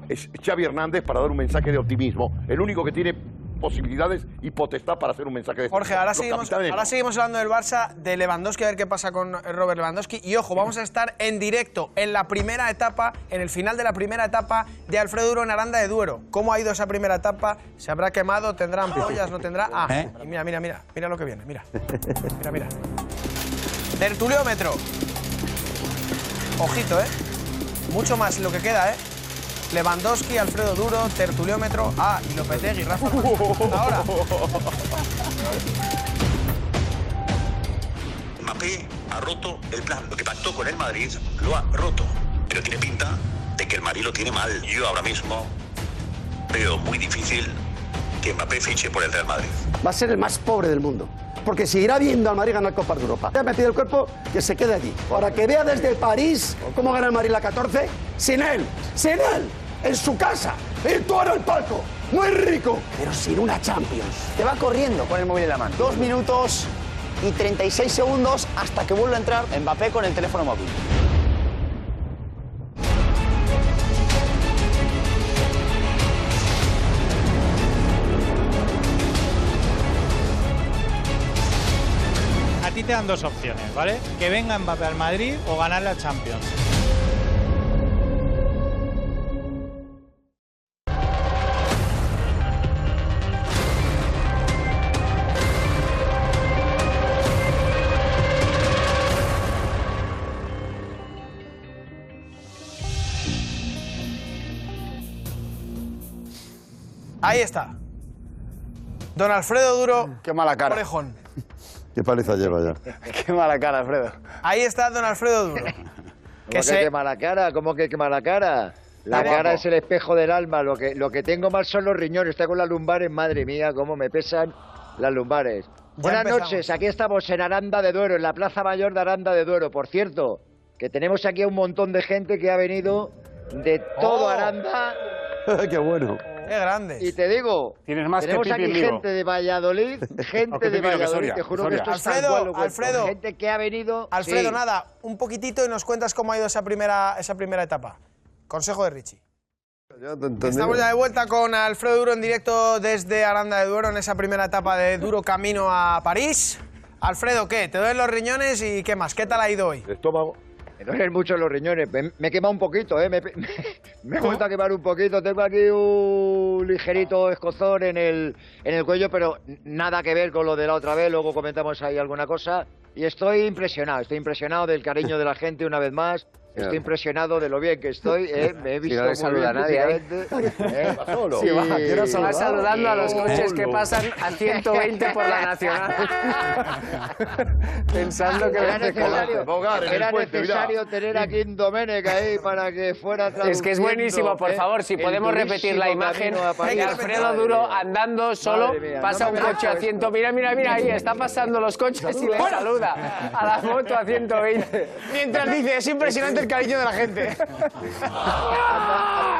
es Xavi Hernández para dar un mensaje de optimismo. El único que tiene posibilidades y potestad para hacer un mensaje de Jorge, ahora seguimos, ahora no. seguimos hablando del Barça, de Lewandowski, a ver qué pasa con Robert Lewandowski. Y ojo, vamos a estar en directo en la primera etapa, en el final de la primera etapa de Alfredo Duro en Aranda de Duero. ¿Cómo ha ido esa primera etapa? ¿Se habrá quemado? ¿Tendrán pollas? ¿No tendrá? Ah, ¿Eh? y mira, mira, mira, mira lo que viene, mira. Mira, mira. Tertuliómetro. Ojito, ¿eh? Mucho más lo que queda, ¿eh? Lewandowski, Alfredo Duro, Tertuliómetro, A y Lopetegui, Rafa. Ahora. Mbappé ha roto el plan. Lo que pactó con el Madrid lo ha roto. Pero tiene pinta de que el Madrid lo tiene mal. Yo ahora mismo veo muy difícil que Mbappé fiche por el Real Madrid. Va a ser el más pobre del mundo. Porque seguirá viendo al Madrid ganar Copas de Europa. Ya me pide el cuerpo que se quede allí. Para que vea desde París cómo gana el Madrid la 14, sin él, sin él, en su casa, el toro el palco. Muy rico, pero sin una Champions. Te va corriendo con el móvil en la mano. Dos minutos y 36 segundos hasta que vuelva a entrar Mbappé con el teléfono móvil. Te dan dos opciones, ¿vale? Que venga Mbappé al Madrid o ganar la Champions. Ahí está. Don Alfredo Duro. Qué mala cara. Orejón. Qué paliza lleva ya. Qué mala cara, Alfredo. Ahí está Don Alfredo Duro. ¿Cómo que qué mala cara? ¿Cómo que qué mala cara? La Está cara guapo. es el espejo del alma. Lo que, lo que tengo mal son los riñones. Tengo las lumbares, madre mía, cómo me pesan las lumbares. Buenas empezamos. noches, aquí estamos en Aranda de Duero, en la Plaza Mayor de Aranda de Duero. Por cierto, que tenemos aquí a un montón de gente que ha venido de todo Oh. Aranda. Qué bueno. Qué grande. Y te digo, Tienes más que tenemos Pipi aquí gente de Valladolid, gente que de que Valladolid, Soria, te juro Soria. que esto es Alfredo, lo cuento. Alfredo. Gente que ha venido... Alfredo, Sí. nada, un poquitito y nos cuentas cómo ha ido esa primera, esa primera etapa. Consejo de Richie. Estamos ya de vuelta con Alfredo Duro en directo desde Aranda de Duero en esa primera etapa de duro camino a París. Alfredo, ¿qué? ¿Te duelen los riñones y qué más? ¿Qué tal ha ido hoy? estómago. Me duelen mucho los riñones. Me, he quemado un poquito, ¿eh? Me, me- me he vuelto a quemar un poquito. Tengo aquí un ligerito escozor en el, en el cuello, pero nada que ver con lo de la otra vez. Luego comentamos ahí alguna cosa. Y estoy impresionado. Estoy impresionado del cariño de la gente una vez más. Estoy impresionado de lo bien que estoy. ¿eh? Me he Si visto no le muy a nadie físicamente, ¿eh? Solo. Sí. Va, saludar. saludando a los coches que pasan a 120 por la Nacional. Pensando que era necesario, Bogar, era puente, necesario tener a Kim Domenech ahí para que fuera Es que es buenísimo, por traduciendo, favor, si ¿eh? podemos repetir la imagen de Alfredo Duro andando solo, mía, pasa no un coche a merezco 100, mira, mira, mira, ahí están pasando los coches y le saluda a la moto a 120. Mientras dice, es impresionante el cariño de la gente.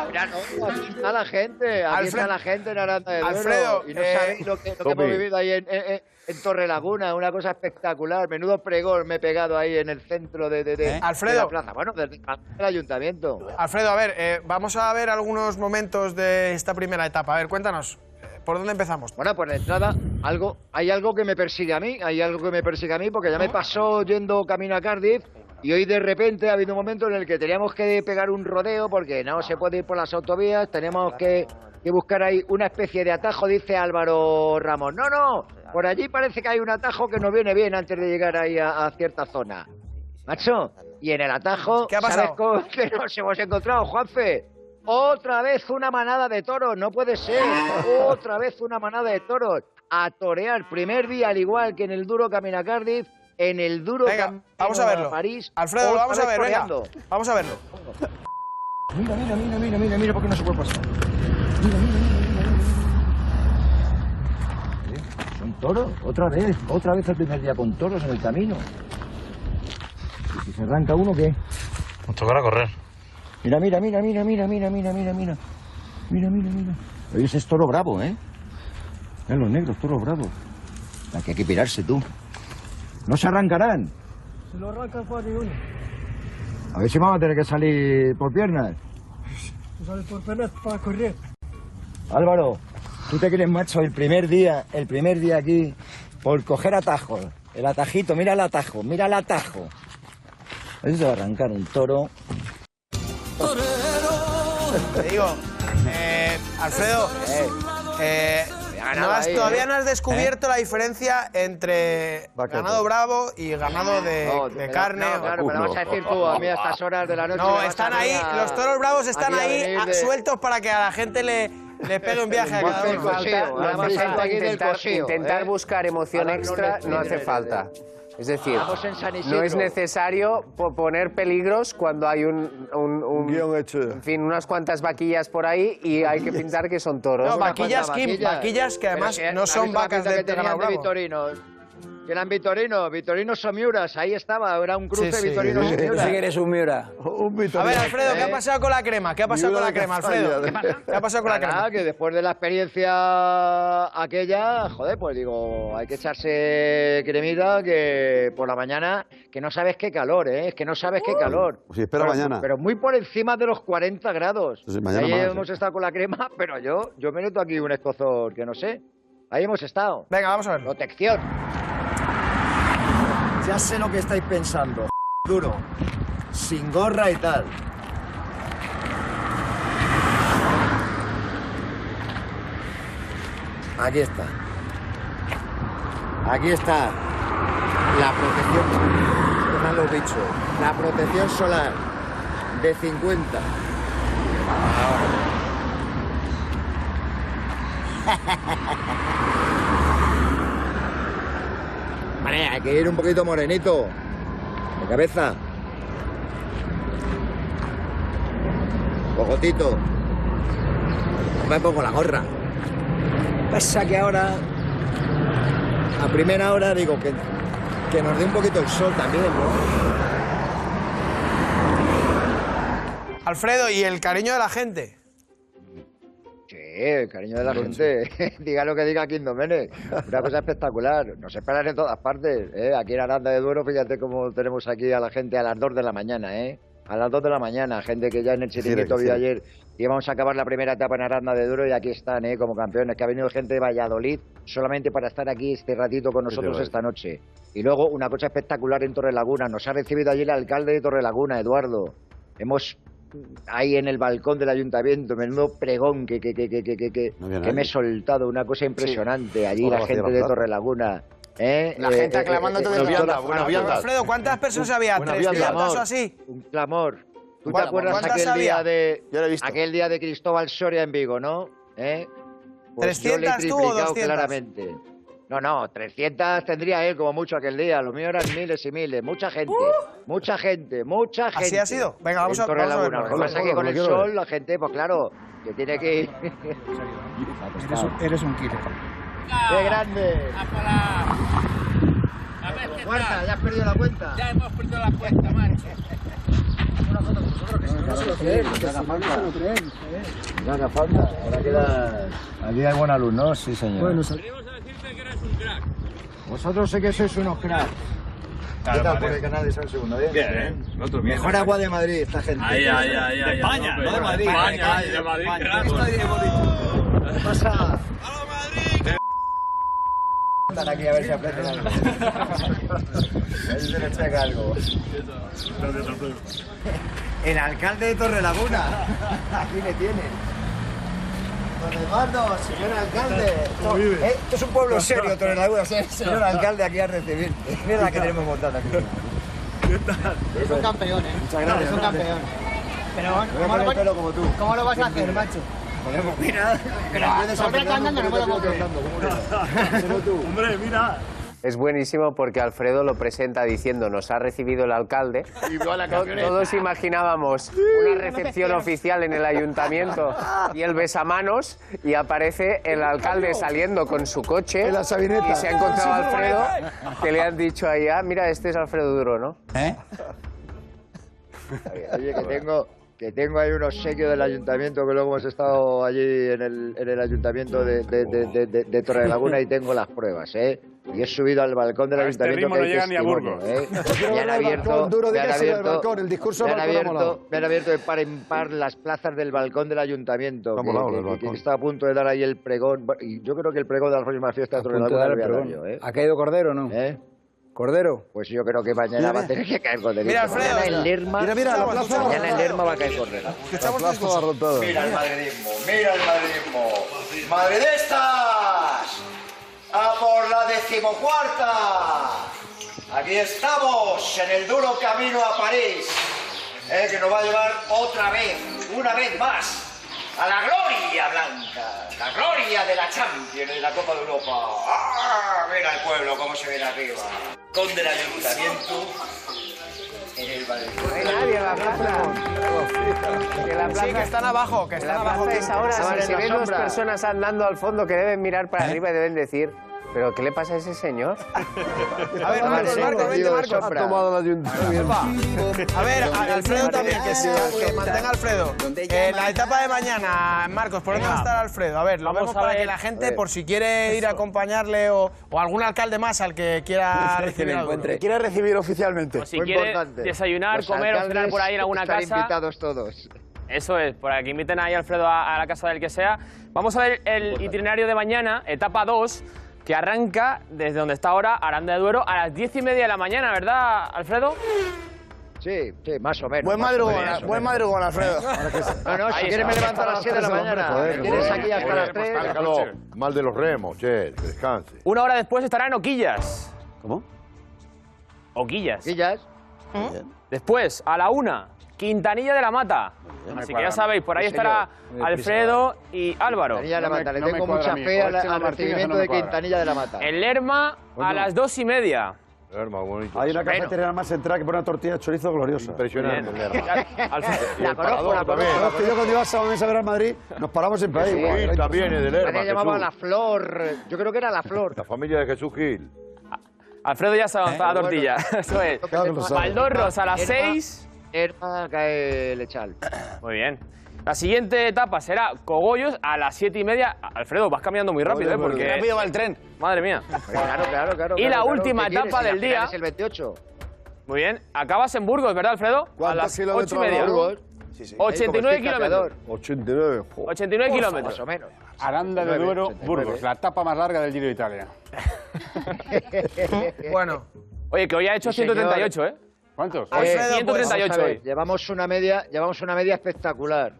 Mira, no, aquí está la gente, aquí Alfred- está la gente en Aranda de Duero. Alfredo, y no eh, sabéis lo que, lo que hemos vivido ahí en, en, en Torre Laguna, una cosa espectacular. Menudo pregón me he pegado ahí en el centro de, de, de- de Alfredo. la plaza. Bueno, del, del ayuntamiento. Alfredo, a ver, eh, vamos a ver algunos momentos de esta primera etapa. A ver, cuéntanos, eh, ¿por dónde empezamos? Bueno, pues de entrada, algo, hay algo que me persigue a mí, hay algo que me persigue a mí, porque ya me pasó yendo camino a Cardiff y hoy de repente ha habido un momento en el que teníamos que pegar un rodeo porque no se puede ir por las autovías, tenemos que, que buscar ahí una especie de atajo, dice Álvaro Ramos. No, no, por allí parece que hay un atajo que nos viene bien antes de llegar ahí a, a cierta zona. Macho, y en el atajo, ¿Qué ha ¿sabes pasado? cómo que nos hemos encontrado, Juanfe? Otra vez una manada de toros, no puede ser. Otra vez una manada de toros. A torear, primer día, al igual que en el duro Camino a Cardiff, en el duro Venga, vamos a verlo. París. Alfredo, lo vamos a ver, venga. Vamos a verlo. Mira, mira, mira, mira, mira, mira, porque no se puede pasar. Son toros, otra vez, otra vez el primer día con toros en el camino. ¿Y si se arranca uno qué? Nos tocará correr. Mira, mira, mira, mira, mira, mira, mira, mira, mira. Mira, mira, mira. Oye, ese es toro bravo, ¿eh? Mira los negros, toro bravo. Aquí hay que pirarse tú. No se arrancarán. Se lo arranca el cuadro uno. A ver si vamos a tener que salir por piernas. Sale por penas para correr. Álvaro, ¿tú te crees, macho, el primer día, el primer día aquí, por coger atajos? El atajito, mira el atajo, mira el atajo. Eso se va a arrancar un toro. Te digo, eh, Alfredo, eh, No has- todavía no has descubierto la diferencia entre ganado bravo y ganado de, No, de pero- carne. no, o- claro, me lo vas a decir tú a mí a estas horas de la noche. No, están ahí, a- los toros bravos están a ahí de- sueltos para que a la gente le, le pegue un viaje a cada uno. No hace falta intentar, intentar ¿eh? buscar emoción no extra, no hace falta. Es decir, no es necesario po- poner peligros cuando hay un, un, un- guion hecho. En fin, unas cuantas vaquillas por ahí y hay que pintar que son toros. No, vaquillas, Kim, vaquillas que además no son vacas de, de. Vitorinos. Que eran Vitorinos, Vitorinos o Miuras, ahí estaba, era un cruce Sí, sí. Vitorinos y Tú Miuras. sí que eres un Miura. A ver, Alfredo, ¿qué ha pasado con la crema? ¿Qué ha pasado con la crema, Alfredo? ¿Qué ha pasado con la Nada, crema? que después de la experiencia aquella, joder, pues digo, hay que echarse cremita que por la mañana, que no sabes qué calor, ¿eh? Es que no sabes qué calor. Pues espera pero, mañana. Pero muy por encima de los 40 grados. Sí, mañana Ahí más, hemos estado con la crema, pero yo, yo me noto aquí un escozor que no sé. Ahí hemos estado. Venga, vamos a ver. Protección. Ya sé lo que estáis pensando. Duro. Sin gorra y tal. Aquí está. Aquí está. La protección. ¿Qué me lo dicho? La protección solar. De 50. Vale, hay que ir un poquito morenito. De cabeza. Bogotito. No me pongo la gorra. Pasa que ahora, a primera hora, digo que, que nos dé un poquito el sol también, ¿no? Alfredo, ¿y el cariño de la gente? Sí, el cariño de la gente. diga lo que diga Kim Domenech. Una cosa espectacular. Nos esperan en todas partes. ¿eh? Aquí en Aranda de Duero, fíjate cómo tenemos aquí a la gente a las 2 de la mañana, ¿eh? A las 2 de la mañana. Gente que ya en el chiringuito Sí, vio sí. ayer íbamos a acabar la primera etapa en Aranda de Duero y aquí están, ¿eh? Como campeones. Que ha venido gente de Valladolid solamente para estar aquí este ratito con nosotros esta noche. Y luego una cosa espectacular en Torrelaguna. Nos ha recibido allí el alcalde de Torrelaguna, Eduardo. Hemos ahí en el balcón del ayuntamiento, menudo pregón que, que, que, que, que, que, que- No me he soltado, una cosa impresionante. Allí la gente de plaza. Torrelaguna. ¿eh? La gente aclamándote de buenas viandas. Alfredo, ¿cuántas personas había? ¿300 viandas. o así? Un clamor. ¿Tú te acuerdas ¿cuántas aquel día de Yo lo he visto. aquel día de Cristóbal Soria en Vigo, no? ¿Eh? Pues yo le he 300 tú o triplicado 200? claramente. No, no, 300 tendría él como mucho aquel día. Lo mío eran miles y miles. Mucha gente, mucha gente, mucha gente. ¿Así ha sido? Venga, vamos a- vamos a verlo. Lo que pasa es que con el ver. sol la gente, pues claro, que tiene que ir. Eres un, eres un kilo. ¡Qué grande! Cuarta, ya has perdido la cuenta. Ya hemos perdido la cuenta, macho. No se lo creen, no se haga falta. No haga falta. Ahora queda. Allí hay buen alumno, sí, señor. Venimos a decirte que eres un crack. Vosotros sé que sois unos cracks. ¿Qué tal por el canal de San Segundo? ¿Bien? Bien, nosotros bien. Mejor agua de Madrid, esta gente. Ahí, ahí, ahí. España, no de Madrid. España, de Madrid. ¿Qué pasa? Están aquí a ver si aprenden algo. A ver si se les pega algo. El alcalde de Torrelaguna. Aquí me tienen. Don Eduardo, señor alcalde. Esto, eh, esto es un pueblo serio, Torrelaguna. Se- Señor alcalde, aquí a recibir. Mira la que tenemos montada aquí. ¿Qué tal? Son campeones. Muchas gracias. Son campeones. Pero ¿cómo lo, pelo como tú. ¿cómo lo vas a hacer, macho? Podemos, mira. Andando no podemos hacer. Hombre, mira. Es buenísimo porque Alfredo lo presenta diciendo nos ha recibido el alcalde. Y a la. Todos imaginábamos una recepción oficial en el ayuntamiento y el besamanos y aparece el alcalde saliendo con su coche En la sabineta. y se ha encontrado a Alfredo que le han dicho ahí, ah, mira, este es Alfredo Duro, ¿no? ¿Eh? Oye, que tengo, que tengo ahí un obsequio del ayuntamiento, que luego hemos estado allí en el, en el ayuntamiento de, de, de, de, de- de Torrelaguna y tengo las pruebas, ¿eh? Y he subido al balcón del este ayuntamiento ritmo que no llega ni a Burgos. ¿eh? Me han abierto, balcón, duro, me han abierto, balcón, el discurso me han abierto, me han abierto de par en par las plazas del balcón del ayuntamiento, que, molado que- balcón. que está a punto de dar ahí el pregón, y yo creo que el pregón de la próxima fiesta de A punto de Torrelaguna dar lo el voy a dar pregón. yo, ¿eh? ¿Ha caído Cordero o no? ¿Eh? ¿Cordero? Pues yo creo que mañana Mira, va a tener que caer Corderito. Mira, Alfredo, mañana mira. en Lerma, Mira, mira, la plaza. mañana en Lerma va a caer Cordero. La plaza. Mira el madridismo, mira el madridismo. ¡Madridistas! A por la decimocuarta. Aquí estamos en el duro camino a París, eh, que nos va a llevar otra vez, una vez más, a la gloria blanca, la gloria de la Champions de la Copa de Europa. ¡Ah! Mira el pueblo cómo se ve arriba. Con del ayuntamiento en el balcón. nadie en la plaza. Que la Sí, que están abajo, que están la abajo. plaza es ahora, si la ven dos personas andando al fondo que deben mirar para arriba y deben decir, ¿pero qué le pasa a ese señor? A ver, Marcos, Marcos, vente, Marcos. Ha tomado ayuntamiento. A ver, a- Alfredo también, que, se, que mantenga Alfredo. Eh, la etapa de mañana, Marcos, ¿por dónde va a estar Alfredo? A ver, lo vemos para que la gente, por si quiere ir a acompañarle o, o algún alcalde más al que quiera recibir algo. Quiere recibir oficialmente. Si quiere desayunar, Los comer o cenar por ahí en alguna están casa. invitados todos. Eso es, para que inviten ahí a Alfredo a, a la casa del que sea. Vamos a ver el itinerario de mañana, etapa 2, que arranca desde donde está ahora Aranda de Duero a las 10 y media de la mañana, ¿verdad, Alfredo? Sí, sí, más o menos. Buen madrugón, buen madrugón, Alfredo. No, no, si Ahí quieres me levanto a las 7 de la mañana. Tienes aquí hasta las 3. Déjalo, mal de los remos, che, que descanse. Una hora después estará en Oquillas. ¿Cómo? Oquillas. Oquillas. Después, a la una, Quintanilla de la Mata. Así que ya sabéis, por ahí estará. Alfredo y Álvaro. Quintanilla de la Mata, le no me tengo mucha a fe a la- al Martínez recibimiento de. Quintanilla de la Mata. En Lerma a las dos y media. Lerma, bonito. Hay una Bueno. cafetería más central que pone una tortilla de chorizo gloriosa. Impresionante, el parador también. Es que yo cuando iba a Sábado a ver al Madrid, nos paramos siempre ahí. Sí, también es de Lerma, llamaba Jesús. La Flor. Yo creo que era La Flor. La familia de Jesús Gil. Alfredo ya se ha avanzado Eh, la tortilla. Eso es. Valdorros a las Herma. 6. Herma cae Lechal. Muy bien. La siguiente etapa será Cogollos a las 7 y media. Alfredo, vas cambiando muy rápido, ¿eh? Porque... Rápido va el tren. Madre mía. Claro, claro, claro. Y la claro, última etapa del día. Es el 28. Muy bien. Acabas en Burgos, ¿verdad, Alfredo? A ¿Cuántos las 8 y media. Burgos? Sí, sí. 89 Ahí como kilómetros. 89. jo. 89 Más kilómetros. o menos. Aranda de 89, Duero, 89. Burgos, la etapa más larga del Giro de Italia. Bueno, Oye, que hoy ha hecho Sí, señor. 138, ¿eh? ¿Cuántos? Alfredo, 138 Vamos a ver, hoy. llevamos una media, llevamos una media espectacular.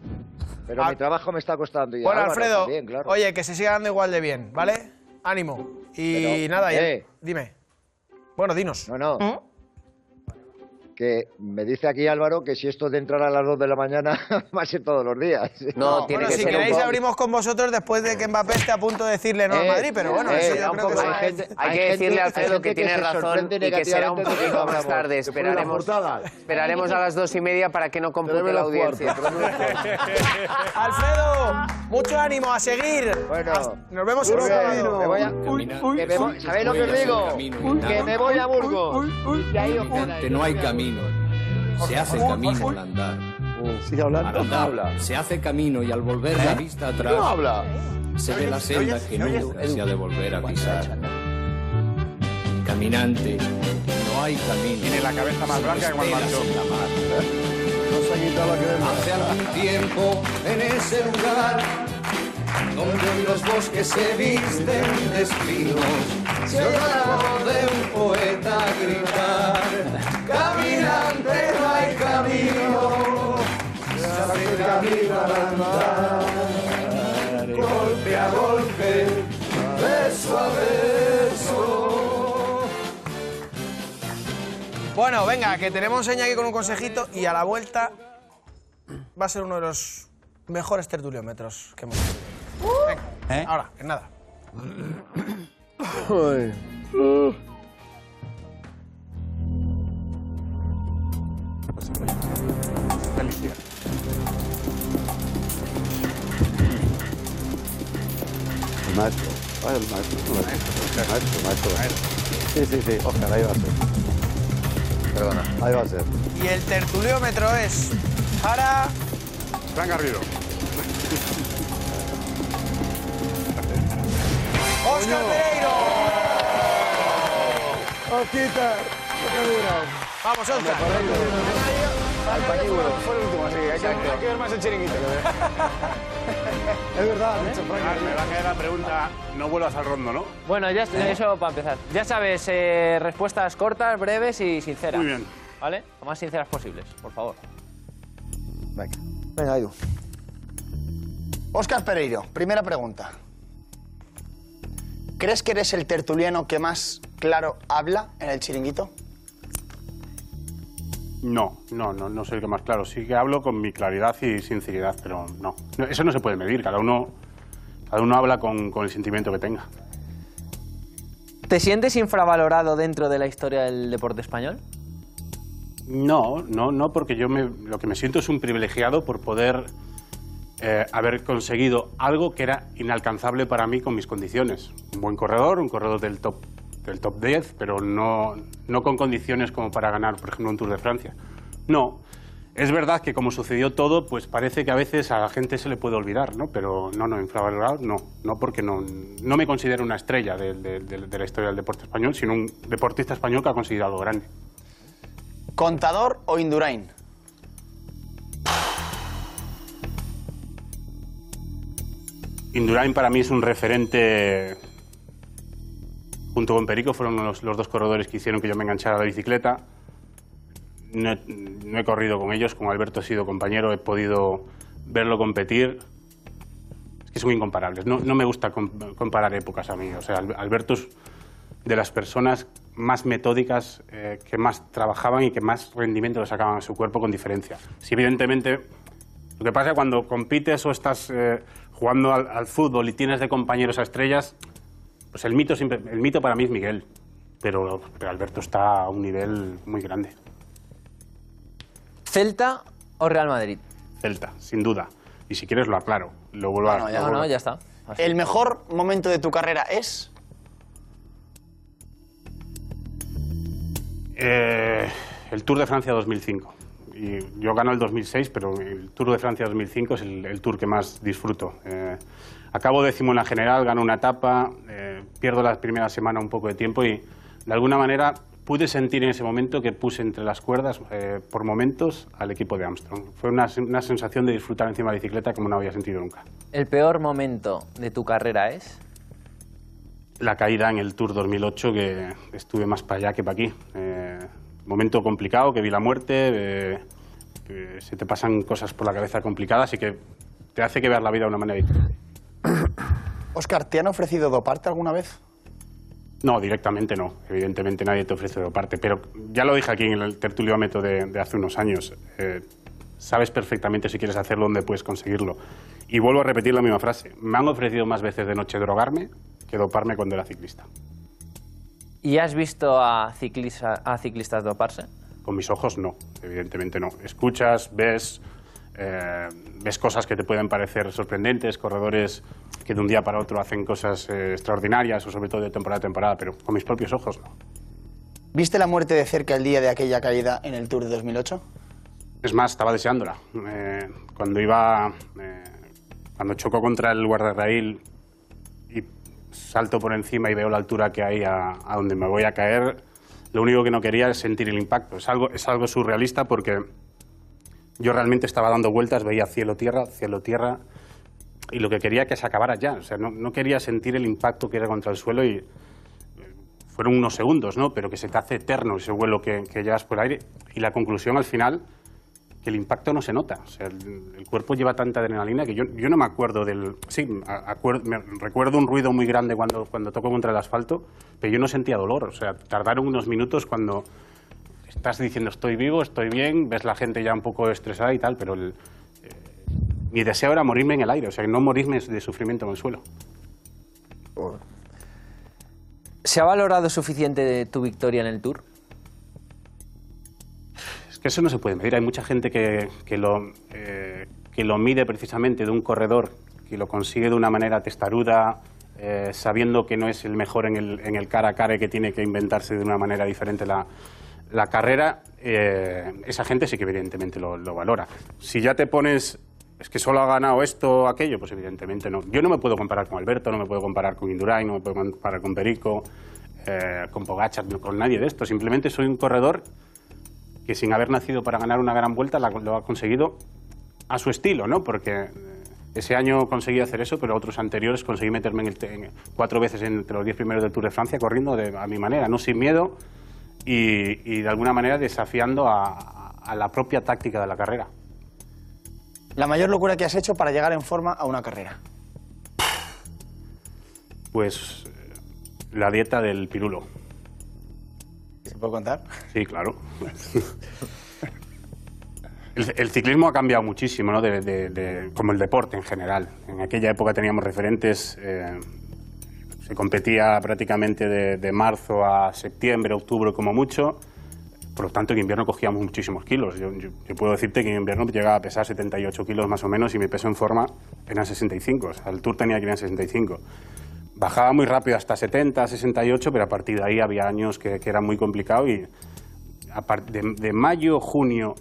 Pero Ah. mi trabajo me está costando. Y bueno, Alfredo, también, claro. oye, que se siga dando igual de bien, ¿vale? Ánimo. Y Pero, nada, ya- eh. dime. Bueno, dinos. No, no. Que me dice aquí Álvaro que si esto de entrar a las 2 de la mañana va a ser todos los días. No, tiene Bueno, que si ser un queréis abrimos con vosotros después de que Mbappé esté a punto de decirle no a Eh, Madrid, pero bueno, eh, eso yo un creo que de gente- Hay Hay que decirle a hay Alfredo que que tiene razón y que será un que poquito más tarde. Que Esperaremos, a las dos y media para que no compute la audiencia. Alfredo, mucho ánimo a seguir. Bueno, Nos vemos que me voy- ¿Sabéis lo que os digo? Que me voy a Burgos. Y ahí os quedáis. no hay camino. Se hace camino al andar. Sigue hablando. Al andar se hace camino y al volver la vista atrás No habla. se ve la senda que nunca se ha de volver a pisar. Caminante, no hay camino. Tiene la cabeza más blanca que cuando marchó. No se ha quitado la crema. Hace algún tiempo en ese lugar donde los bosques se visten de espinos, se oye la voz de un poeta gritar: Caminante, no hay camino, se hace camino al andar, golpe a golpe, beso a beso. Bueno, venga, que tenemos seña aquí con un consejito y a la vuelta va a ser uno de los mejores tertuliómetros que hemos tenido. Venga, ahora, en nada. El maestro. Ay, el maestro. El maestro, maestro, maestro. Sí, sí, sí. Oscar, ahí va a ser. Perdona. Ahí va a ser. Y el tertuliómetro es para Fran Garrido. Oscar Pereiro. Osquita. Vamos, Oscar. Fue el último, sí. Hay que, hay que ver más el chiringuito. Es verdad. Ah, Me va a quedar la pregunta, no vuelvas al rondo, ¿no? Bueno, ya eso para empezar. Ya sabes, eh, respuestas cortas, breves y sinceras. Muy bien. ¿Vale? Lo más sinceras posibles, por favor. Venga, venga, Edu. Óscar Pereiro, primera pregunta. ¿Crees que eres el tertuliano que más claro habla en el chiringuito? No, no, no, no soy el que más claro. Sí que hablo con mi claridad y sinceridad, pero no. No, Eso no se puede medir. Cada uno, cada uno habla con, con el sentimiento que tenga. ¿Te sientes infravalorado dentro de la historia del deporte español? No, no, no, porque yo me- lo que me siento es un privilegiado por poder eh, haber conseguido algo que era inalcanzable para mí con mis condiciones. Un buen corredor, un corredor del top, del top 10, pero no, no con condiciones como para ganar, por ejemplo, un Tour de Francia. No. Es verdad que como sucedió todo, pues parece que a veces a la gente se le puede olvidar, ¿no? Pero no, no, infravalorado, no. No porque no, no me considero una estrella de, de- de- de la historia del deporte español, sino un deportista español que ha conseguido algo grande. ¿Contador o Indurain? Indurain para mí es un referente, junto con Perico, fueron los, dos corredores que hicieron que yo me enganchara a la bicicleta. No he, corrido con ellos, con Alberto he sido compañero, he podido verlo competir. Es que son incomparables. No, no me gusta com- comparar épocas a mí. O sea, Al- Alberto es de las personas más metódicas, eh, que más trabajaban y que más rendimiento le sacaban a su cuerpo con diferencia. Si evidentemente lo que pasa cuando compites o estás eh, jugando al fútbol y tienes de compañeros a estrellas, pues el mito, siempre, el mito para mí es Miguel, pero, pero Alberto está a un nivel muy grande. ¿Celta o Real Madrid? Celta, sin duda. Y si quieres lo aclaro, lo vuelvo a... No, ya, lo vuelvo- no, ya está. ¿El mejor momento de tu carrera es? Eh, el Tour de Francia 2005. Y yo gano el 2006, pero el Tour de Francia 2005 es el, el tour que más disfruto. Eh, acabo décimo en la general, gano una etapa, eh, pierdo la primera semana un poco de tiempo y de alguna manera pude sentir en ese momento que puse entre las cuerdas eh, por momentos al equipo de Armstrong. Fue una, una sensación de disfrutar encima de la bicicleta como no había sentido nunca. ¿El peor momento de tu carrera es? la caída en el Tour 2008 que estuve más para allá que para aquí. Eh, momento complicado, que vi la muerte, eh, que se te pasan cosas por la cabeza complicadas y que te hace que veas la vida de una manera diferente. Oscar, ¿te han ofrecido doparte alguna vez? No, directamente no. Evidentemente nadie te ofrece parte. Pero ya lo dije aquí en el tertuliómetro de, de hace unos años. eh, sabes perfectamente si quieres hacerlo, dónde puedes conseguirlo. Y vuelvo a repetir la misma frase. Me han ofrecido más veces de noche drogarme que doparme cuando era ciclista. ¿Y has visto a, ciclista- a ciclistas doparse? Con mis ojos no, evidentemente no. Escuchas, ves, eh, ves cosas que te pueden parecer sorprendentes, corredores que de un día para otro hacen cosas eh, extraordinarias o sobre todo de temporada a temporada, pero con mis propios ojos no. ¿Viste la muerte de cerca el día de aquella caída en el Tour de 2008? Es más, estaba deseándola. Eh, cuando iba, eh, cuando choco contra el guardarraíl salto por encima y veo la altura que hay a, a donde me voy a caer, lo único que no quería es sentir el impacto. Es algo, es algo surrealista porque yo realmente estaba dando vueltas, veía cielo-tierra, cielo-tierra, y lo que quería que se acabara ya. O sea, no, no quería sentir el impacto que era contra el suelo y eh, fueron unos segundos, ¿no? Pero que se te hace eterno ese vuelo que, que llevas por el aire. Y la conclusión al final, el impacto no se nota. O sea, el, cuerpo lleva tanta adrenalina que yo, yo no me acuerdo del... Sí, acuer- me recuerdo un ruido muy grande cuando, cuando toco contra el asfalto, pero yo no sentía dolor. O sea, tardaron unos minutos cuando estás diciendo estoy vivo, estoy bien, ves la gente ya un poco estresada y tal, pero el, eh, mi deseo era morirme en el aire, o sea, no morirme de sufrimiento en el suelo. ¿Se ha valorado suficiente tu victoria en el Tour? Que eso no se puede medir. Hay mucha gente que, que lo, eh, que lo mide precisamente de un corredor que lo consigue de una manera testaruda, eh, sabiendo que no es el mejor en el, en el cara a cara y que tiene que inventarse de una manera diferente la, la carrera. eh, esa gente sí que evidentemente lo, lo valora. Si ya te pones, es que solo ha ganado esto o aquello, pues evidentemente no. Yo no me puedo comparar con Alberto, no me puedo comparar con Indurain, no me puedo comparar con Perico, eh, con Pogachar, no con nadie de esto. Simplemente soy un corredor que sin haber nacido para ganar una gran vuelta la- lo ha conseguido a su estilo, ¿no? Porque eh, ese año conseguí hacer eso, pero otros anteriores conseguí meterme en el en- cuatro veces entre los diez primeros del Tour de Francia corriendo de- a mi manera, no sin miedo y, y de alguna manera desafiando a, a la propia táctica de la carrera. La mayor locura que has hecho para llegar en forma a una carrera. Pues eh, la dieta del pirulo. ¿Se puede contar? Sí, claro. El, ciclismo ha cambiado muchísimo, ¿no? Como el deporte en general. En aquella época teníamos referentes, eh, se competía prácticamente de, marzo a septiembre, octubre como mucho. Por lo tanto, en invierno cogíamos muchísimos kilos. Yo puedo decirte que en invierno llegaba a pesar 78 kilos más o menos y mi peso en forma eran 65. O sea, el Tour tenía que ir en 65. Bajaba muy rápido hasta 70, 68, pero a partir de ahí había años que, que era muy complicado y a de, mayo, junio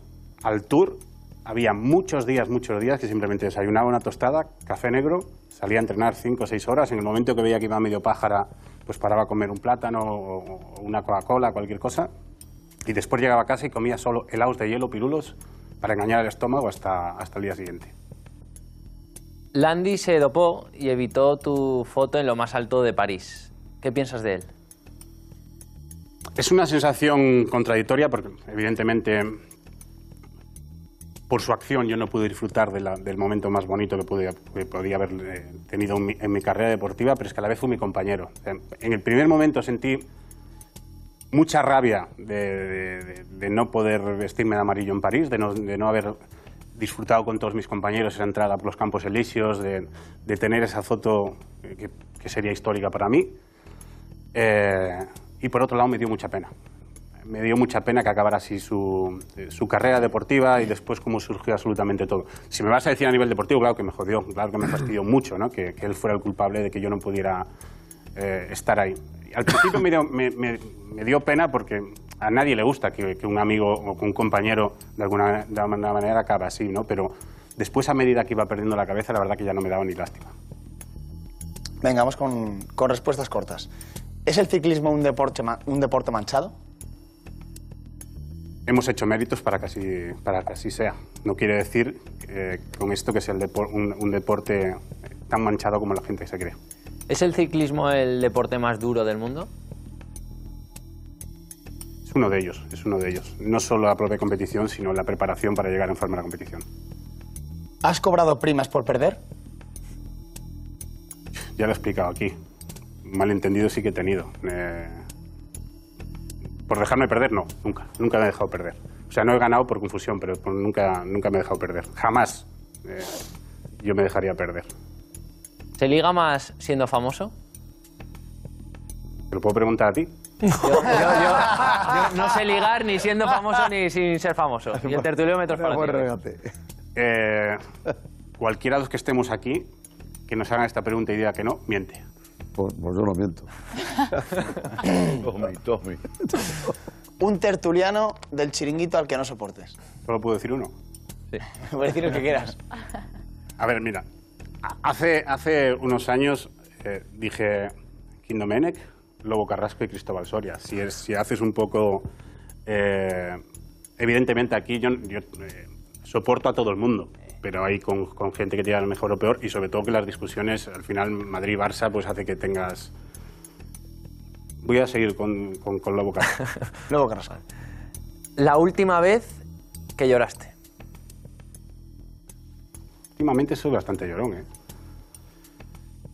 al Tour había muchos días, muchos días que simplemente desayunaba una tostada, café negro, salía a entrenar 5 o 6 horas. En el momento que veía que iba medio pájara, pues paraba a comer un plátano o una Coca-Cola, cualquier cosa. Y después llegaba a casa y comía solo helados de hielo, pirulos, para engañar el estómago hasta, hasta el día siguiente. Landy se dopó y evitó tu foto en lo más alto de París. ¿Qué piensas de él? Es una sensación contradictoria porque, evidentemente, por su acción yo no pude disfrutar del momento más bonito que, pude- podía haber eh, tenido en mi, carrera deportiva, pero es que a la vez fue mi compañero. En el primer momento sentí mucha rabia de no poder vestirme de amarillo en París, de no, de no haber disfrutado con todos mis compañeros esa entrada por los Campos Elíseos, de, de tener esa foto eh, que, sería histórica para mí. Eh, y por otro lado me dio mucha pena. Me dio mucha pena que acabara así su, eh, su carrera deportiva y después cómo surgió absolutamente todo. Si me vas a decir a nivel deportivo, claro que me jodió, claro que me fastidió mucho ¿no? que, él fuera el culpable de que yo no pudiera estar ahí. Al principio me dio, me dio pena porque a nadie le gusta que, que un amigo o que un compañero de alguna, de alguna manera acabe así, ¿no? pero después a medida que iba perdiendo la cabeza, la verdad que ya no me daba ni lástima. Venga, vamos con, con respuestas cortas. ¿Es el ciclismo un deporte, un deporte manchado? Hemos hecho méritos para que así, para que así sea. No quiere decir eh, con esto que sea el depor- un, un deporte tan manchado como la gente se cree. ¿Es el ciclismo el deporte más duro del mundo? Es uno de ellos, es uno de ellos. No solo la propia competición, sino la preparación para llegar en forma a la competición. ¿Has cobrado primas por perder? Ya lo he explicado aquí. Malentendido sí que he tenido. Eh, por dejarme perder, no, nunca. Nunca me he dejado perder. O sea, no he ganado por confusión, pero por- nunca, nunca me he dejado perder. Jamás eh, yo me dejaría perder. ¿Se liga más siendo famoso? ¿Te lo puedo preguntar a ti? Yo, yo- yo no sé ligar ni siendo famoso ni sin ser famoso. Y el tertuliómetro es para ti. Eh, cualquiera de los que estemos aquí, que nos hagan esta pregunta y diga que no, miente. Pues, pues yo no miento. Tommy, Tommy. Un tertuliano del chiringuito al que no soportes. Solo puedo decir uno. Puedes decir el que quieras. A ver, mira. Hace, hace unos años eh, dije Kim Domenech, Lobo Carrasco y Cristóbal Soria. Si, es, si haces un poco... eh, evidentemente aquí yo, yo, eh, soporto a todo el mundo, pero hay con, con gente que te lo mejor o peor y sobre todo que las discusiones, al final Madrid-Barça, pues hace que tengas... Voy a seguir con, con, con Lobo Carrasco. Lobo Carrasco. La última vez que lloraste. Últimamente soy bastante llorón, ¿eh?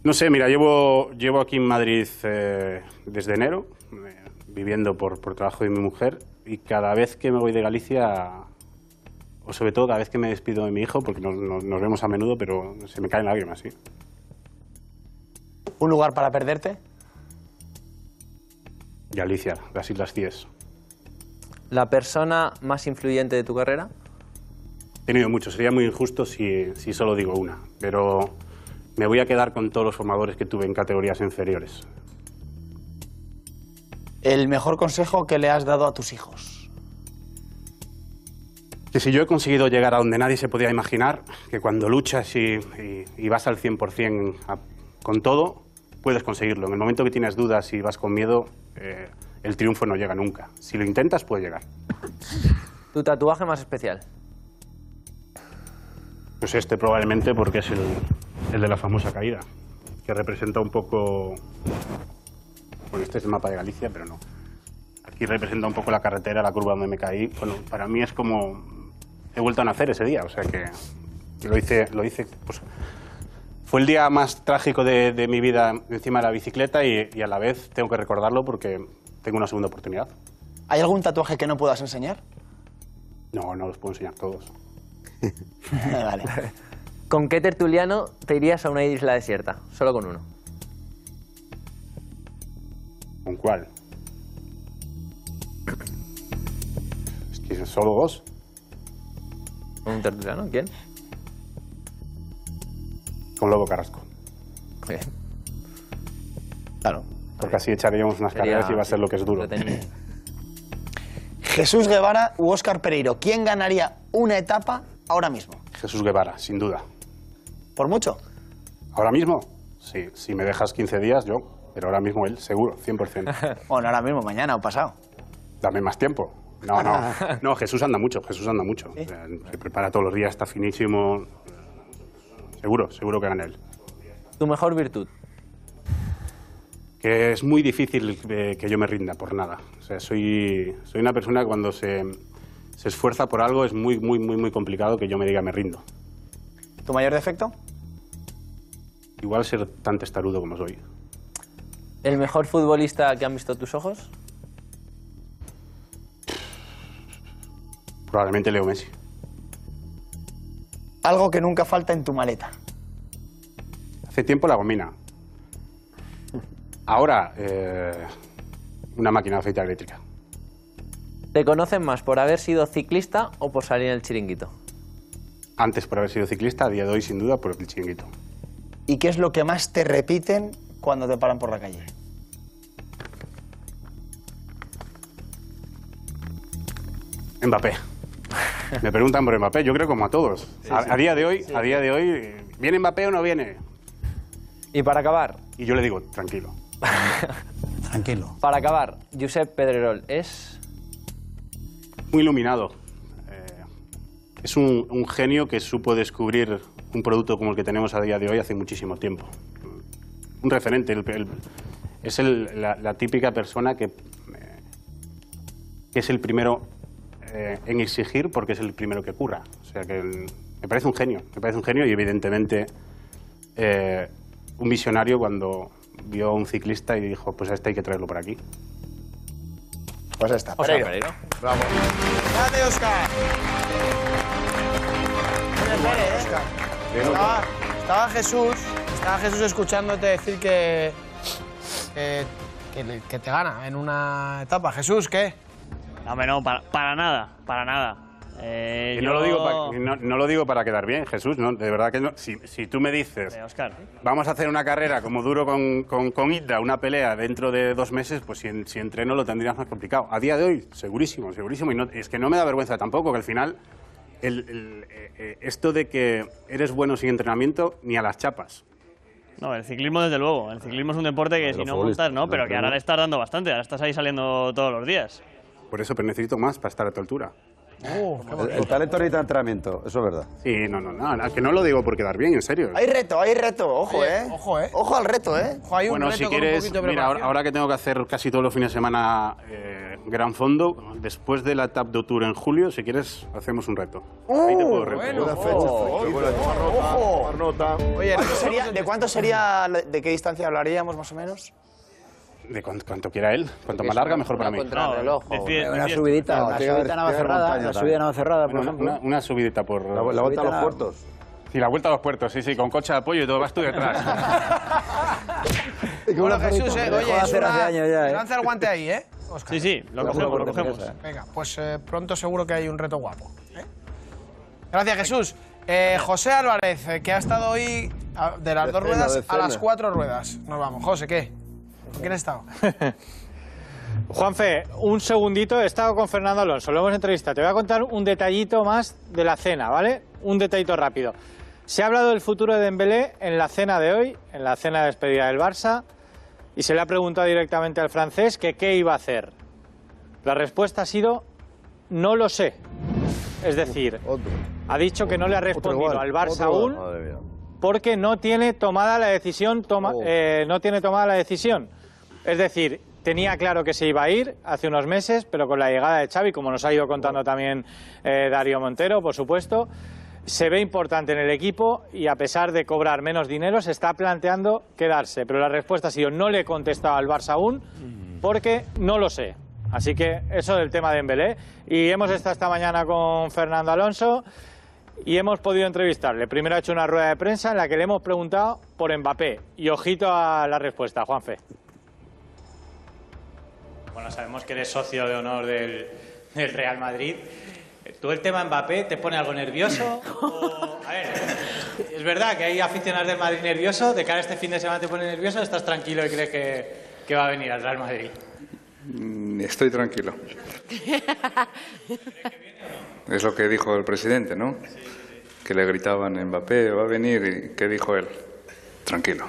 No sé, mira, llevo, llevo aquí en Madrid eh, desde enero, eh, viviendo por, por trabajo de mi mujer, y cada vez que me voy de Galicia, o sobre todo cada vez que me despido de mi hijo, porque nos, nos- nos vemos a menudo, pero se me caen lágrimas, sí. ¿Un lugar para perderte? Galicia, las Islas Cíes. ¿La persona más influyente de tu carrera? He tenido muchos, sería muy injusto si, si solo digo una, pero me voy a quedar con todos los formadores que tuve en categorías inferiores. El mejor consejo que le has dado a tus hijos. Que si yo he conseguido llegar a donde nadie se podía imaginar, que cuando luchas y, y- y vas al 100% a- con todo, puedes conseguirlo. En el momento que tienes dudas y vas con miedo, eh, el triunfo no llega nunca. Si lo intentas, puede llegar. ¿Tu tatuaje más especial? Pues este probablemente porque es el, el de la famosa caída, que representa un poco... Bueno, este es el mapa de Galicia, pero no. Aquí representa un poco la carretera, la curva donde me caí. Bueno, para mí es como... He vuelto a nacer ese día, o sea que lo hice, lo hice pues, Fue el día más trágico de, de mi vida encima de la bicicleta y, y a la vez tengo que recordarlo porque tengo una segunda oportunidad. ¿Hay algún tatuaje que no puedas enseñar? No, no los puedo enseñar todos. vale. ¿Con qué tertuliano te irías a una isla desierta? Solo con uno. ¿Con cuál? Es que son solo dos. ¿Con un tertuliano? ¿Quién? Con Lobo Carrasco. Claro. Porque así echaríamos unas Sería- carreras y va a ser lo que es duro. Jesús Guevara u Óscar Pereiro. ¿Quién ganaría una etapa ahora mismo? Jesús Guevara, sin duda. ¿Por mucho? ¿Ahora mismo? Sí, si me dejas 15 días, yo. Pero ahora mismo él, seguro, 100%. Bueno, ahora mismo, mañana o pasado. Dame más tiempo. No, no. No, Jesús anda mucho, Jesús anda mucho. Sea, Se prepara todos los días, está finísimo. Seguro, seguro que gana él. ¿Tu mejor virtud? Que es muy difícil eh, que yo me rinda por nada. O sea, soy, soy una persona que cuando se, se esfuerza por algo es muy, muy, muy, muy complicado que yo me diga me rindo. ¿Tu mayor defecto? Igual ser tan testarudo como soy. ¿El mejor futbolista que han visto tus ojos? Probablemente Leo Messi. Algo que nunca falta en tu maleta. Hace tiempo la gomina. Ahora, eh, una máquina de aceite eléctrica. ¿Te conocen más por haber sido ciclista o por salir en el chiringuito? Antes por haber sido ciclista, a día de hoy sin duda por el chiringuito. ¿Y qué es lo que más te repiten cuando te paran por la calle? Mbappé. Me preguntan por Mbappé, yo creo como a todos. a, sí. a día de hoy, Sí. a día de hoy, ¿viene Mbappé o no viene? Y para acabar. Y yo le digo, tranquilo. Tranquilo. Para acabar, Josep Pedrerol es... Muy iluminado. Es un, un genio que supo descubrir un producto como el que tenemos a día de hoy hace muchísimo tiempo. Un referente. el- el- es el- la, la típica persona que, eh, que es el primero eh, en exigir porque es el primero que curra. O sea que me parece un genio. Me parece un genio y evidentemente eh, un visionario cuando vio a un ciclista y dijo, pues a este hay que traerlo por aquí. Pues está. Óscar Pereiro. Pereiro. Bravo. Grande, Oscar. Oscar. Estaba, estaba Jesús, estaba Jesús escuchándote decir que, que, que le- que te gana en una etapa. Jesús, ¿qué? No, no, para, para nada, para nada. Eh, Y no, yo- lo digo para, no, no lo digo para quedar bien, Jesús, no, de verdad que no. Si, si tú me dices, vamos a hacer una carrera como duro con, con, con Ida, una pelea dentro de dos meses, pues si, en- si entreno lo tendrías más complicado. A día de hoy, segurísimo, segurísimo. Y no, es que no me da vergüenza tampoco, que al final, el, el, eh, eh, esto de que eres bueno sin entrenamiento, ni a las chapas. No, el ciclismo desde luego. El ciclismo es un deporte que si no montas, no, pero que ahora le estás dando bastante. Ahora estás ahí saliendo todos los días. Por eso, pero necesito más para estar a tu altura. El, el talento necesita entrenamiento, eso es verdad. Sí, no, no, no, que no lo digo por quedar bien, en serio. Hay reto, hay reto. Ojo, Oye, ¿eh? Ojo, ¿eh? Ojo al reto, ¿eh? Ojo, hay un bueno, reto si con un quieres, mira, ahora, que tengo que hacer casi todos los fines de semana eh, gran fondo, después de la Tap de Tour en julio, si quieres, hacemos un reto. Ahí te puedo reto. bueno. Oye, ¿Cuánto sería- ¿De cuánto sería, de qué distancia hablaríamos más o menos? De cuanto, cuanto quiera él. Cuanto más larga, mejor para mí. Una subidita, la subidita Navacerrada, la subida Navacerrada, por Bueno, ejemplo. Una, una subidita por... La, la vuelta a los puertos. Sí, la vuelta a los puertos, sí, sí, con coche de apoyo y todo, vas tú detrás. Bueno, Jesús, eh, oye, es hacer una... hace años ya, ¿eh? Lanza el guante ahí, ¿eh? Sí, sí, lo cogemos, lo cogemos. Venga, pues eh, pronto seguro que hay un reto guapo. ¿eh? Gracias, Jesús. Eh, José Álvarez, eh, que ha estado hoy a- de las dos ruedas a las cuatro ruedas. Nos vamos. José, ¿qué? ¿Con quién has estado? Juanfe, un segundito, he estado con Fernando Alonso, lo hemos entrevistado. Te voy a contar un detallito más de la cena, ¿vale? Un detallito rápido. Se ha hablado del futuro de Dembélé en la cena de hoy, en la cena de despedida del Barça, y se le ha preguntado directamente al francés que qué iba a hacer. La respuesta ha sido no lo sé. Es decir, ha dicho que no le ha respondido al Barça aún porque no tiene tomada la decisión, toma- eh, no tiene tomada la decisión. Es decir, tenía claro que se iba a ir hace unos meses, pero con la llegada de Xavi, como nos ha ido contando también eh, Darío Montero, por supuesto, se ve importante en el equipo y a pesar de cobrar menos dinero se está planteando quedarse. Pero la respuesta ha sido no le he contestado al Barça aún porque no lo sé. Así que eso del tema de Dembélé. Y hemos estado esta mañana con Fernando Alonso y hemos podido entrevistarle. Primero ha hecho una rueda de prensa en la que le hemos preguntado por Mbappé. Y ojito a la respuesta, Juanfe. Bueno, sabemos que eres socio de honor del, del Real Madrid. ¿Tú el tema Mbappé te pone algo nervioso? O, a ver, ¿es verdad que hay aficionados del Madrid nerviosos? ¿De cara a este fin de semana te pone nervioso o estás tranquilo y crees que, que va a venir al Real Madrid? Mm, Estoy tranquilo. Es lo que dijo el presidente, ¿no? Que le gritaban Mbappé, va a venir, y ¿qué dijo él? Tranquilo.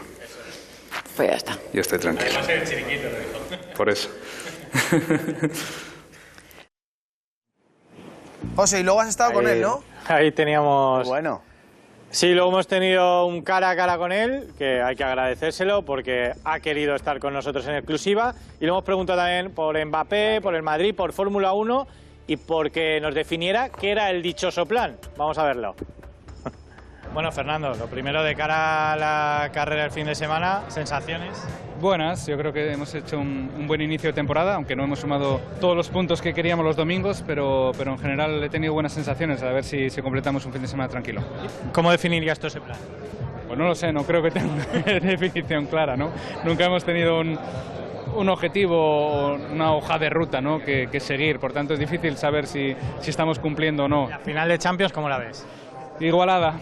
Pues ya está. Yo estoy tranquilo. Por eso. José, y luego has estado con él, ¿no? Ahí teníamos. Bueno. Sí, luego hemos tenido un cara a cara con él, que hay que agradecérselo porque ha querido estar con nosotros en exclusiva. Y le hemos preguntado también por Mbappé, por el Madrid, por Fórmula 1 y porque nos definiera qué era el dichoso plan. Vamos a verlo. Bueno, Fernando, lo primero de cara a la carrera del fin de semana, sensaciones. Buenas, yo creo que hemos hecho un, un buen inicio de temporada, aunque no hemos sumado todos los puntos que queríamos los domingos, pero, pero en general he tenido buenas sensaciones, a ver si, si completamos un fin de semana tranquilo. ¿Cómo definirías tú ese plan? Pues no lo sé, no creo que tenga una definición clara, ¿no? Nunca hemos tenido un, un objetivo una hoja de ruta ¿no? que, que seguir, por tanto es difícil saber si, si estamos cumpliendo o no. La final de Champions, ¿cómo la ves? Igualada,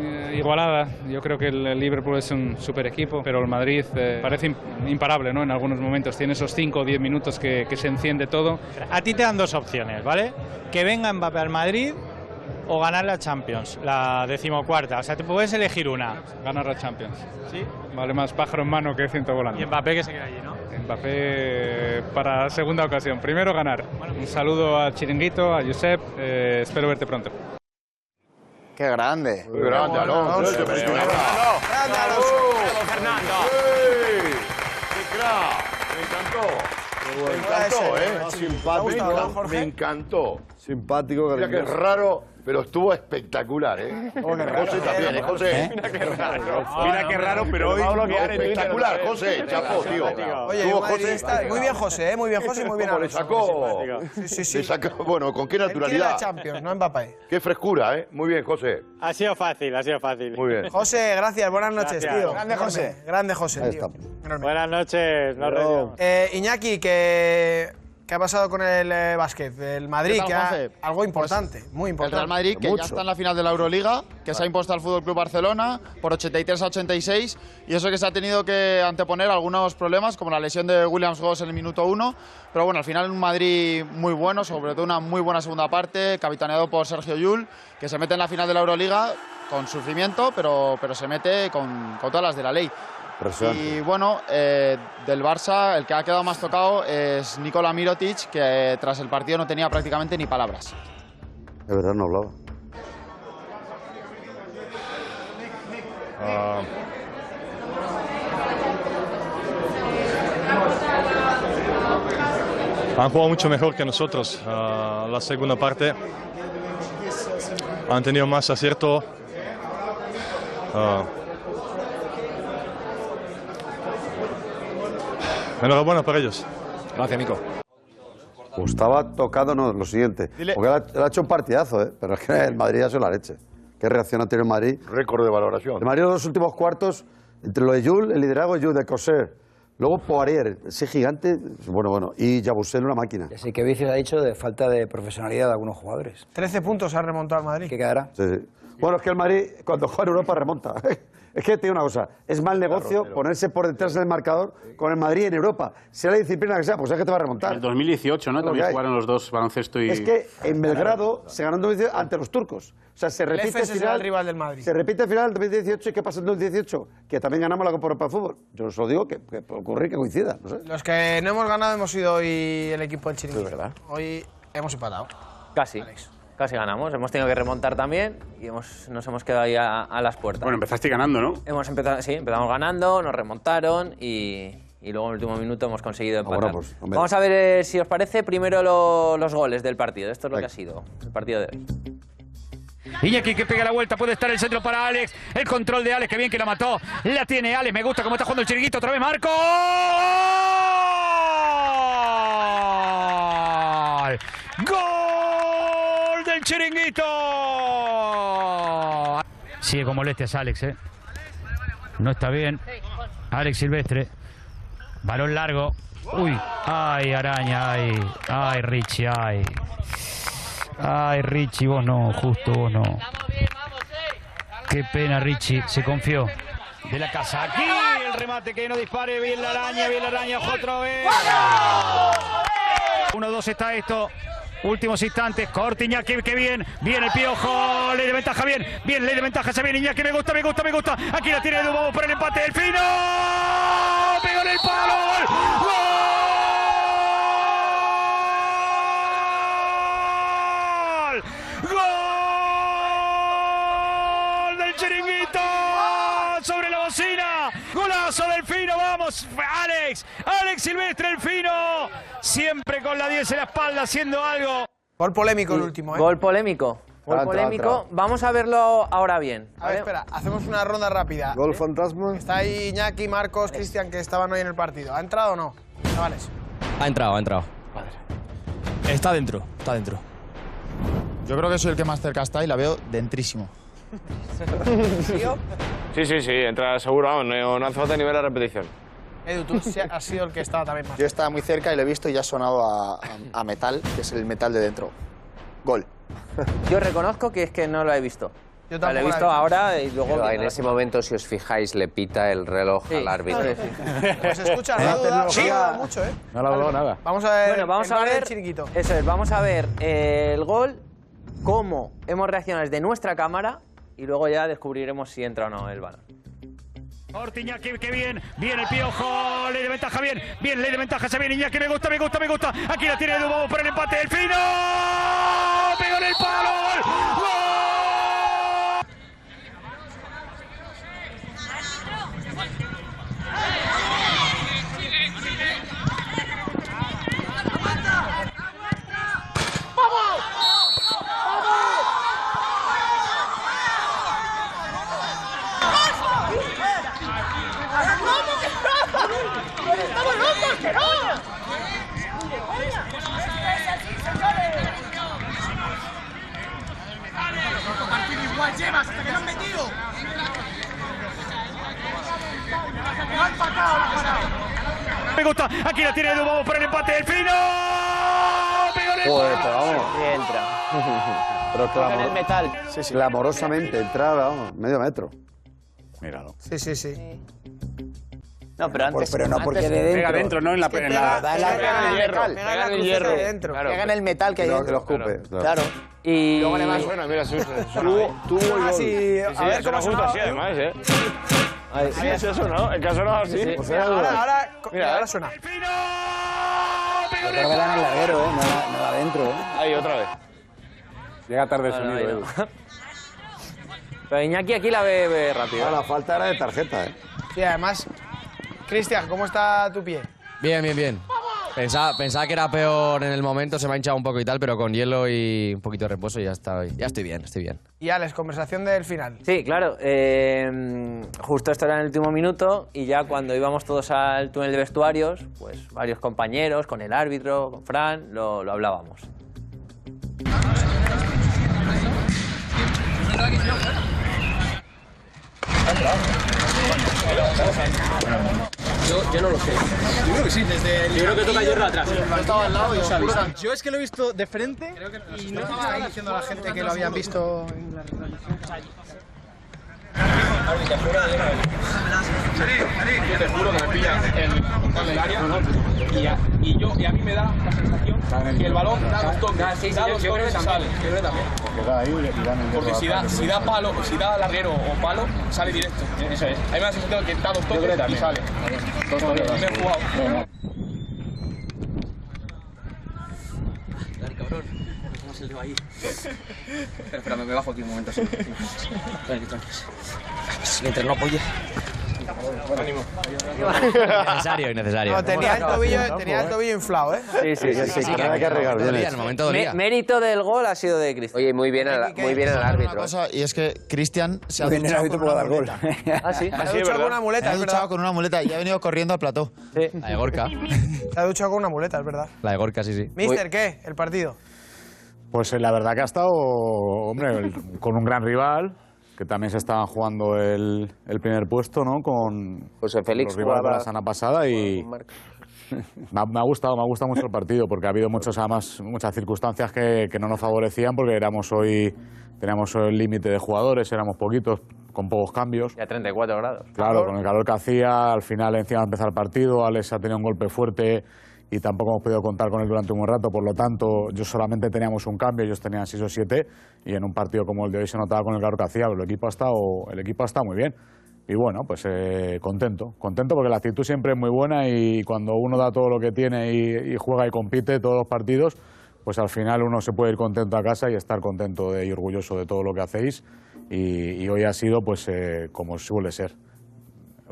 eh, igualada. Yo creo que el Liverpool es un super equipo, pero el Madrid eh, parece im- imparable ¿no? en algunos momentos. Tiene esos 5 o 10 minutos que, que se enciende todo. A ti te dan dos opciones, ¿vale? Que venga Mbappé al Madrid o ganar la Champions, la decimocuarta. O sea, te puedes elegir una. Ganar la Champions. ¿Sí? Vale más pájaro en mano que ciento volando. Y Mbappé que se queda allí, ¿no? Mbappé eh, para segunda ocasión. Primero ganar. Un saludo a Chiringuito, a Josep. eh, espero verte pronto. Qué grande. Muy grande, Alonso. Grande, Alonso. Fernando! ¡Qué crack! Me encantó. Me encantó, ¿eh? Me encantó. Simpático, Mira que es raro, pero estuvo espectacular, ¿eh? José también, ¿eh, José? Mira qué raro. Mira qué raro, pero hoy. Espectacular, José, chapo, tío. Oye, madridista, muy bien José, ¿eh? muy bien José y muy bien ¿Cómo le sacó? Sí, sí, sí. Le sacó, bueno, con qué naturalidad. Champions, no Mbappé. Qué frescura, ¿eh? Muy bien, José. Ha sido fácil, ha sido fácil. Muy bien. José, gracias, buenas noches, Gracias. tío. Grande. José. Grande José, Ahí tío. Buenas noches, nos. Eh, Iñaki, ¿qué, ¿qué ha pasado con el eh, básquet? El Madrid, ¿Qué tal, que ha- algo importante, muy El importante. Real Madrid, que ya está en la final de la Euroliga, que se ha impuesto al Fútbol Club Barcelona por 83 a 86, y eso que se ha tenido que anteponer algunos problemas, como la lesión de Williams Goss en el minuto 1. Pero bueno, al final un Madrid muy bueno, sobre todo una muy buena segunda parte, capitaneado por Sergio Llull, que se mete en la final de la Euroliga con sufrimiento, pero, pero se mete con, con todas las de la ley. Y bueno, eh, del Barça, el que ha quedado más tocado es Nikola Mirotic, que tras el partido no tenía prácticamente ni palabras. De verdad no hablaba. Ah, han jugado mucho mejor que nosotros. Ah, la segunda parte han tenido más acierto. Ah. Enhorabuena para ellos. Gracias, Nico. Tocado, no, lo siguiente. Dile- Porque él ha, hecho un partidazo, ¿eh? pero es que el Madrid ya se la leche. ¿Qué reacción ha tenido el Madrid? Récord de valoración. El Madrid en los últimos cuartos, entre lo de Jules, el liderazgo de Jules, de Coser, luego Poirier, ese gigante, bueno, bueno, y Jabusel, una máquina. Así que Vicius ha dicho de falta de profesionalidad de algunos jugadores. 13 puntos ha remontado el Madrid. ¿Qué quedará? Sí, sí. Bueno, es que el Madrid, cuando juega en Europa, remonta. Es que te digo una cosa, es mal negocio ponerse por detrás del marcador con el Madrid en Europa. Sea la disciplina que sea, pues es que te va a remontar. En el 2018, ¿no? Es También jugaron los dos baloncesto y. Es que en Belgrado se ganó en 2018 ante los turcos. O sea, se El repite el final, el rival del Madrid. Se repite el final del 2018 y ¿qué pasa en 2018? Que también ganamos la Copa Europa de Fútbol. Yo os lo digo que, que puede ocurrir que coincida, no sé. Los que no hemos ganado hemos sido hoy el equipo del Chiringuito. verdad. Hoy hemos empatado. Casi. Casi ganamos. Hemos tenido que remontar también y hemos, nos hemos quedado ahí a, a las puertas. Bueno, empezaste ganando, ¿no? Hemos empezado, sí, empezamos ganando, nos remontaron y, y luego en el último minuto hemos conseguido empatar. bueno, pues. Vamos a ver eh, si os parece primero lo- los goles del partido. Esto es lo que ha sido el partido de hoy. Iñaki que pega la vuelta, puede estar el centro para Alex. El control de Alex, que bien que la mató. La tiene Alex, me gusta cómo está jugando el chiringuito. Otra vez Marco. ¡Gol! ¡Gol chiringuito! Sigue con molestias Alex, ¿eh? No está bien. Alex Silvestre. Balón largo. Uy. Ay, araña, ay. Ay, Richie, ay. Ay, Richie, vos no, justo vos no. Qué pena, Richie, se confió. De la casa. Aquí el remate que no dispare. Bien la araña, bien la araña. otra vez. 1-2 está esto. Últimos instantes. Corte Iñaki, que bien. Bien el piojo. Ley de ventaja, bien. Bien, ley de ventaja. Se viene Iñaki. Me gusta, me gusta, me gusta. Aquí la tiene Edu. Vamos por el empate del fino. Pegó en el palo. ¡Gol! ¡Gol del chiringuito! Sobre la bocina. Golazo del Alex. Alex Silvestre, el fino. Siempre con la 10 en la espalda haciendo algo. Gol polémico el último, ¿eh? Gol polémico. Gol polémico. Vamos a verlo ahora bien. A ver, espera, hacemos una ronda rápida. Gol fantasma. Está ahí Iñaki, Marcos, Cristian, que estaban hoy en el partido. ¿Ha entrado o no? Chavales. Ha entrado, ha entrado. Está dentro, está dentro. Yo creo que soy el que más cerca está y la veo dentrísimo. Sí, sí, sí, entra seguro, vamos, no, no hace falta ni ver la repetición. Edu, tú sí has sido el que estaba también más. Yo estaba muy cerca y lo he visto y ya ha sonado a, a- a metal, que es el metal de dentro. Gol. Yo reconozco que es que no lo he visto. Yo O sea, lo he tampoco visto la he ahora y luego... Pero en ese momento, si os fijáis, le pita el reloj al árbitro. Pues escucha, no ha dudado, no ha tecnología. dudado mucho, ¿eh? No le ha dudado nada. Vamos a ver Bueno, vamos el a ver. chiringuito. Eso es, vamos a ver eh, el gol, cómo hemos reaccionado desde nuestra cámara y luego ya descubriremos si entra o no el balón. Corte Iñaki, que bien. Bien el piojo. Ley de ventaja, bien. Bien, ley de ventaja. Se viene Iñaki. Me gusta, me gusta, me gusta. Aquí la tiene. Vamos por el empate del fino. Pegó en el palo. ¡Gol! ¡Estamos igual llevas hasta que lo han metido. No han patado la parada. Me gusta. Aquí la tiene Edu. Vamos por el empate del fino. Joder, pero vamos. Y entra. Pero en el clamor- metal. Sí, sí. Clamorosamente, entrada, vamos, medio metro. Míralo. Sí, sí, sí. No, pero antes... pero no porque antes- de dentro. Pega dentro, no en la... Es que en la- pega- pega- Pega en el hierro. Pega en Pega la en el hierro. de dentro. Claro. Pega en el metal que hay lo, que dentro. lo escupe. claro. Claro. Y... Luego además, Bueno, mira, gol. Sí, a Sí, ver cómo justo así, ¿eh? además, ¿eh? Sí, es eso, ¿no? El que ha sonado así. Mira, ahora, ahora, mira, ahora suena. Creo que da en el larguero, ¿eh? No da, no da dentro, ¿eh? Ahí, otra vez. Llega tarde el sonido. Edu. Pero Iñaki aquí la ve, ve rápido. Ah, la falta era de tarjeta, ¿eh? Sí, además, Cristian, ¿cómo está tu pie? Bien, bien, bien. Pensaba, pensaba que era peor en el momento, se me ha hinchado un poco y tal, pero con hielo y un poquito de reposo ya, está, ya estoy bien, estoy bien. Y Alex, conversación del final. Sí, claro. eh, justo esto era en el último minuto y ya cuando íbamos todos al túnel de vestuarios, pues varios compañeros, con el árbitro, con Fran, lo, lo hablábamos. Yo, yo no lo sé. Yo creo que sí, desde el... Yo creo que toca hierro atrás. Yo estaba al lado y se. Yo es que lo he visto de frente y no estaba ahí diciendo a la gente que lo habían visto en la Yo te juro que me pilla en la punta del área y a, y yo, y a mí me da la sensación que el balón da dos toques, da dos toques y sale. Porque si da, si da palo, si da larguero o palo, sale directo. A mí me da la sensación que da dos toques y sale. Toques. Bien jugado. ¿Cómo se le va ahí? Espera, espera, me bajo aquí un momento. sí. Tranqui, tranqui. Mientras no apoye. Innecesario, innecesario. No, tenía el tobillo, tenía el tobillo inflado, ¿eh? Sí, sí, sí. sí, que- que arreglar, dolía, bien en el momento dolía. Mé- Mérito del gol ha sido de Cristian. Oye, muy bien, al- muy bien el Una árbitro. cosa, y es que Cristian se ha el duchado con una puede dar gol. muleta. Ah, sí. Se ha duchado con una muleta, Se ha duchado con una muleta y ha venido corriendo al plató. La de Gorka. Se ha duchado con una muleta, es verdad. La de Gorka, sí, sí. Mister, ¿qué? El partido. Pues eh, la verdad que ha estado, hombre, el- con un gran rival, que también se estaban jugando el, el primer puesto, ¿no? Con José Félix los rivales de la semana pasada y me ha, me ha gustado, me ha gustado mucho el partido porque ha habido muchos, además, muchas circunstancias que, que no nos favorecían porque éramos hoy, teníamos el límite de jugadores, éramos poquitos, con pocos cambios. Ya 34 grados. Claro, con el calor que hacía, al final encima de empezar el partido, Alex ha tenido un golpe fuerte y tampoco hemos podido contar con él durante un buen rato, por lo tanto, yo solamente teníamos un cambio, ellos tenían seis o siete, y en un partido como el de hoy se notaba con el calor que hacía, pero el equipo ha estado, el equipo ha estado muy bien. Y bueno, pues eh, contento, contento porque la actitud siempre es muy buena y cuando uno da todo lo que tiene y, y juega y compite todos los partidos, pues al final uno se puede ir contento a casa y estar contento de- y orgulloso de todo lo que hacéis. Y, y hoy ha sido, pues, eh, como suele ser,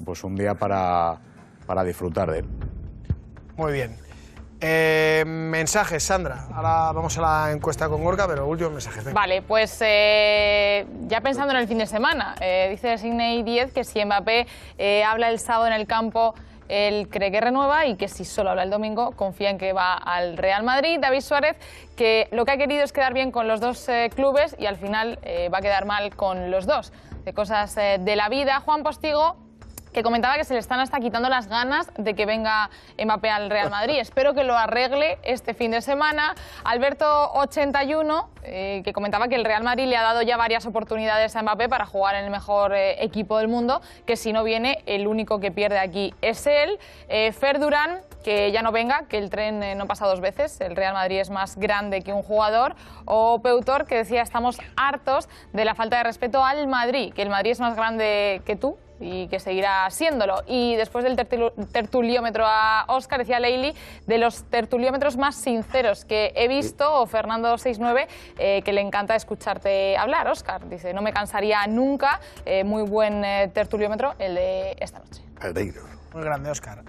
pues un día para, para disfrutar de él. Muy bien. Eh, mensajes, Sandra. Ahora vamos a la encuesta con Gorka, pero últimos mensajes. venga. Vale, pues eh, ya pensando en el fin de semana, eh, dice Sidney 10 que si Mbappé eh, habla el sábado en el campo, él cree que renueva y que si solo habla el domingo, confía en que va al Real Madrid. David Suárez, que lo que ha querido es quedar bien con los dos eh, clubes y al final va a quedar mal con los dos. De cosas de la vida. Juan Postigo, que comentaba que se le están hasta quitando las ganas de que venga Mbappé al Real Madrid. Espero que lo arregle este fin de semana. Alberto81, eh, que comentaba que el Real Madrid le ha dado ya varias oportunidades a Mbappé para jugar en el mejor eh, equipo del mundo, que si no viene, el único que pierde aquí es él. Eh, Fer Durán, que ya no venga, que el tren eh, no pasa dos veces, el Real Madrid es más grande que un jugador. O Peutor, que decía, estamos hartos de la falta de respeto al Madrid, que el Madrid es más grande que tú, y que seguirá siéndolo. Y después del tertu- tertuliómetro a Oscar, decía Leili, de los tertuliómetros más sinceros que he visto, o Fernando 69, eh, que le encanta escucharte hablar, Oscar. Dice, no me cansaría nunca, eh, muy buen eh, tertuliómetro el de esta noche. Muy grande, Oscar.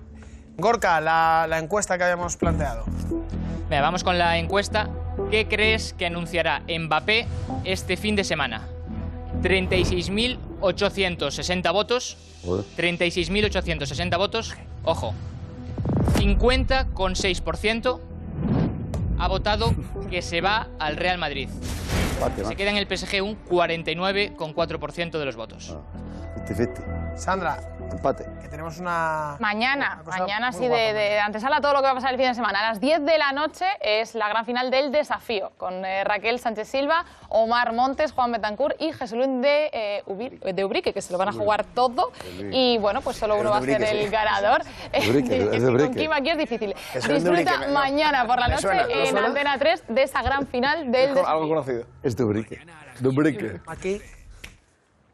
Gorka, la, la encuesta que habíamos planteado. Vamos con la encuesta. ¿Qué crees que anunciará Mbappé este fin de semana? 36.860 votos. 36.860 votos. Ojo. 50,6% ha votado que se va al Real Madrid. Se queda en el PSG un 49,4% de los votos. 50-50. Sandra, Empate. que tenemos una... Mañana, cosa mañana sí, de, guapa, de antesala todo lo que va a pasar el fin de semana. A las 10 de la noche es la gran final del desafío, con eh, Raquel Sánchez Silva, Omar Montes, Juan Betancourt y Jesulín de, eh, Ubir- de Ubrique, que se lo van a jugar todo. Y bueno, pues solo uno va a ser el ganador. Con. Kim aquí es difícil. Disfruta mañana por la noche suena, ¿no en? Antena 3 de esa gran final del desafío. conocido. Es de Ubrique. De Ubrique. Aquí,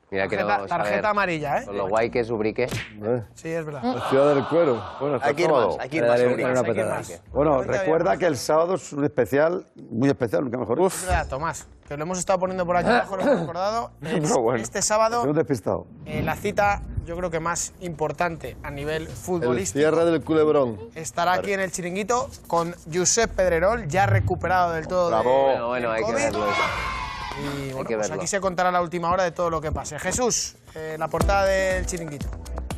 Mira que tarjeta, vamos a tarjeta ver. amarilla, ¿eh? Con lo guay que es Ubrique. Sí, es verdad. La ciudad del cuero. Bueno, Hay que ir más, hay que ir más, Hay que ir patada. más. Bueno, recuerda que el sábado es un especial, muy especial, nunca mejor. Es verdad, Tomás, que lo hemos estado poniendo por aquí abajo, lo hemos recordado. Pero bueno. Este sábado, despistado. eh, la cita, yo creo que más importante a nivel El futbolístico. cierre del culebrón. Estará aquí en el chiringuito con Josep Pedrerol, ya recuperado del todo de- Bueno, bueno, hay que verlo. Y bueno, que pues aquí se contará la última hora de todo lo que pase. Jesús, eh, la portada del chiringuito.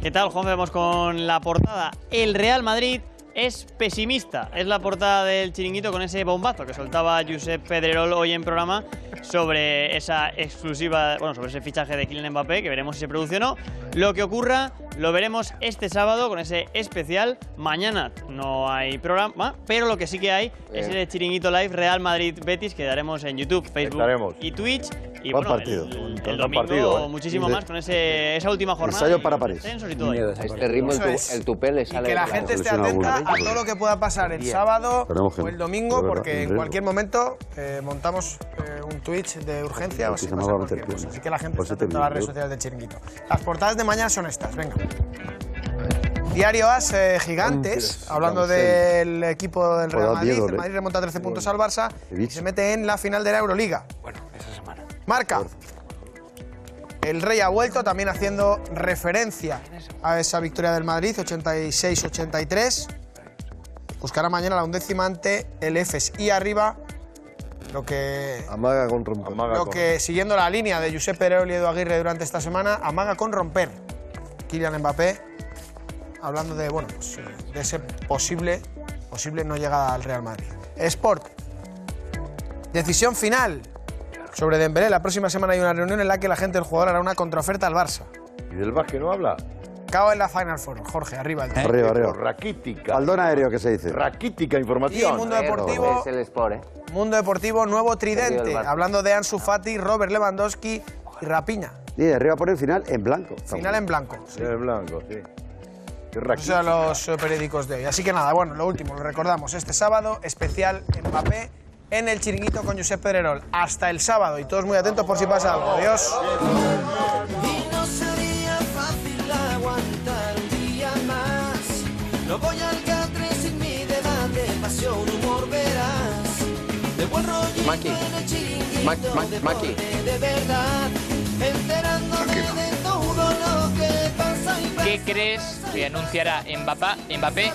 ¿Qué tal, Juan? Vemos con la portada. El Real Madrid es pesimista. Es la portada del chiringuito con ese bombazo que soltaba Josep Pedrerol hoy en programa sobre esa exclusiva, bueno, sobre ese fichaje de Kylian Mbappé, que veremos si se produce o no. Lo que ocurra lo veremos este sábado con ese especial. Mañana no hay programa, pero lo que sí que hay es Bien. el chiringuito live Real Madrid Betis que daremos en YouTube, Facebook Estaremos. y Twitch. Y Buen bueno, partido, el, el domingo partido, ¿eh? muchísimo más con ese, esa última jornada. Ensayo y para París. y todo. A este ritmo el, tu- es. el tupé le Y sale. que la de gente esté Soluciona atenta alguno. A todo lo que pueda pasar el sábado o el domingo, porque en cualquier momento eh, montamos eh, un Twitch de urgencia o Sí, si se me pasa va a meter cualquier cosa. piernas. Así que la gente está atenta a las redes sociales del chiringuito. Las portadas de mañana son estas, venga. Diario As eh, Gigantes, hablando del equipo del Joder, Real Madrid. El. Madrid remonta 13 puntos al Barça y se mete en la final de la Euroliga. Bueno, esa semana. Marca. El Rey ha vuelto también haciendo referencia a esa victoria del Madrid, 86-83. Buscará mañana la undécima ante el EFES. Y arriba, lo que, Amaga con romper. lo que siguiendo la línea de Josep Perol y Edu Aguirre durante esta semana, amaga con romper. Kylian Mbappé, hablando de, bueno, pues, de ese posible, posible no llegada al Real Madrid. Sport. Decisión final sobre Dembélé. La próxima semana hay una reunión en la que la gente del jugador hará una contraoferta al Barça. ¿Y del Vázquez no habla? Acaba en la Final Four, Jorge, arriba el Arriba, arriba. Raquítica. Baldón aéreo, que se dice. Raquítica Y información. Mundo Deportivo, Es el Sport, ¿eh? Mundo Deportivo, nuevo tridente. Hablando de Ansu Fati, Robert Lewandowski y Rapiña. Y arriba pone el final en blanco. Final en blanco. Sí, es blanco, sí. Qué Esos raquítica. son los eh, periódicos de hoy. Así que nada, bueno, lo último, lo recordamos. Este sábado, especial Mbappé en el chiringuito con Josep Pedrerol. Hasta el sábado y todos muy atentos por si pasa algo. Adiós. No voy al catre sin mi debate, pasión, humor, verás. De buen rollo Maki. en el chiringuito, Maki, Maki, Maki. de verdad. Enterándome de todo lo que pasa y ¿Qué crees que anunciará Mbappé, Mbappé